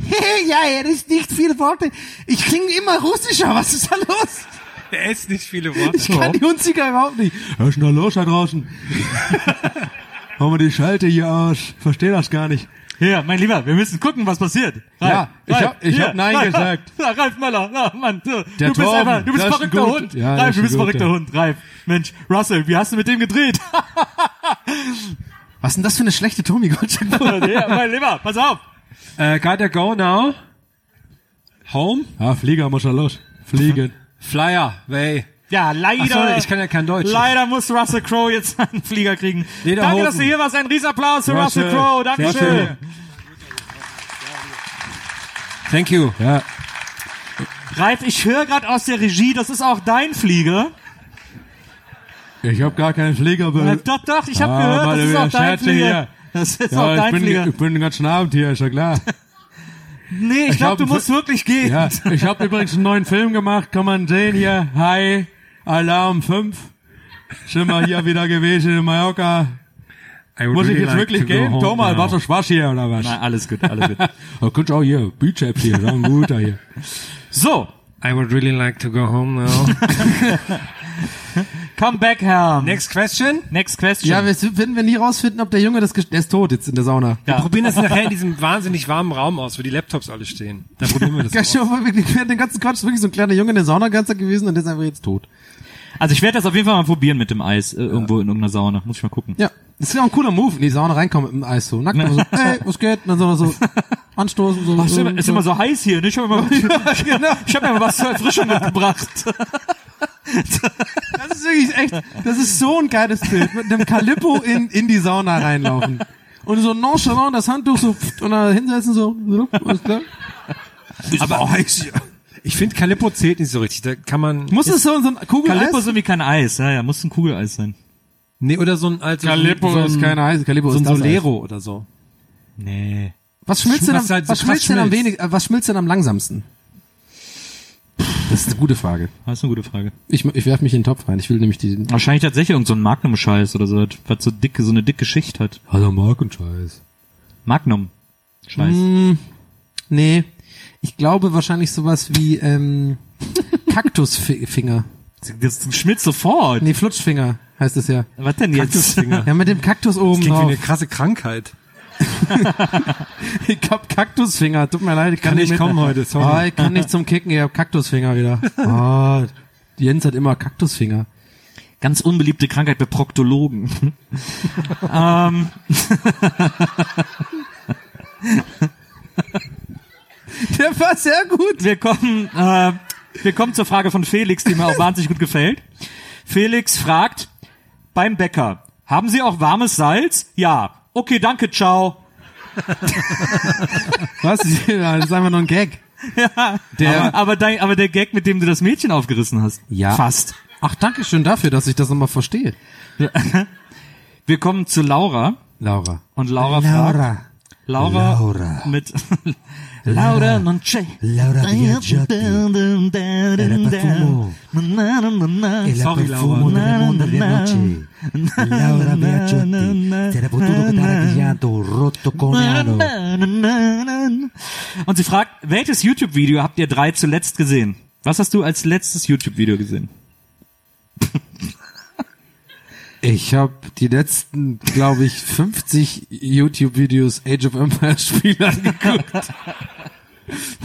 Ja. ja, er ist nicht viele Worte. Ich klinge immer russischer, was ist da los? Er ist nicht viele Worte. Ich kann die Hunziger überhaupt nicht. Hör schon los da draußen. [laughs] Hau mal die Schalte hier aus. Versteh das gar nicht. Hier, mein Lieber, wir müssen gucken, was passiert. Ja, ich hab- ich hab Nein Ralf, gesagt. Ralf, Ralf Möller, na, Mann, du, Der du bist Torben, einfach, du bist ist verrückter gut. Hund. Ja, Ralf, ist du bist verrückter ja. Hund. Ralf, Mensch, Russell, wie hast du mit dem gedreht? [laughs] Was ist denn das für eine schlechte Tommy Gottschalk? [laughs] mein Lieber, pass auf. Äh, gotta go now. Home? Ja, Flieger muss ja los. Fliegen. Flyer, way. Ja, leider. Ach so, ich kann ja kein Deutsch. Leider muss Russell Crowe jetzt [laughs] einen Flieger kriegen. Lederhosen. Danke, dass du hier warst. Ein Riesenapplaus für Russell, Russell. Crowe. Dankeschön. schön. Thank you. Ja. Ralf, ich höre gerade aus der Regie, das ist auch dein Flieger. Ich hab gar keinen Flieger. Ja, doch, doch, ich habe Ah, gehört, das meine ist auch dein Flieger. hier. Das ist ja, auch ich dein bin, Flieger. Ich bin den ganzen Abend hier, ist ja klar. [laughs] Nee, ich, Ich glaube, du musst wirklich gehen. Ja, ich habe übrigens einen neuen Film gemacht, kann man sehen hier. Hi, Alarm 5. Sind wir hier wieder gewesen in Mallorca. Muss ich jetzt like wirklich gehen? home Thomas, now. war doch Spaß hier oder was? Nein, alles gut, alles gut. [laughs] Oh, könnt auch hier, Beach-Apps hier, sagen guter hier. So, I would really like to go home now. [laughs] come back, Herr. Next question. Next question. Ja, wir werden wir nie rausfinden, ob der Junge das, der ist tot jetzt in der Sauna. Wir probieren das nachher in diesem wahnsinnig warmen Raum aus, wo die Laptops alle stehen. Dann probieren wir das Ja, aus. schon mal wirklich, während den ganzen Quatsch ist wirklich so ein kleiner Junge in der Sauna ganz gewesen und der ist einfach jetzt tot. Also ich werde das auf jeden Fall mal probieren mit dem Eis äh, irgendwo in irgendeiner Sauna. Muss ich mal gucken. Ja, das ist ja auch ein cooler Move, in die Sauna reinkommen mit dem Eis so. Nackt, so, [laughs] hey, was geht? Und dann so, so [laughs] anstoßen, so. Ach, ist, immer, ist immer so heiß hier. Ne? Ich habe immer, [laughs] genau. ich hab mir mal was zur Erfrischung mitgebracht. Das ist wirklich echt, das ist so ein geiles Bild. Mit einem Calippo in, in die Sauna reinlaufen. Und so nonchalant das Handtuch so pft, und dann hinsetzen so, so, alles klar. Aber auch hier. Ich finde, Calippo zählt nicht so richtig. Da kann man. Muss es so, so ein Kugeleis? Calippo ist irgendwie kein Eis. Ja, ja, muss ein Kugeleis sein. Nee, oder so ein also Calippo so ein, ist kein Eis, Calippo so ein Solero oder so. Nee. Was schmilzt denn am, Was halt so was schmilzt denn am wenig, was schmilzt denn am langsamsten? Das ist eine gute Frage. Das ist eine gute Frage. Ich, ich werf mich in den Topf rein. Ich will nämlich die, Wahrscheinlich tatsächlich irgend so ein Magnum-Scheiß oder so, was so dicke, so eine dicke Schicht hat. Hallo Mark und Scheiß. Magnum. Scheiß. Mm, nee. Ich glaube wahrscheinlich sowas wie, ähm, [laughs] Kaktusfinger. Das schmilzt sofort. Nee, Flutschfinger heißt es ja. Was denn jetzt? Kaktusfinger. [laughs] Ja, mit dem Kaktus oben Das klingt wie drauf. eine krasse Krankheit. [laughs] Ich hab Kaktusfinger. Tut mir leid, ich kann, Kann nicht mit- kommen heute, sorry. Oh, ich kann nicht zum Kicken, ich hab Kaktusfinger wieder. Oh, [laughs] Jens hat immer Kaktusfinger. Ganz unbeliebte Krankheit bei Proktologen. [laughs] ähm, Der war sehr gut. wir kommen, äh, wir kommen zur Frage von Felix, die mir auch wahnsinnig gut gefällt. Felix fragt, beim Bäcker, haben Sie auch warmes Salz? Ja. Okay, danke, ciao. [laughs] Was? Das ist einfach nur ein Gag. Ja, Der- aber, aber, dein, aber der Gag, mit dem du das Mädchen aufgerissen hast. Ja. Fast. Ach, danke schön dafür, dass ich das nochmal verstehe. [laughs] Wir kommen zu Laura. Laura. Und Laura, fragt, Laura, Laura. mit [laughs] Laura non c'è. Laura Biagiotti. Era profumo. El Sorry, profumo Laura. del mondo de noche. Laura Biagiotti. Si era potuto quedare pianto, rotto con aro. Und sie fragt, welches YouTube-Video habt ihr drei zuletzt gesehen? Was hast du als letztes YouTube-Video gesehen? Ich habe die letzten, glaube ich, 50 YouTube-Videos Age of Empires Spiele angeguckt.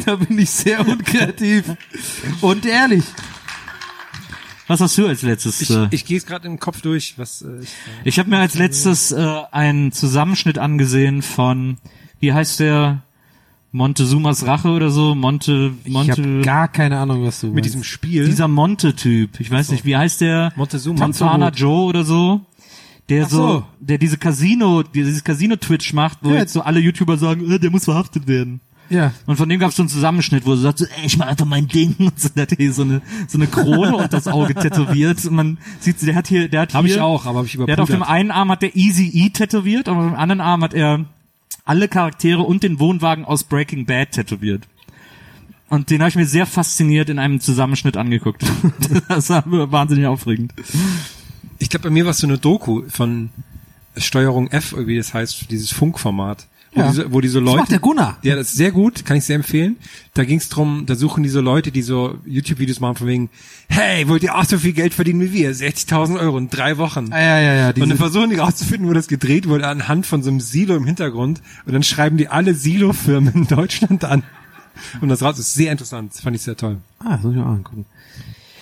da bin ich sehr unkreativ und ehrlich. Was hast du als letztes? Ich, äh, ich gehe es gerade im Kopf durch, was äh, ich, ich habe mir als letztes äh, einen Zusammenschnitt angesehen von, wie heißt der? Montezumas Rache oder so? Monte, Ich Monte, habe gar keine Ahnung, was du mit meinst. diesem Spiel. dieser Monte-Typ. Ich weiß nicht, wie heißt der? Montezuma. Montana Joe oder so. Der so, so. der diese Casino, dieses Casino-Twitch macht, wo Ja. jetzt so alle YouTuber sagen, äh, der muss verhaftet werden. Ja. Und von dem gab es so einen Zusammenschnitt, wo er so sagt, so, ey, ich mach einfach mein Ding. Und so, der hat hier so eine, so eine Krone und das Auge tätowiert. Und man sieht, der hat hier, der hat Habe hier, ich auch, aber habe ich der hat auf dem einen Arm hat der Easy E tätowiert, und auf dem anderen Arm hat er alle Charaktere und den Wohnwagen aus Breaking Bad tätowiert. Und den habe ich mir sehr fasziniert in einem Zusammenschnitt angeguckt. [laughs] das war wahnsinnig aufregend. Ich glaube, bei mir war es so eine Doku von Steuerung F, wie das heißt, dieses Funkformat. Wo, Ja. diese, wo diese Das Leute. macht der Gunnar. Ja, das ist sehr gut, kann ich sehr empfehlen. Da ging es drum, da suchen diese Leute, die so YouTube-Videos machen von wegen, hey, wollt ihr auch so viel Geld verdienen wie wir? 60.000 Euro in drei Wochen. Ah, ja, ja, ja. und dann versuchen die rauszufinden, wo das gedreht wurde, anhand von so einem Silo im Hintergrund. Und dann schreiben die alle Silo-Firmen in Deutschland an. Und das raus ist sehr interessant. Das fand ich sehr toll. Ah, das muss ich mir auch angucken.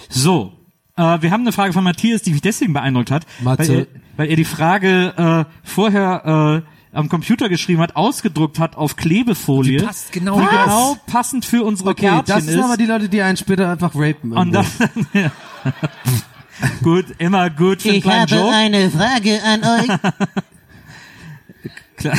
So, äh, wir haben eine Frage von Matthias, die mich deswegen beeindruckt hat, Matze. weil er, weil er die Frage äh, vorher äh, am Computer geschrieben hat, ausgedruckt hat auf Klebefolie. Die passt genau die das. genau passend für unsere Okay, Kärtchen das sind aber die Leute, die einen später einfach rapen. Und irgendwo. dann, [laughs] ja. gut, immer gut für einen Ich habe Joke. eine Frage an euch. [laughs] Klar.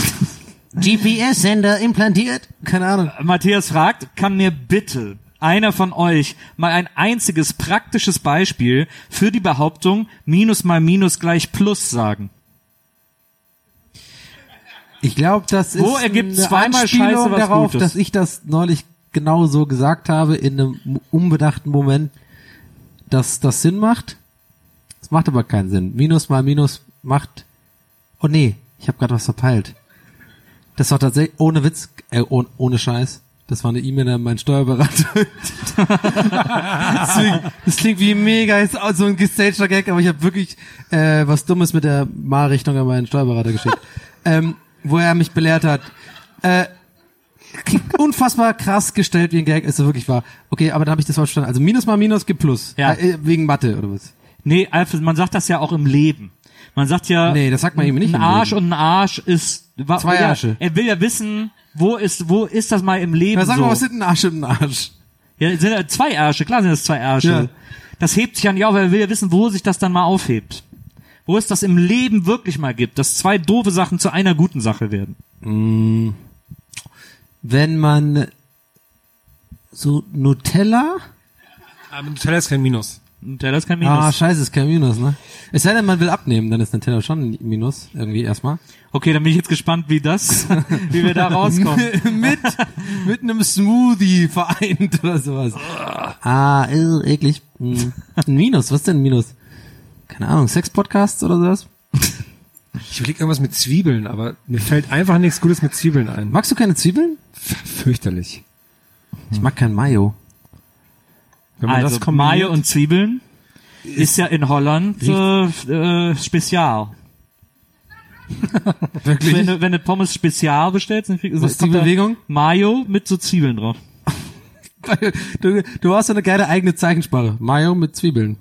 GPS-Sender implantiert? Keine Ahnung. Matthias fragt, kann mir bitte einer von euch mal ein einziges praktisches Beispiel für die Behauptung Minus mal Minus gleich Plus sagen? Ich glaube, das Wo ist ergibt eine zweimal Scheiße was darauf, Gutes? dass ich das neulich genau so gesagt habe in einem unbedachten Moment, dass das Sinn macht. Es macht aber keinen Sinn. Minus mal Minus macht. Oh nee, ich habe gerade was verpeilt. Das war tatsächlich ohne Witz, äh, ohne, ohne Scheiß. Das war eine E-Mail an meinen Steuerberater. Das klingt wie mega ist auch so ein gestagter Gag, aber ich habe wirklich äh, was Dummes mit der Mal-Richtung an meinen Steuerberater geschickt, ähm, wo er mich belehrt hat. Äh, unfassbar krass gestellt wie ein Gag, ist so wirklich wahr. Okay, aber da habe ich das falsch verstanden. Also Minus mal Minus gibt Plus. Ja. Äh, wegen Mathe oder was? Nee, Alfred, man sagt das ja auch im Leben. Man sagt ja, Nee, das sagt man eben nicht ein Arsch und ein Arsch ist wa- Zwei ja, Arsche. Er will ja wissen, wo ist wo ist das mal im Leben Ja, sag so? mal, was sind ein Arsch und ein Arsch? Ja, sind ja zwei Ärsche, klar sind das zwei Ärsche. Ja. Das hebt sich ja nicht auf, er will ja wissen, wo sich das dann mal aufhebt. Wo es das im Leben wirklich mal gibt, dass zwei doofe Sachen zu einer guten Sache werden. Mm, wenn man so Nutella Aber Nutella ist kein Minus. Nutella ist kein Minus. Ah, scheiße, ist kein Minus, ne? Es sei denn, man will abnehmen, dann ist Nutella schon ein Minus, irgendwie erstmal. Okay, dann bin ich jetzt gespannt, wie das, [laughs] wie wir da rauskommen. mit, mit einem Smoothie vereint oder sowas. Ah, eklig. Hm. Ein Minus, was ist denn ein Minus? Keine Ahnung, Sex-Podcasts oder sowas? Ich überlege irgendwas mit Zwiebeln, aber mir fällt einfach nichts Gutes mit Zwiebeln ein. Magst du keine Zwiebeln? Fürchterlich. Ich mag kein Mayo. Wenn man also das kombiniert, Mayo und Zwiebeln ist ja in Holland äh, äh, Spezial. [laughs] Wirklich? Wenn du, wenn du Pommes Spezial bestellst, dann kriegst Was ist die Bewegung? Mayo mit so Zwiebeln drauf. [laughs] Du, du hast so eine geile eigene Zeichensprache. Mayo mit Zwiebeln.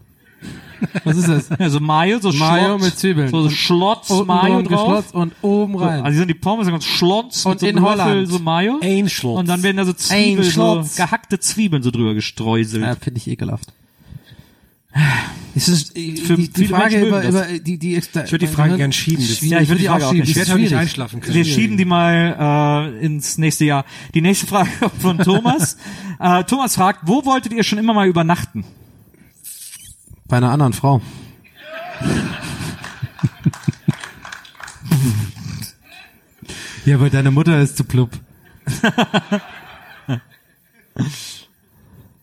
Was ist das? Also Mayo, so Mayo Schlotz, mit Zwiebeln. So Schlotz Unten Mayo drauf. und oben So, rein. also sind die Pommes sind ganz Schlotz Und mit so in Löffel Holland. so Mayo. ein Schlotz. Und dann werden da so Zwiebeln, so gehackte Zwiebeln so drüber gestreuselt. Ja, finde ich ekelhaft. Es ist, die, Für die viele Frage über, über die, die, Ich würde die Frage gern schieben. Ja, ich würde die auch Frage auch schieben. Ich werde heute nicht einschlafen können. Wir schieben die mal äh, ins nächste Jahr. Die nächste Frage kommt [laughs] von Thomas. äh, Thomas fragt, wo wolltet ihr schon immer mal übernachten? Bei einer anderen Frau. ja, aber deine Mutter ist zu plupp.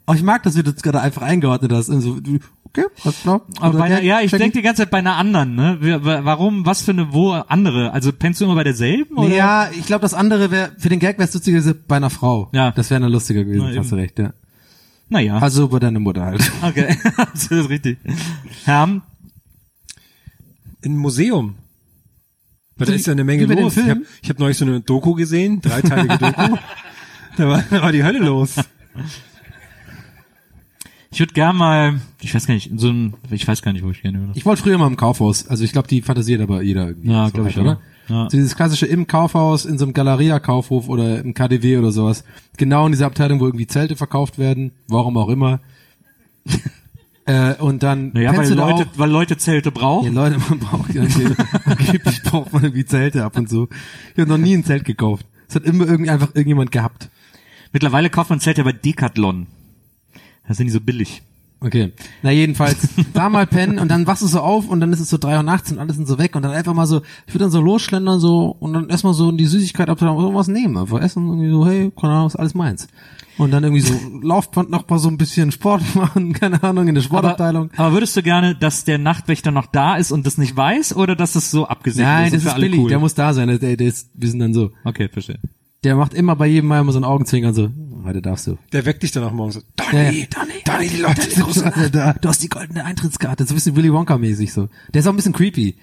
oh, ich mag, dass du das gerade einfach eingeordnet hast. Also, okay, alles klar. Aber bei einer, ja, ich denke die ganze Zeit bei einer anderen, ne? Warum, was für eine, wo andere? Also pennst du immer bei derselben? Oder? Ja, ich glaube, das andere wäre, für den Gag wäre es lustiger bei einer Frau. Ja. Das wäre eine lustiger gewesen, Na, hast du recht, ja. Naja. Also bei deiner Mutter halt. [laughs] okay. [laughs] das ist richtig. Herm, Ein Museum. Weil da ist ja eine Menge los. Ich habe ich hab neulich so eine Doku gesehen, dreiteilige [laughs] Doku. da, war, da war die Hölle los. ich würde gern mal, ich weiß gar nicht, in so ein, ich weiß gar nicht, wo ich gerne würde. Ich wollte früher mal im Kaufhaus. Also ich glaube, die fantasiert aber jeder irgendwie. Ja, so glaub ich auch. Ja. So dieses klassische im Kaufhaus, in so einem Galeria-Kaufhof oder im KDW oder sowas. Genau in dieser Abteilung, wo irgendwie Zelte verkauft werden, warum auch immer. [laughs] äh, und dann Naja, weil da Leute, auch, weil Leute Zelte ja, brauchen. Leute, man braucht ja [laughs] angeblich braucht man irgendwie Zelte ab und so. Ich habe noch nie ein Zelt gekauft. Es hat immer irgendwie einfach irgendjemand gehabt. Mittlerweile kauft man Zelte bei Decathlon. Das sind die so billig. Okay. Na jedenfalls, [laughs] da mal pennen und dann wachst du so auf und dann ist es so drei Uhr nachts und alles sind so weg und dann einfach mal so, ich würde dann so losschlendern so und dann erstmal so in die Süßigkeit ab irgendwas nehmen, einfach essen irgendwie so, hey, keine Ahnung, ist alles meins. Und dann irgendwie so [laughs] Laufband noch mal so ein bisschen Sport [laughs] machen, keine Ahnung, in der Sportabteilung. Aber, aber würdest du gerne, dass der Nachtwächter noch da ist und das nicht weiß oder dass das so abgesichert Nein, ist? das und für ist Billy, cool? der muss da sein, der, der ist, wir sind dann so. Okay, verstehe. Der macht immer bei jedem Mal immer so ein Augenzwinkern so, heute darfst du. Der weckt dich dann auch morgens so. Donny, ja. Donny, Donny, die Leute, die große Nacht. Da, du hast die goldene Eintrittskarte, so ein bisschen Willy Wonka mäßig so. Der ist auch ein bisschen creepy.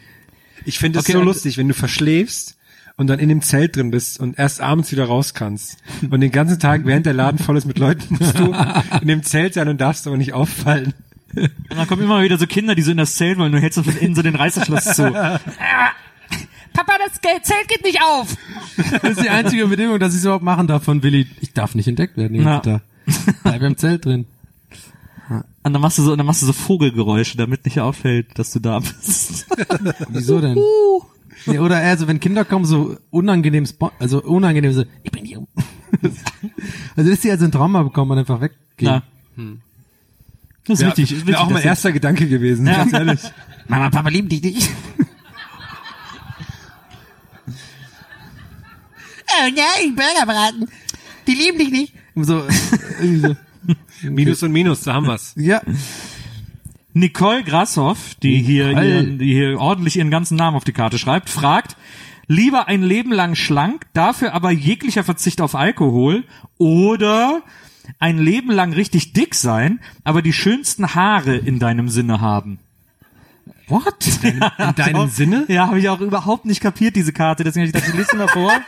Ich finde es Okay, so lustig, wenn du verschläfst und dann in dem Zelt drin bist und erst abends wieder raus kannst. Und den ganzen Tag, während der Laden voll ist mit Leuten, musst du in dem Zelt sein und darfst aber nicht auffallen. Und dann kommen immer wieder so Kinder, die so in das Zelt wollen, du hältst so von innen so den Reißverschluss zu. [laughs] Papa, das Zelt geht nicht auf! Das ist die einzige Bedingung, dass ich es überhaupt machen darf von Willy. Ich darf nicht entdeckt werden den Ja. Tag. Bleib im Zelt drin. Und dann machst du so, und dann machst du so Vogelgeräusche, damit nicht auffällt, dass du da bist. Wieso denn? Nee, oder eher so, wenn Kinder kommen, so unangenehm, also unangenehm so, ich bin hier. also ist die also ein Trauma bekommen und einfach weggehen. Ja. Das ist Wäre wichtig. ist wichtig, auch mein dass- erster Gedanke gewesen, Ja. ganz ehrlich. Mama, Papa lieben dich nicht. Oh nein, Burgerbraten. Die lieben dich nicht. So, so. [laughs] Minus und Minus, da haben wir's. Ja. Nicole Grashoff, die hier, ihren, die hier ordentlich ihren ganzen Namen auf die Karte schreibt, fragt, lieber ein Leben lang schlank, dafür aber jeglicher Verzicht auf Alkohol oder ein Leben lang richtig dick sein, aber die schönsten Haare in deinem Sinne haben. What? In deinem [laughs] Sinne? Ja, habe ich auch überhaupt nicht kapiert, diese Karte. Deswegen habe ich gedacht, ich lese mal vor. [laughs]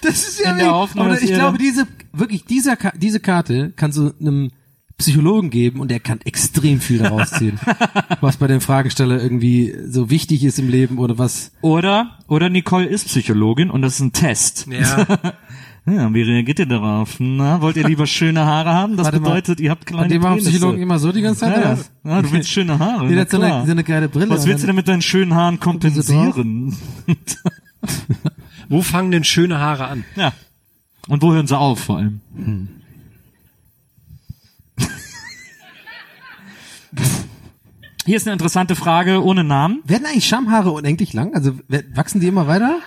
Das ist ja In der Hoffnung, aber ich glaube, diese, wirklich, dieser, diese Karte kannst du einem Psychologen geben und der kann extrem viel daraus ziehen. [laughs] was bei dem Fragesteller irgendwie so wichtig ist im Leben oder was. Oder, oder Nicole ist Psychologin und das ist ein Test. Ja. Ja, wie reagiert ihr darauf? Na, wollt ihr lieber schöne Haare haben? Das Warte mal. bedeutet, ihr habt kleine Und die machen. Psychologen immer so die ganze Zeit, Ja, oder ja. du willst schöne Haare. Jeder na hat so eine, so eine geile Brille. Was willst du denn mit deinen schönen Haaren kompensieren? [laughs] Wo fangen denn schöne Haare an? ja. Und wo hören sie auf vor allem? Hier ist eine interessante Frage ohne Namen. Werden eigentlich Schamhaare unendlich lang? Also wachsen die immer weiter?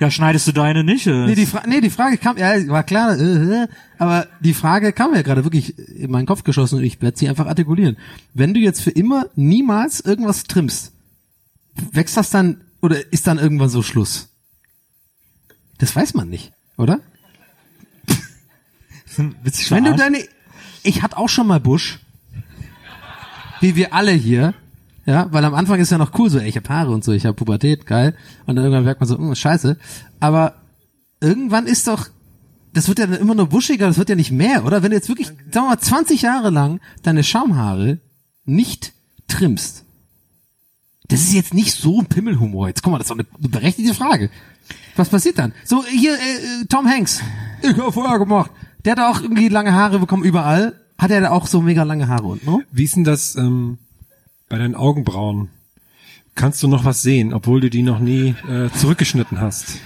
Ja, schneidest du deine nicht? Nee, die, Fra nee, die Frage kam, ja, war klar, äh, äh, aber die Frage kam ja gerade wirklich in meinen Kopf geschossen und ich werde sie einfach artikulieren. Wenn du jetzt für immer niemals irgendwas trimmst, wächst das dann, oder ist dann irgendwann so Schluss? Das weiß man nicht, oder? [laughs] Wenn du deine, ich hatte auch schon mal Busch, wie wir alle hier, ja, weil am Anfang ist ja noch cool so, ey, ich habe Haare und so, ich habe Pubertät, geil, und dann irgendwann merkt man so, hm, scheiße, aber irgendwann ist doch, das wird ja dann immer nur buschiger, das wird ja nicht mehr, oder? Wenn du jetzt wirklich, sagen wir mal, 20 Jahre lang deine Schamhaare nicht trimmst, das ist jetzt nicht so ein Pimmelhumor. Jetzt guck mal, das ist doch eine berechtigte Frage. Was passiert dann? So, hier, äh, äh, Tom Hanks. Ich hab vorher gemacht. Der hat auch irgendwie lange Haare bekommen überall. Hat er da auch so mega lange Haare unten, no? Wie ist denn das ähm, bei deinen Augenbrauen? Kannst du noch was sehen, obwohl du die noch nie äh, zurückgeschnitten hast?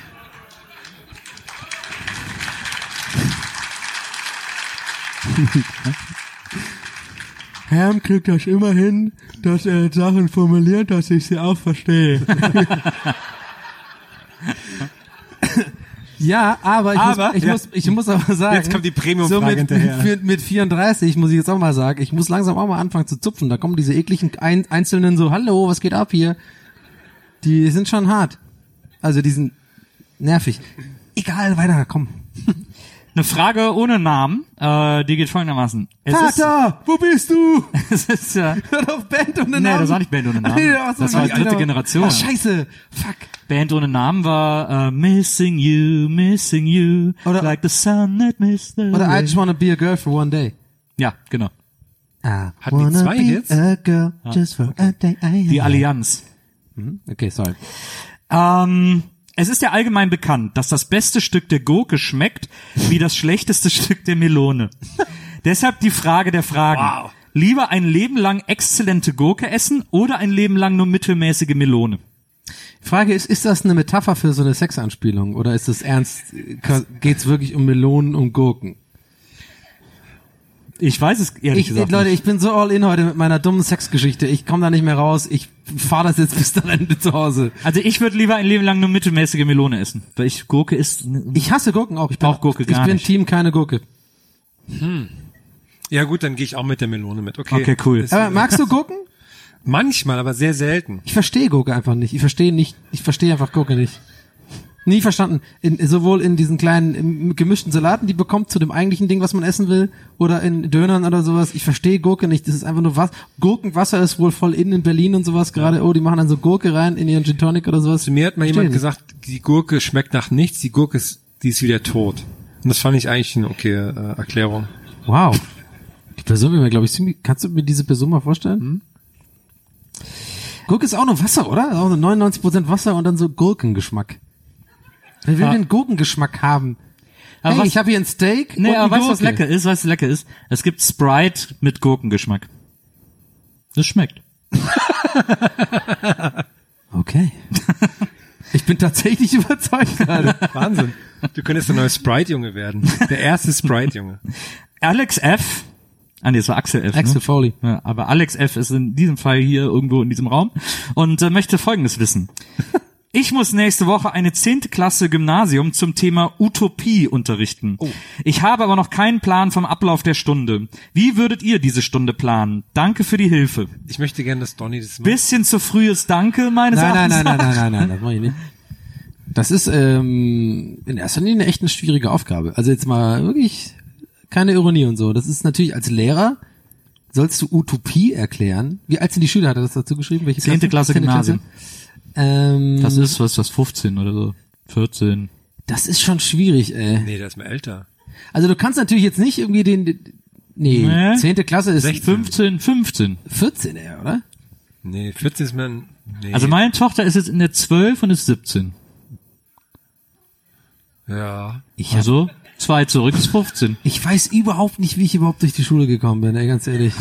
[laughs] Herm kriegt das immer hin, dass er Sachen formuliert, dass ich sie auch verstehe. [laughs] ja, aber ich, Aber, muss, ich, ja. muss, ich muss aber sagen, Jetzt kommt die Premium-Frage so mit, hinterher. Mit, mit 34 muss ich jetzt auch mal sagen, ich muss langsam auch mal anfangen zu zupfen. Da kommen diese ekligen ein, Einzelnen so, hallo, was geht ab hier? Die sind schon hart. Also die sind nervig. Egal, weiter, komm. Eine Frage ohne Namen, äh, die geht folgendermaßen. Es Vater, wo bist du? Ist, [laughs] es ist ja [laughs] Hör doch Band ohne Nee, Namen. das war nicht Band ohne [laughs] Namen. Nee, so, Das war ja, dritte genau. Generation. Ach, scheiße. Fuck. Band ohne Namen war äh, Missing You, Missing You, Oder- like the sun that missed the Oder I just wanna be a girl for one day. Ja, genau. I Hatten die zwei be Hits? a girl just for a day. Die Allianz. Okay, sorry. Ähm, es ist ja allgemein bekannt, dass das beste Stück der Gurke schmeckt wie das schlechteste [laughs] Stück der Melone. Deshalb die Frage der Fragen. Lieber ein Leben lang exzellente Gurke essen oder ein Leben lang nur mittelmäßige Melone? Frage ist, ist das eine Metapher für so eine Sexanspielung oder ist das ernst, geht's wirklich um Melonen und Gurken? Ich weiß es ehrlich Ich, gesagt Leute, nicht. ich bin so all in heute mit meiner dummen Sexgeschichte. Ich komme da nicht mehr raus. Ich fahre das jetzt [laughs] bis zum Ende zu Hause. Also ich würde lieber ein Leben lang nur mittelmäßige Melone essen, weil ich Gurke ist. Ich hasse Gurken auch. Ich brauch Gurke gar Ich bin nicht. Team keine Gurke. Hm. Ja gut, dann gehe ich auch mit der Melone mit. Okay. Okay, cool. Aber magst du [laughs] Gurken? Manchmal, aber sehr selten. Ich verstehe Gurke einfach nicht. Ich verstehe nicht. Ich verstehe einfach Gurke nicht. Nie verstanden. In, sowohl in diesen kleinen gemischten Salaten, die bekommt zu dem eigentlichen Ding, was man essen will, oder in Dönern oder sowas. Ich verstehe Gurke nicht. Das ist einfach nur was. Gurkenwasser ist wohl voll in in Berlin und sowas gerade. Oh, die machen dann so Gurke rein in ihren Gin Tonic oder sowas. Zu mir hat mal Verstehe jemand gesagt, die Gurke schmeckt nach nichts, die Gurke ist, die ist wieder tot. Und das fand ich eigentlich eine okay äh, Erklärung. Wow. [laughs] Die Person will mir, glaube ich, ziemlich, kannst du mir diese Person mal vorstellen? Hm? Gurke ist auch nur Wasser, oder? Auch nur 99% Wasser und dann so Gurkengeschmack. Wer will Ja. den Gurkengeschmack haben? Aber hey, was- ich habe hier ein Steak Nee, und aber weißt du, was lecker ist? Weißt du, was lecker ist? Es gibt Sprite mit Gurkengeschmack. Das schmeckt. [laughs] Okay. ich bin tatsächlich [laughs] überzeugt gerade. [laughs] Wahnsinn. Du könntest der neue Sprite-Junge werden. Der erste Sprite-Junge. Alex F. Ah, nee, das war Axel F. Axel ne? Foley. Ja, aber Alex F. ist in diesem Fall hier irgendwo in diesem Raum und äh, möchte Folgendes wissen. Ich muss nächste Woche eine zehnte Klasse Gymnasium zum Thema Utopie unterrichten. Ich habe aber noch keinen Plan vom Ablauf der Stunde. Wie würdet ihr diese Stunde planen? Danke für die Hilfe. Ich möchte gerne, dass Donny das macht. Bisschen zu frühes Danke meines Nein, nein, Erachtens. nein, nein, nach. nein, nein, nein, das mach ich nicht. Das ist ähm, in erster Linie echt eine schwierige Aufgabe. Also jetzt mal wirklich keine Ironie und so. Das ist natürlich als Lehrer sollst du Utopie erklären. Wie alt sind die Schüler? Hat er das dazu geschrieben? Welche Zehnte Klasse Zehnte Gymnasium. Ähm, Das ist, was ist das, 15 oder so? 14. das ist schon schwierig, ey. Nee, der ist mal älter. Also du kannst natürlich jetzt nicht irgendwie den, nee, Nee. zehnte Klasse ist 15, 15. 14 eher, oder? Nee, 14 ist man. Nee. Also meine Tochter ist jetzt in der 12 und ist 17. ja. Ich hab, Also zwei zurück ist 15. ich weiß überhaupt nicht, wie ich überhaupt durch die Schule gekommen bin, ey, ganz ehrlich.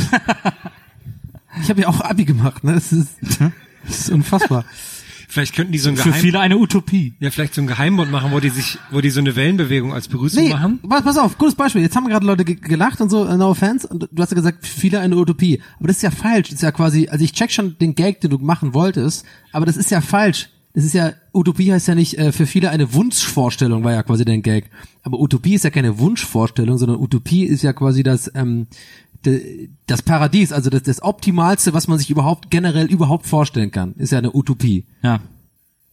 [laughs] ich habe ja auch Abi gemacht, ne? Das ist, [laughs] das ist unfassbar. Vielleicht könnten die so ein Für Geheim viele eine Utopie. ja, vielleicht so ein Geheimbund machen, wo die sich, wo die so eine Wellenbewegung als Begrüßung Nee, machen. pass, pass auf, gutes Beispiel. Jetzt haben gerade Leute ge- gelacht und so, äh, no offense, und du hast ja gesagt, viele eine Utopie. Aber das ist ja falsch. Das ist ja quasi, also ich check schon den Gag, den du machen wolltest, aber das ist ja falsch. Das ist ja, Utopie heißt ja nicht, äh, für viele eine Wunschvorstellung, war ja quasi dein Gag. Aber Utopie ist ja keine Wunschvorstellung, sondern Utopie ist ja quasi das, ähm, das Paradies, also das, das Optimalste, was man sich überhaupt generell überhaupt vorstellen kann, ist ja eine Utopie. Ja.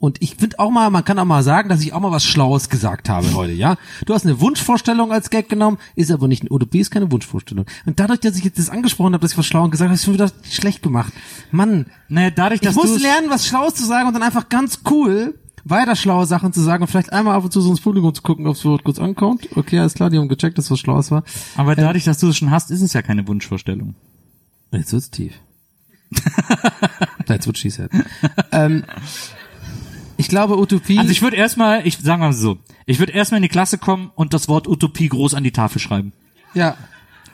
Und ich finde auch mal, man kann auch mal sagen, dass ich auch mal was Schlaues gesagt habe heute, ja? Du hast eine Wunschvorstellung als Gag genommen, ist aber nicht eine Utopie, ist keine Wunschvorstellung. Und dadurch, dass ich jetzt das angesprochen habe, dass ich was Schlaues gesagt habe, ich schon wieder schlecht gemacht. Mann, Naja, dadurch, ich dass muss du lernen, was Schlaues zu sagen und dann einfach ganz cool weiter schlaue Sachen zu sagen und vielleicht einmal ab und zu so ins Publikum zu gucken, ob es Wort kurz ankommt. Okay, alles klar, die haben gecheckt, dass was Schlaues war. aber dadurch, dass du es schon hast, ist es ja keine Wunschvorstellung. Jetzt wird's tief. That's what she said. ähm, ich glaube, Utopie. Also ich würde erstmal, ich sagen wir mal so, ich würde erstmal in die Klasse kommen und das Wort Utopie groß an die Tafel schreiben. Ja.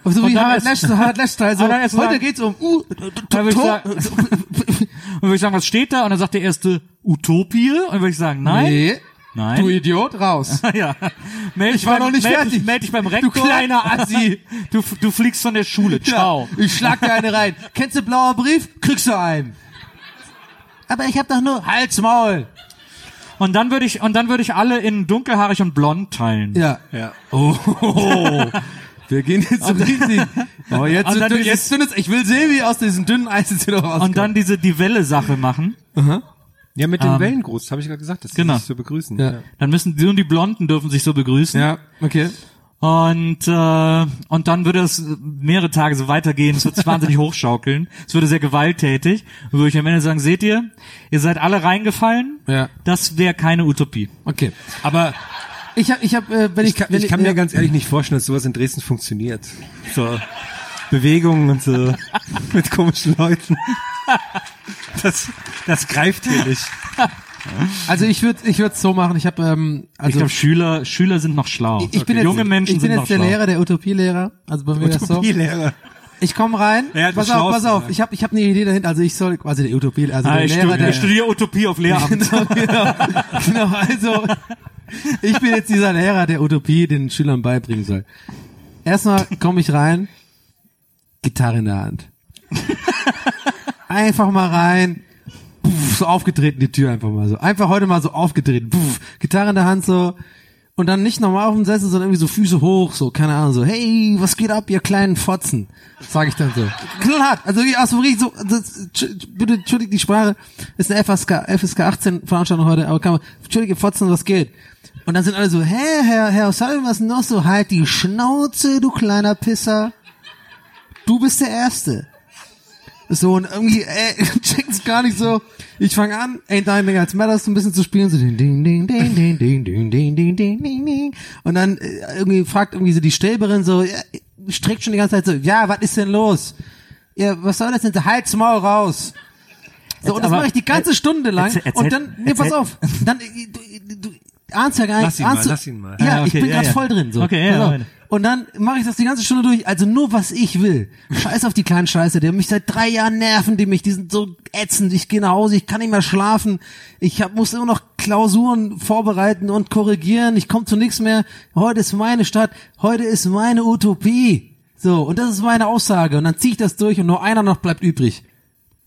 So wie Harald Lesch, so Harald Lesch Teil, so, Und dann erst heute sagen- geht's um, uh, Dann ich sagen, [laughs] und würde ich sagen, was steht da? Und dann sagt der erste Utopie. Und dann würde ich sagen, nein. Nee, Nein. du Idiot, raus. [laughs] ja. Meld Ich war noch nicht meld, fertig. Meld dich beim Rektor. Du kleiner [laughs] Assi. Du, du fliegst von der Schule. Ciao. Ja, ich schlag dir eine rein. Kennst du blauer Brief? Kriegst du einen. Aber ich hab doch nur Hals Maul. Und dann würde ich, und dann würde ich alle in dunkelhaarig und blond teilen. Ja. Ja. Oh, wir gehen jetzt so riesig. [laughs] Oh, jetzt, Und dann dieses- jetzt findest, ich will sehen, wie aus diesem dünnen Eis jetzt wieder rauskommt. Und dann diese die Welle Sache machen. Ja, mit den Ähm, Wellengruß, habe ich gerade gesagt, das ist genau. sich zu begrüßen. Ja. Dann müssen die und die Blonden dürfen sich so begrüßen. ja, okay. Und äh, und dann würde es mehrere Tage so weitergehen. Es wird sich wahnsinnig [laughs] hochschaukeln. Es würde sehr gewalttätig. Und würde ich am Ende sagen, seht ihr, ihr seid alle reingefallen. Ja. Das wäre keine Utopie. Okay. Aber Ich hab, ich hab, äh, wenn ich, ich kann, wenn ich kann ja, mir ganz ehrlich nicht vorstellen, dass sowas in Dresden funktioniert. So Bewegungen und so [laughs] mit komischen Leuten. Das, das greift hier nicht. Also ich würde, ich würde so machen. Ich habe, ähm, ich also glaube, Schüler, Schüler sind noch schlau. ich bin Junge jetzt, Menschen ich bin jetzt der schlau. Lehrer, der Utopielehrer. Also bei mir ist das so. Utopielehrer. Ich komme rein. Hat pass auf, pass auf. Ich habe, ich habe eine Idee dahinter. Also ich soll quasi der Utopie, also Ah, der ich, Lehrer, studiere, der ich studiere Utopie auf Lehramt. [laughs] genau, genau. Also ich bin jetzt dieser Lehrer, der Utopie den Schülern beibringen soll. Erstmal komme ich rein Gitarre in der Hand. einfach mal rein, puff, so aufgetreten die Tür einfach mal so. Einfach heute mal so aufgetreten, puff, Gitarre in der Hand so. Und dann nicht normal auf dem Sessel, sondern irgendwie so Füße hoch, so, keine Ahnung, so, hey, was geht ab, ihr kleinen Fotzen? Sag ich dann so. Knallhart, also wie aus dem richtig so, das, bitte entschuldigt die Sprache, ist eine FSK, FSK 18 Veranstaltung heute, aber kann man, entschuldige Fotzen, was geht? Und dann sind alle so, hä, Herr, Herr O'Sullivan, was denn noch so? Halt die Schnauze, du kleiner Pisser. Du bist der Erste. So, und irgendwie, äh, checkt's gar nicht so. Ich fange an, Ain't Anything Else Matters so ein bisschen zu spielen, so ding, ding, ding, ding, ding, ding, ding, ding, ding, ding, ding, ding. Und dann äh, irgendwie fragt irgendwie so die Stäberin so, ja, streckt schon die ganze Zeit so, ja, was ist denn los? Ja, was soll das denn? Halt's Maul raus. So, und das mache ich die ganze Stunde lang. Erzähl- erzähl- und dann, nee, pass auf, dann, äh, du, du ahnst ja gar nicht. Lass ihn mal, ahnst du- lass ihn mal. Ja, Ah, ich okay, bin ja, gerade ja. voll drin. So. Okay, ja, weiter. Und dann mache ich das die ganze Stunde durch, also nur was ich will. Scheiß auf die kleinen Scheiße, die mich seit drei Jahren nerven, die mich, die sind so ätzend. Ich gehe nach Hause, ich kann nicht mehr schlafen. Ich hab, muss immer noch Klausuren vorbereiten und korrigieren. Ich komme zu nichts mehr. Heute ist meine Stadt, heute ist meine Utopie. So, und das ist meine Aussage. Und dann ziehe ich das durch und nur einer noch bleibt übrig.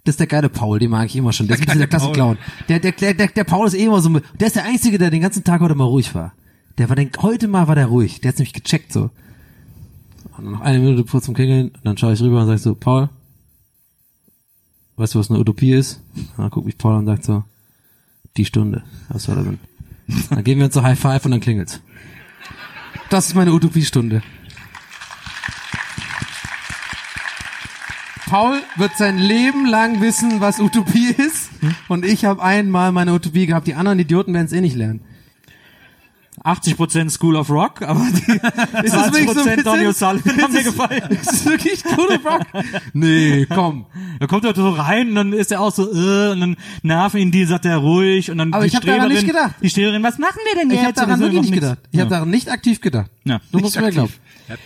Das ist der geile Paul, den mag ich immer schon. Der [laughs] ist ein bisschen der klasse Clown. Der, der, der, der, der Paul ist eh immer so, der ist der Einzige, der den ganzen Tag heute mal ruhig war. Der war den, heute mal war der ruhig. Der hat nämlich gecheckt, so. Und noch eine Minute kurz zum Klingeln, und dann schaue ich rüber und sage so, Paul, weißt du, was eine Utopie ist? Und dann guckt mich Paul an und sagt so, die Stunde. Was war das denn? Dann gehen wir uns so High Five und dann klingelt's. Das ist meine Utopiestunde. Paul wird sein Leben lang wissen, was Utopie ist. Und ich habe einmal meine Utopie gehabt. Die anderen Idioten werden es eh nicht lernen. 80% School of Rock, aber die [laughs] Ist das wirklich so ein 20% Donny O'Sullivan haben mir gefallen. [laughs] Ist das wirklich School of Rock? Nee, komm. Da kommt er so rein und dann ist er auch so, äh, und dann nerven ihn die, sagt er ruhig und dann Aber die ich hab daran nicht gedacht. Die Streberin, was machen wir denn Ich jetzt? habe daran wirklich nicht gedacht. Ich habe Ja. daran nicht aktiv gedacht. Ja. Du musst mir glauben.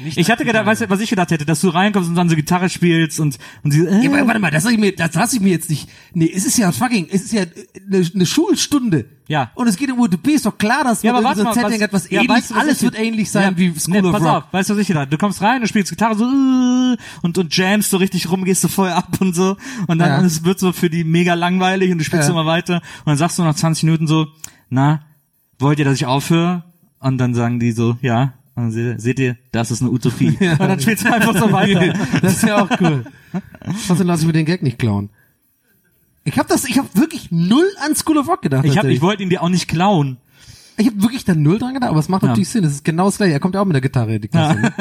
Ich hatte gedacht, weißt du, was ich gedacht hätte, dass du reinkommst und dann so Gitarre spielst und, und sie, äh, Ja, warte mal, das lasse ich mir, das lasse ich mir jetzt nicht. Nee, es ist ja fucking, es ist ja eine, eine Schulstunde. Ja. Und es geht um Utopie, ist doch klar, dass Ja, man aber so warte ein mal, Setting hat, was ja, ähnlich, weißt du, was alles wird ähnlich sein Ja, wie School nee, of pass Rock. auf, weißt du, was ich gedacht? Du kommst rein, du spielst Gitarre so äh, und und jamst so richtig rum, gehst so voll ab und so und dann Ja. es wird so für die mega langweilig und du spielst Ja. immer weiter und dann sagst du nach 20 Minuten so, na, wollt ihr, dass ich aufhöre? Und dann sagen die so, ja. Und seht, ihr, das ist eine Utopie. [laughs] Und dann spielst du einfach so weiter. [laughs] Das ist ja auch cool. Trotzdem lasse ich mir den Gag nicht klauen. Ich habe das, ich habe wirklich null an School of Rock gedacht. Ich hab, ich wollte ihn dir auch nicht klauen. Ich habe wirklich da null dran gedacht, aber es macht Ja. natürlich Sinn. Das ist genau das gleiche. Er kommt ja auch mit der Gitarre in die Klasse. Ne?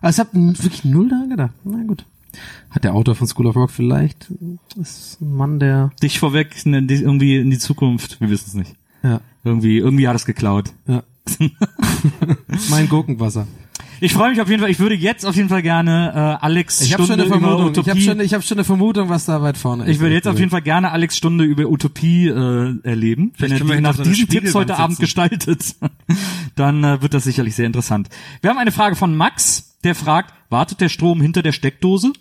Aber [laughs] ich habe wirklich null dran gedacht. Na gut. Hat der Autor von School of Rock vielleicht ist ein Mann, der Dich vorweg ne, irgendwie in die Zukunft. Wir wissen es nicht. ja Irgendwie, irgendwie hat es geklaut. ja [laughs] mein Gurkenwasser. Ich freue mich auf jeden Fall. Ich würde jetzt auf jeden Fall gerne äh, Alex Ich schon Stunde eine Vermutung. über Ich habe Utopie. schon, ich habe schon eine Vermutung, was da weit vorne ist. ich würde jetzt auf jeden Fall gerne Alex Stunde über Utopie äh, erleben. Wenn er die nach so diesen Tipps heute Abend sitzen. gestaltet, [laughs] dann äh, wird das sicherlich sehr interessant. Wir haben eine Frage von Max, der fragt, wartet der Strom hinter der Steckdose?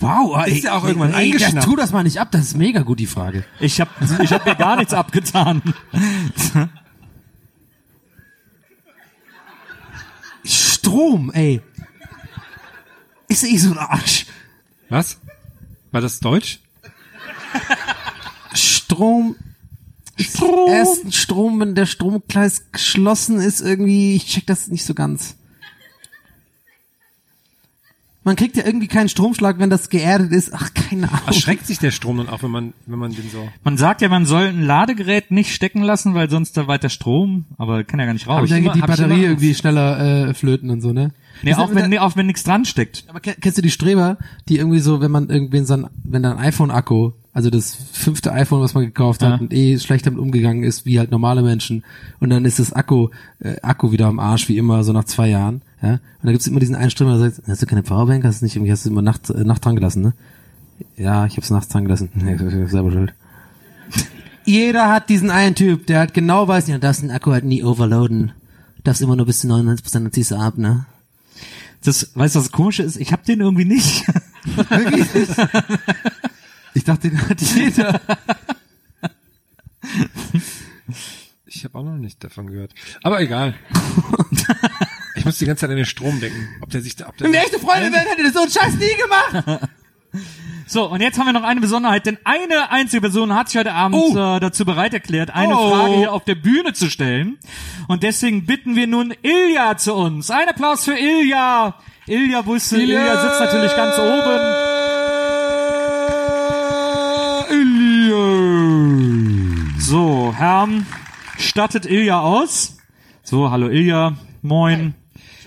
Wow, Ist ja auch irgendwann ey, das, eingeschnappt. tu das mal nicht ab. Das ist mega gut die Frage. Ich habe ich hab mir gar nichts abgetan. Strom, ey. Ist eh so ein Arsch. Was? War das Deutsch? Strom. Strom. Erst Strom, wenn der Stromkreis geschlossen ist, irgendwie, ich check das nicht so ganz. Man kriegt ja irgendwie keinen Stromschlag, wenn das geerdet ist. Ach, keine Ahnung. Erschreckt sich der Strom dann auch, wenn man, wenn man den so. Man sagt ja, man soll ein Ladegerät nicht stecken lassen, weil sonst da weiter Strom, aber kann ja gar nicht raus. Aber dann geht die ich Batterie irgendwie schneller äh, flöten und so, ne? Nee, Das auch wenn, nee, auch wenn nichts dran steckt. Aber kenn- kennst du die Streber, die irgendwie so, wenn man irgendwen so ein, wenn da ein iPhone-Akku, also das fünfte iPhone, was man gekauft hat Ja. und eh schlecht damit umgegangen ist, wie halt normale Menschen, und dann ist das Akku, äh, Akku wieder am Arsch, wie immer, so nach zwei Jahren, ja, und da gibt's immer diesen einen der sagt, hast du keine Powerbank, hast du nicht irgendwie, hast du immer Nacht, äh, Nacht dran gelassen, ne? Ja, ich hab's nachts dran gelassen. [laughs] Selber schuld. Jeder hat diesen einen Typ, der halt genau weiß, ja, darfst den Akku halt nie overloaden. Darfst immer nur bis zu 99% dann ziehst du ab, ne? Das, weißt du, was das Komische ist? Ich hab den irgendwie nicht. Wirklich? [laughs] Ich dachte, den hat jeder. Ich habe auch noch nicht davon gehört. Aber egal. [laughs] Ich muss die ganze Zeit an den Strom denken. Ob der sich da, ob der Wenn wir echte Freunde wären, hätte das so einen Scheiß nie gemacht. [laughs] So, und jetzt haben wir noch eine Besonderheit, denn eine einzige Person hat sich heute Abend äh, dazu bereit erklärt, eine Oh. Frage hier auf der Bühne zu stellen. Und deswegen bitten wir nun Ilja zu uns. Ein Applaus für Ilja. Ilja wusste, Ilja, Ilja. sitzt natürlich ganz oben. So, Herrn, stattet Ilja aus. So, hallo Ilja, moin.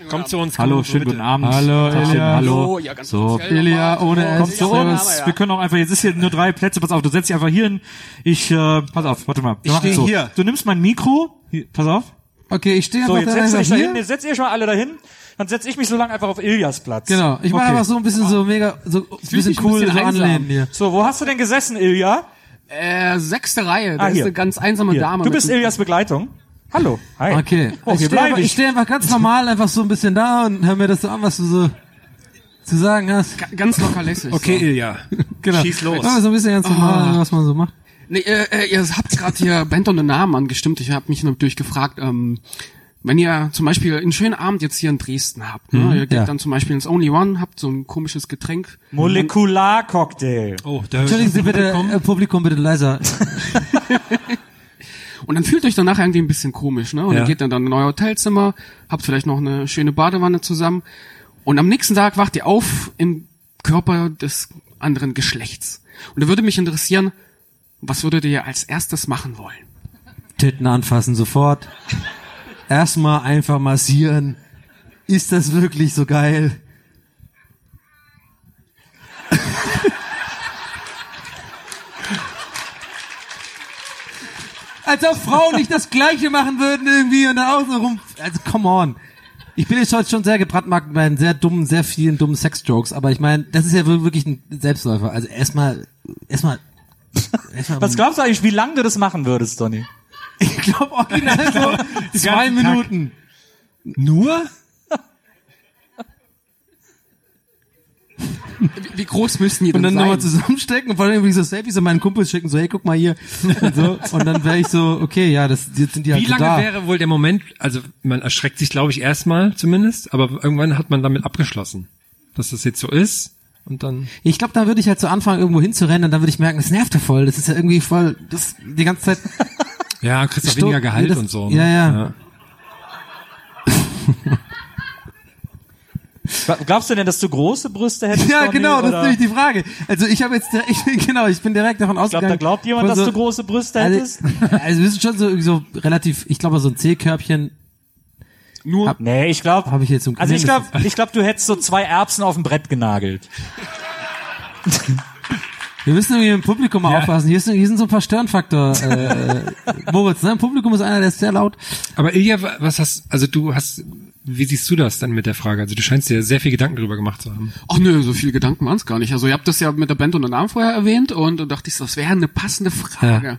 Kommt zu uns. Hallo, kommt schönen guten Abend. Hallo, Ilja. Hallo. Ja, ganz so, Ilja ohne Oh, S. Zu Ja, uns. Wir können auch einfach, jetzt ist hier nur drei Plätze, pass auf, du setzt dich einfach hier hin. Ich, äh, pass auf, warte mal. Wir Ich machen steh so. hier. Du nimmst mein Mikro, hier, pass auf. Okay, ich stehe So, einfach jetzt da setzt ihr einfach euch da hier. hin, jetzt setzt ihr schon mal alle dahin. Dann setze ich mich so lange einfach auf Ilias Platz. Genau, ich mache Okay. einfach so ein bisschen so mega, so ein bisschen mich ein cool, bisschen so anlehnen hier. So, wo hast du denn gesessen, Ilja? Äh, sechste Reihe. Da Ah, ist eine ganz einsame Hier. Dame. Du bist Ilias Begleitung. Hallo. Hi. Okay, Oh, ich stehe einfach, steh einfach ganz normal einfach so ein bisschen da und hör mir das so an, was du so zu sagen hast. Ga- ganz locker lässig. Okay, so. Ilja. [laughs] Genau. Schieß los. Ja, so ein bisschen ganz normal, was man so macht. Nee, äh, äh, ihr habt gerade hier [laughs] Band und den Namen angestimmt. Ich habe mich natürlich gefragt, ähm, wenn ihr zum Beispiel einen schönen Abend jetzt hier in Dresden habt, ne? ihr geht ja. dann zum Beispiel ins Only One, habt so ein komisches Getränk. Molekularcocktail. Oh, da Entschuldigen Sie bitte, äh, Publikum bitte leiser. [laughs] Und dann fühlt euch danach irgendwie ein bisschen komisch, ne? Und Ja. dann geht dann dann in euer Hotelzimmer, habt vielleicht noch eine schöne Badewanne zusammen. Und am nächsten Tag wacht ihr auf im Körper des anderen Geschlechts. Und da würde mich interessieren, was würdet ihr als erstes machen wollen? Titten anfassen sofort. Erstmal einfach massieren. Ist das wirklich so geil? Als ob Frauen nicht das Gleiche machen würden irgendwie und dann außen rum. Also, come on. Ich bin jetzt heute schon sehr gebrandmarkt bei sehr dummen, sehr vielen dummen Sexjokes, aber ich meine, das ist ja wirklich ein Selbstläufer. Also erstmal, erstmal, erstmal. Was glaubst du eigentlich, wie lange du das machen würdest, Donny? Ich glaube original so [laughs] zwei ganzen Tag. Minuten. Nur? Wie, groß müssen die Und denn dann nochmal sein? zusammenstecken und vor allem irgendwie so Selfies an meinen Kumpels schicken, so hey, guck mal hier und so. Und dann wäre ich so, okay, ja, das jetzt sind die halt Wie so lange da. wäre wohl der Moment, also man erschreckt sich, glaube ich, erstmal zumindest, aber irgendwann hat man damit abgeschlossen, dass das jetzt so ist und dann... Ich glaube, da würde ich halt so anfangen, irgendwo hinzurennen und dann würde ich merken, das nervt ja voll. Das ist ja irgendwie voll, das die ganze Zeit. Ja, kriegst Sto- weniger Gehalt nee, das- und so. ne? Ja, ja. [laughs] Glaubst du denn, dass du große Brüste hättest, Ja, genau, das ist oder? nämlich die Frage. Also ich habe jetzt, direkt- [laughs] ich, genau, ich bin direkt davon Ich glaube, ausgegangen. da glaubt jemand, von dass so, du große Brüste also, hättest? [laughs] also wir sind schon so, so relativ, ich glaube, so ein C-Körbchen Nur Nee, ich glaube, habe ich jetzt im also ich glaube, ich glaube, du hättest so zwei Erbsen auf dem Brett genagelt. [laughs] Wir müssen irgendwie im Publikum mal aufpassen. Hier, ist, hier sind so ein paar Störenfaktor. Äh, [laughs] Moritz, ne? Im Publikum ist einer, der ist sehr laut. Aber Ilja, wa- was hast, also du hast, wie siehst du das dann mit der Frage? Also du scheinst dir sehr viel Gedanken darüber gemacht zu haben. Ach nö, so viele Gedanken waren's gar nicht. Also ihr habt das ja mit der Band und den Namen vorher erwähnt und da dachte ich, so, das wäre eine passende Frage.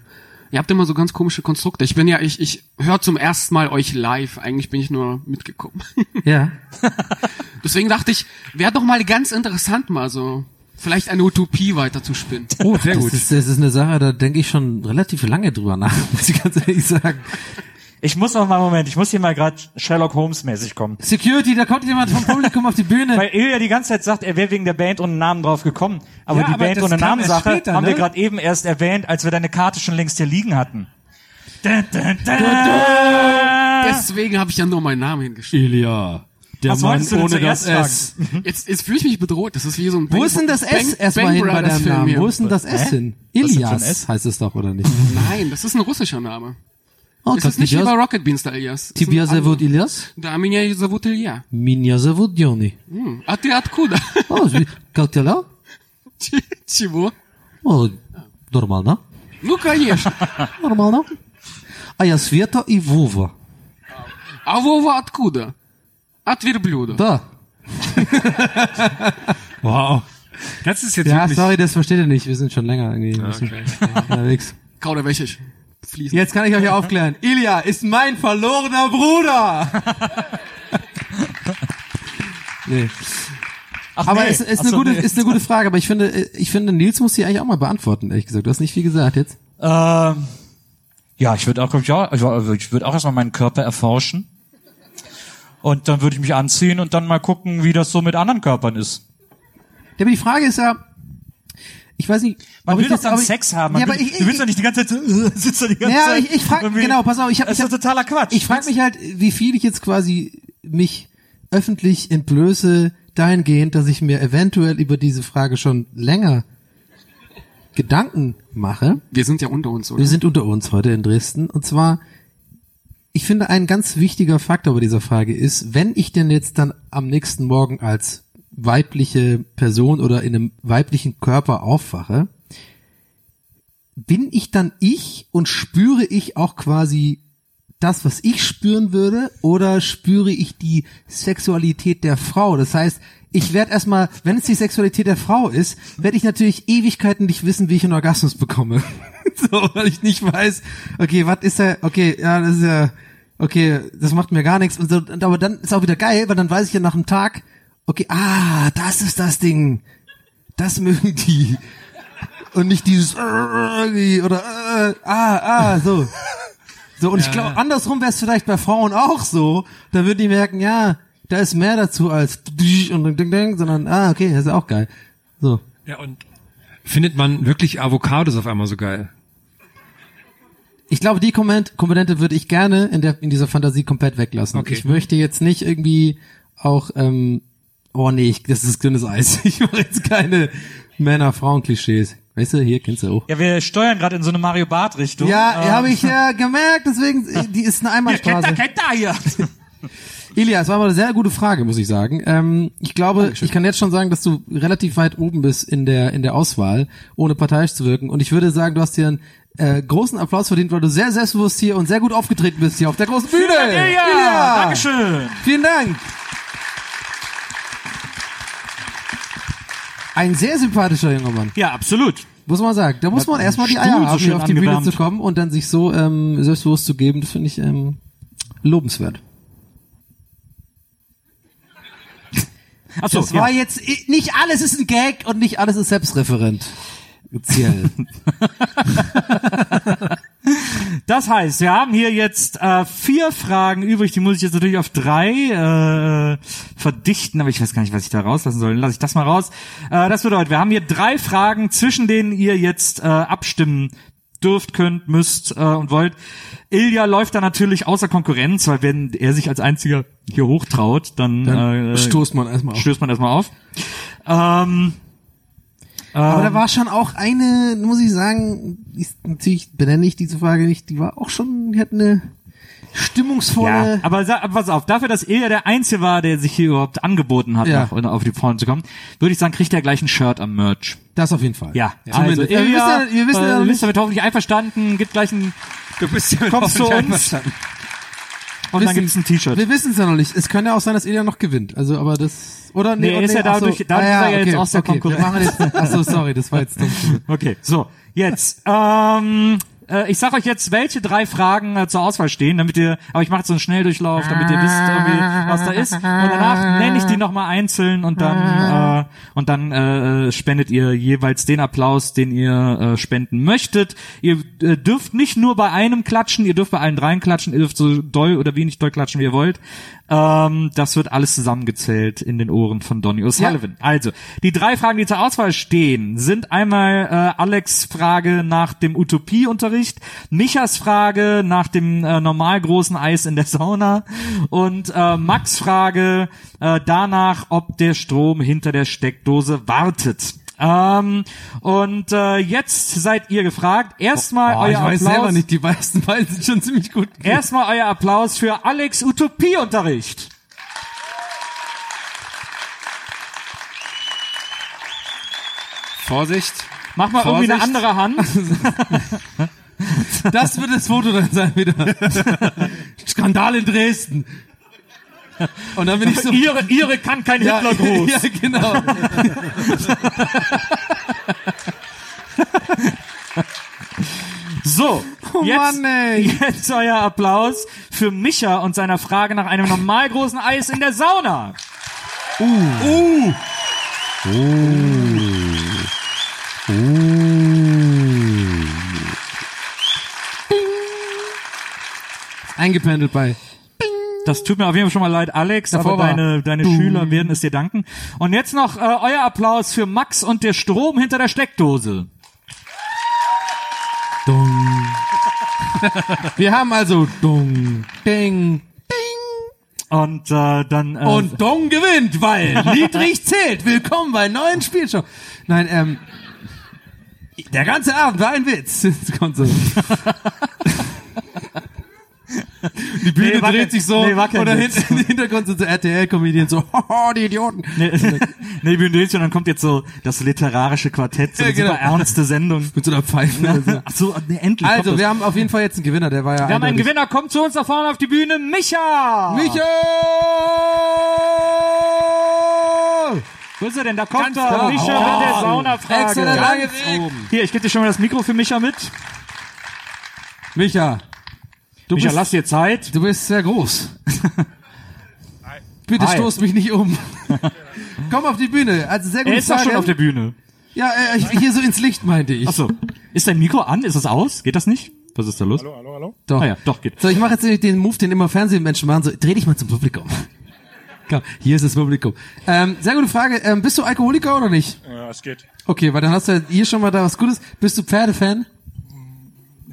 Ihr habt immer so ganz komische Konstrukte. Ich bin ja, ich, ich höre zum ersten Mal euch live. Eigentlich bin ich nur mitgekommen. Ja. [laughs] Deswegen dachte ich, wäre doch mal ganz interessant, mal so vielleicht eine Utopie weiterzuspinnen. [laughs] Oh, sehr Das ist, das ist eine Sache, da denke ich schon relativ lange drüber nach, [laughs] muss ich ganz ehrlich sagen. Ich muss noch mal einen Moment, ich muss hier mal gerade Sherlock Holmes mäßig kommen. Security, da kommt jemand vom Publikum auf die Bühne. [laughs] Weil Ilja die ganze Zeit sagt, er wäre wegen der Band ohne Namen drauf gekommen. Aber Ja, die aber Band ohne kam Namen erst Sache später, haben wir ne? gerade eben erst erwähnt, als wir deine Karte schon längst hier liegen hatten. Da, da, da. Deswegen habe ich ja nur meinen Namen hingeschrieben. Ilja. Der Was wolltest du denn zuerst sagen? Jetzt, jetzt fühle ich mich bedroht. Das ist wie so ein Wo ist denn das S erstmal hin bei deinem Namen? Wo ist denn das S Hä? hin? Was ist denn für ein Ilias S? heißt es doch, oder nicht? Nein, das ist ein russischer Name. Oh, ist das nicht wie bei Rocket Beans der Ilias? Тебя зовут Ильяс? Да, меня зовут Илья. Меня зовут Johnny. М, А ты откуда? Oh, wie- как дела? Чего? Oh, нормально. Ну, конечно. Нормально. А я Света и Вова. А Вова откуда? От верблюда. Da. [laughs] Wow. Das ist jetzt Ja, wirklich... sorry, das versteht ihr nicht. Wir sind schon länger irgendwie ein bisschen okay. unterwegs. Kauderwelche fließen. Jetzt kann ich euch aufklären. Ilja ist mein verlorener Bruder. [laughs] nee. Ach, Aber nee. es ist Ach eine so, gute, nee. ist eine gute Frage. Aber ich finde, ich finde, Nils muss die eigentlich auch mal beantworten, ehrlich gesagt. Du hast nicht viel gesagt jetzt. Ähm, ja, ich würde auch, glaub ich, auch, ich, wür- ich würde auch erstmal meinen Körper erforschen. Und dann würde ich mich anziehen und dann mal gucken, wie das so mit anderen Körpern ist. Ja, aber die Frage ist ja, ich weiß nicht, Man will ich doch das- dann aber ich- Sex haben. Man Ja, will, aber ich, du willst doch nicht die ganze Zeit äh, [laughs] sitzt da die ganze ja, Zeit. ich, ich frage, genau, pass auf, ich habe Das ich ist hab, totaler Quatsch. Ich frage mich halt, wie viel ich jetzt quasi mich öffentlich entblöße dahingehend, dass ich mir eventuell über diese Frage schon länger Gedanken mache. Wir sind ja unter uns, oder? Wir sind unter uns heute in Dresden. Und zwar, ich finde, ein ganz wichtiger Faktor bei dieser Frage ist, wenn ich denn jetzt dann am nächsten Morgen als weibliche Person oder in einem weiblichen Körper aufwache, bin ich dann ich und spüre ich auch quasi das, was ich spüren würde, oder spüre ich die Sexualität der Frau? Das heißt, ich werde erstmal, wenn es die Sexualität der Frau ist, werde ich natürlich Ewigkeiten nicht wissen, wie ich einen Orgasmus bekomme. [laughs] so, weil ich nicht weiß, okay, was ist da, okay, ja, das ist ja, okay, das macht mir gar nichts. Und so, und aber dann ist auch wieder geil, weil dann weiß ich ja nach einem Tag, okay, ah, das ist das Ding. Das mögen die. Und nicht dieses äh, oder äh, ah, ah, so. So, und ich glaube, andersrum wäre es vielleicht bei Frauen auch so. Da würden die merken, ja, da ist mehr dazu als und ding, ding, sondern, ah, okay, das ist auch geil. So. Ja, und findet man wirklich Avocados auf einmal so geil? Ich glaube, die Komponente würde ich gerne in der in dieser Fantasie komplett weglassen. Okay. Ich möchte jetzt nicht irgendwie auch, ähm, oh nee, ich, das ist dünnes Eis. [laughs] Ich mache jetzt keine Männer-Frauen-Klischees. Weißt du, hier kennst du auch. Ja, wir steuern gerade in so eine Mario Bart Richtung. Ja, Ähm, habe ich ja gemerkt, deswegen, [laughs] die ist eine Einbahnstraße. Kennt da, kennt da hier. [laughs] Ilias, war aber eine sehr gute Frage, muss ich sagen. Ähm, ich glaube, ich kann jetzt schon sagen, dass du relativ weit oben bist in der in der Auswahl, ohne parteiisch zu wirken. Und ich würde sagen, du hast dir einen äh, großen Applaus verdient, weil du sehr selbstbewusst hier und sehr gut aufgetreten bist hier auf der großen Bühne. Vielen Dank, Ilja. Ilja. Dankeschön. Vielen Dank. Ein sehr sympathischer junger Mann. Ja, absolut. Muss man sagen. Da muss man erstmal die Eier so haben, hier auf die Bühne angewärmt. zu kommen und dann sich so ähm, selbstbewusst zu geben. Das finde ich ähm, lobenswert. Achso, das ja. war jetzt nicht alles ist ein Gag und nicht alles ist selbstreferent. [laughs] Das heißt, wir haben hier jetzt äh, vier Fragen übrig, die muss ich jetzt natürlich auf drei äh, verdichten, aber ich weiß gar nicht, was ich da rauslassen soll. Dann lasse ich das mal raus. Äh, das bedeutet, wir haben hier drei Fragen, zwischen denen ihr jetzt äh, abstimmen dürft, könnt, müsst äh, und wollt. Ilja läuft da natürlich außer Konkurrenz, weil wenn er sich als einziger hier hochtraut, dann, Dann äh, stoßt man erstmal auf. stößt man erstmal auf. Ähm, Aber da ähm, war schon auch eine, muss ich sagen, ist, natürlich benenne ich diese Frage nicht, die war auch schon, die hat eine stimmungsvolle. Ja, aber, aber pass auf, dafür, dass er der Einzige war, der sich hier überhaupt angeboten hat, Ja. nach, auf die Vorne zu kommen, würde ich sagen, kriegt er gleich ein Shirt am Merch. Das auf jeden Fall. Ja, Ja. also Zumindest. Ja, wir Ilja, wissen ja- wir wissen ja äh, noch nicht- bist damit hoffentlich einverstanden, gibt gleich ein, Du bist ja kommst zu uns und dann gibt's ein T-Shirt. Wir wissen es ja noch nicht. Es kann ja auch sein, dass Ilja noch gewinnt. Also, aber das, oder? Nee, er ist ja ach so. dadurch- dadurch Ah, ist er ja jetzt aus der okay. Wir Konkurrenz. machen jetzt, ach so, sorry, das war jetzt dumm. [laughs] Okay, so, jetzt. Ähm, äh, ich sag euch jetzt, welche drei Fragen äh, zur Auswahl stehen, damit ihr, aber ich mache so einen Schnelldurchlauf, damit ihr wisst, irgendwie, was da ist. Und danach nenne ich die nochmal einzeln und dann, äh, und dann äh, spendet ihr jeweils den Applaus, den ihr äh, spenden möchtet. Ihr äh, dürft nicht nur bei einem klatschen, ihr dürft bei allen dreien klatschen, ihr dürft so doll oder wenig doll klatschen, wie ihr wollt. Ähm, das wird alles zusammengezählt in den Ohren von Donny O'Sullivan. Also, die drei Fragen, die zur Auswahl stehen, sind einmal äh, Alex Frage nach dem Utopieunterricht, Michas Frage nach dem äh, normal großen Eis in der Sauna und äh, Max Frage äh, danach, ob der Strom hinter der Steckdose wartet. Ähm, und äh, jetzt seid ihr gefragt. Erstmal Oh, euer ich weiß Applaus. selber nicht, die meisten beiden sind schon ziemlich gut. Erstmal euer Applaus für Alex Utopieunterricht. Vorsicht. Mach mal irgendwie eine Vorsicht. andere Hand. [laughs] Das wird das Foto dann sein wieder. [laughs] Skandal in Dresden. Und dann bin ich so. ihre, ihre kann kein ja, Hitlergruß. [laughs] ja, genau. So, Oh jetzt, Mann, jetzt euer Applaus für Micha und seiner Frage nach einem normal großen Eis in der Sauna. Uh. Eingependelt bei. Das tut mir auf jeden Fall schon mal leid, Alex, Davor aber deine, deine. Schüler werden es dir danken. Und jetzt noch äh, euer Applaus für Max und der Strom hinter der Steckdose. Dung. [laughs] Wir haben also Dung, Ding, Und äh, dann äh, und Dong gewinnt, weil [laughs] niedrig zählt. Willkommen bei neuen Spielshow. Nein, ähm, der ganze Abend war ein Witz. [laughs] [laughs] Die Bühne Nee, dreht kein- sich so nee, oder Witz. hinten im Hintergrund sind so RTL-Comedians so, [laughs] hoho, die Idioten. Nee, [laughs] nee, Bündels, und dann kommt jetzt so das literarische Quartett, so Ja, eine genau. super ernste Sendung. Mit so einer Pfeife. Ach so, nee, endlich. Also, wir das. haben auf jeden Fall jetzt einen Gewinner, der war ja wir haben einen Gewinner, kommt zu uns da vorne auf die Bühne, Micha! Micha! Wo ist er denn? Da kommt Ganz er, da. Micha Oh, der Saunafrage. Hier, ich gebe dir schon mal das Mikro für Micha mit. Micha. Du Micha, bist, lass dir Zeit. Du bist sehr groß. [laughs] Bitte Hi. stoß mich nicht um. [laughs] Komm auf die Bühne. Also sehr gut. Er ist doch schon auf der Bühne. Ja, äh, hier so ins Licht meinte ich. Ach so. Ist dein Mikro an? Ist es aus? Geht das nicht? Was ist da los? Hallo, hallo, hallo. Doch. Ah ja, doch, geht. So, ich mache jetzt den Move, den immer Fernsehmenschen machen. So, dreh dich mal zum Publikum. [laughs] Komm, hier ist das Publikum. Ähm, sehr gute Frage. Ähm, bist du Alkoholiker oder nicht? Ja, es geht. Okay, weil dann hast du ja hier schon mal da was Gutes. Bist du Pferdefan?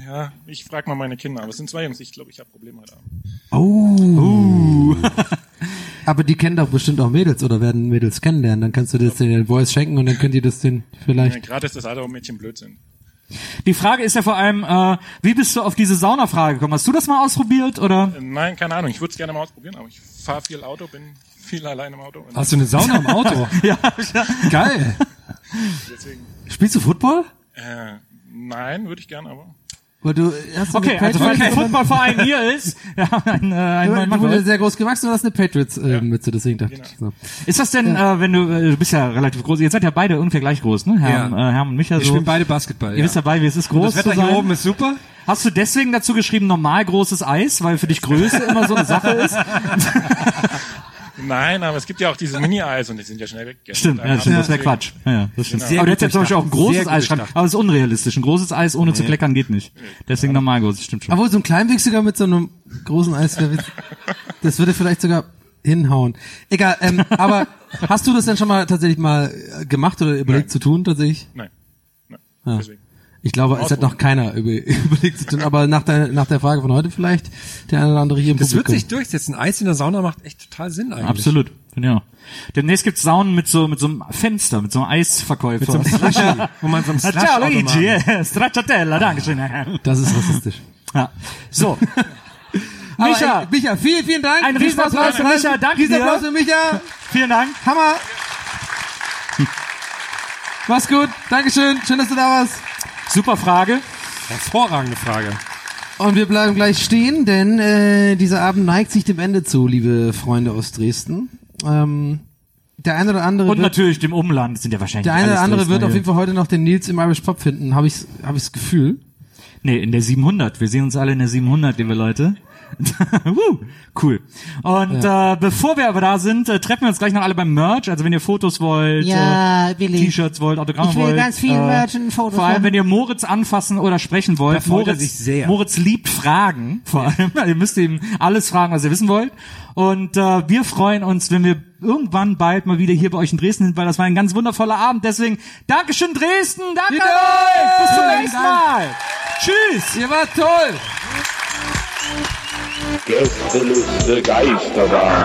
Ja, ich frag mal meine Kinder, aber es sind zwei Jungs. Ich glaube, ich habe Probleme heute Abend. Oh. [laughs] Aber die kennen doch bestimmt auch Mädels oder werden Mädels kennenlernen. Dann kannst du das den Boys schenken und dann könnt ihr das den Ja, vielleicht. Gerade ist das Alter, wo Mädchen blöd sind. Die Frage ist ja vor allem, äh, wie bist du auf diese Saunafrage gekommen? Hast du das mal ausprobiert oder? Äh, Nein, keine Ahnung. Ich würde es gerne mal ausprobieren, aber ich fahre viel Auto, bin viel allein im Auto. Hast du eine Sauna im Auto? [laughs] ja, Geil. Deswegen, Spielst du Football? äh, nein, würde ich gerne, aber Weil du hast Okay, eine also falls der Patriots- Footballverein hier ist, ja, ein, äh, ein neuer Du Mann. bist sehr groß gewachsen und hast eine Patriots äh, Mütze, deswegen dachte ich so. Ist das denn, äh, wenn du, äh, du bist ja relativ groß, ihr seid ja beide ungefähr gleich groß, ne? Herr, Ja. äh, Herr und Micha Wir so. spielen beide Basketball. Ihr ja. wisst ja beide, wie es ist, groß das Wetter zu sein. hier oben ist super. Hast du deswegen dazu geschrieben, normal großes Eis, weil für dich Größe immer so eine Sache ist? [laughs] nein, aber es gibt ja auch diese Mini-Eis und die sind ja schnell weg. Stimmt, ja, stimmt, das wäre Quatsch. Ja, ja, das stimmt. Genau. Aber du gut hättest ja zum Beispiel auch ein großes Eis schreiben, aber es ist unrealistisch. Ein großes Eis ohne zu kleckern geht nicht. Deswegen normal groß, das stimmt schon. Obwohl so ein Kleinwüchsiger mit so einem großen Eis, [laughs] das würde vielleicht sogar hinhauen. Egal, ähm, aber hast du das denn schon mal tatsächlich mal äh, gemacht oder überlegt Nein. zu tun tatsächlich? Nein, nein. Ja. Deswegen. Ich glaube, es hat noch keiner über, [laughs] überlegt zu tun, aber nach der, nach der Frage von heute vielleicht der eine oder andere hier im Das wird Publikum. sich durchsetzen. Eis in der Sauna macht echt total Sinn eigentlich. Absolut. Ja. Demnächst gibt's Saunen mit so mit so einem Fenster, mit so einem Eisverkäufer. Mit so einem Slushy, [laughs] wo man so einem Slush Ciao Luigi, eh, stracciatella, dankeschön. Das ist rassistisch. Ja. So. [laughs] Micha, ey, Micha, vielen, vielen Dank. Ein Riesenapplaus für Micha, danke Riesenapplaus für Micha. vielen Dank. Hammer. Mach's gut. Dankeschön. Schön, dass du da warst. Super Frage. Hervorragende Frage. Und wir bleiben gleich stehen, denn äh, dieser Abend neigt sich dem Ende zu, liebe Freunde aus Dresden. Ähm, der eine oder andere Und wird, natürlich dem Umland sind ja wahrscheinlich der eine oder andere Dresdner wird auf hier. jeden Fall heute noch den Nils im Irish Pop finden, habe ich habe ich das Gefühl. Nee, in der 700. Wir sehen uns alle in der 700, liebe Leute. [laughs] Cool. Und äh, bevor wir aber da sind, äh, treffen wir uns gleich noch alle beim Merch. Also wenn ihr Fotos wollt, Ja, äh. T-Shirts wollt, Autogramme Ich will wollt. ganz viel äh, Merch und Fotos Vor allem, machen. wenn ihr Moritz anfassen oder sprechen wollt. Da freut Moritz, sich sehr. Moritz liebt Fragen, vor allem. [laughs] ihr müsst ihm alles fragen, was ihr wissen wollt. Und äh, wir freuen uns, wenn wir irgendwann bald mal wieder hier bei euch in Dresden sind, weil das war ein ganz wundervoller Abend. Deswegen Dankeschön Dresden, danke euch, bis zum nächsten Mal. Tschüss. Ihr wart toll. Gästeliste Geisterbahn.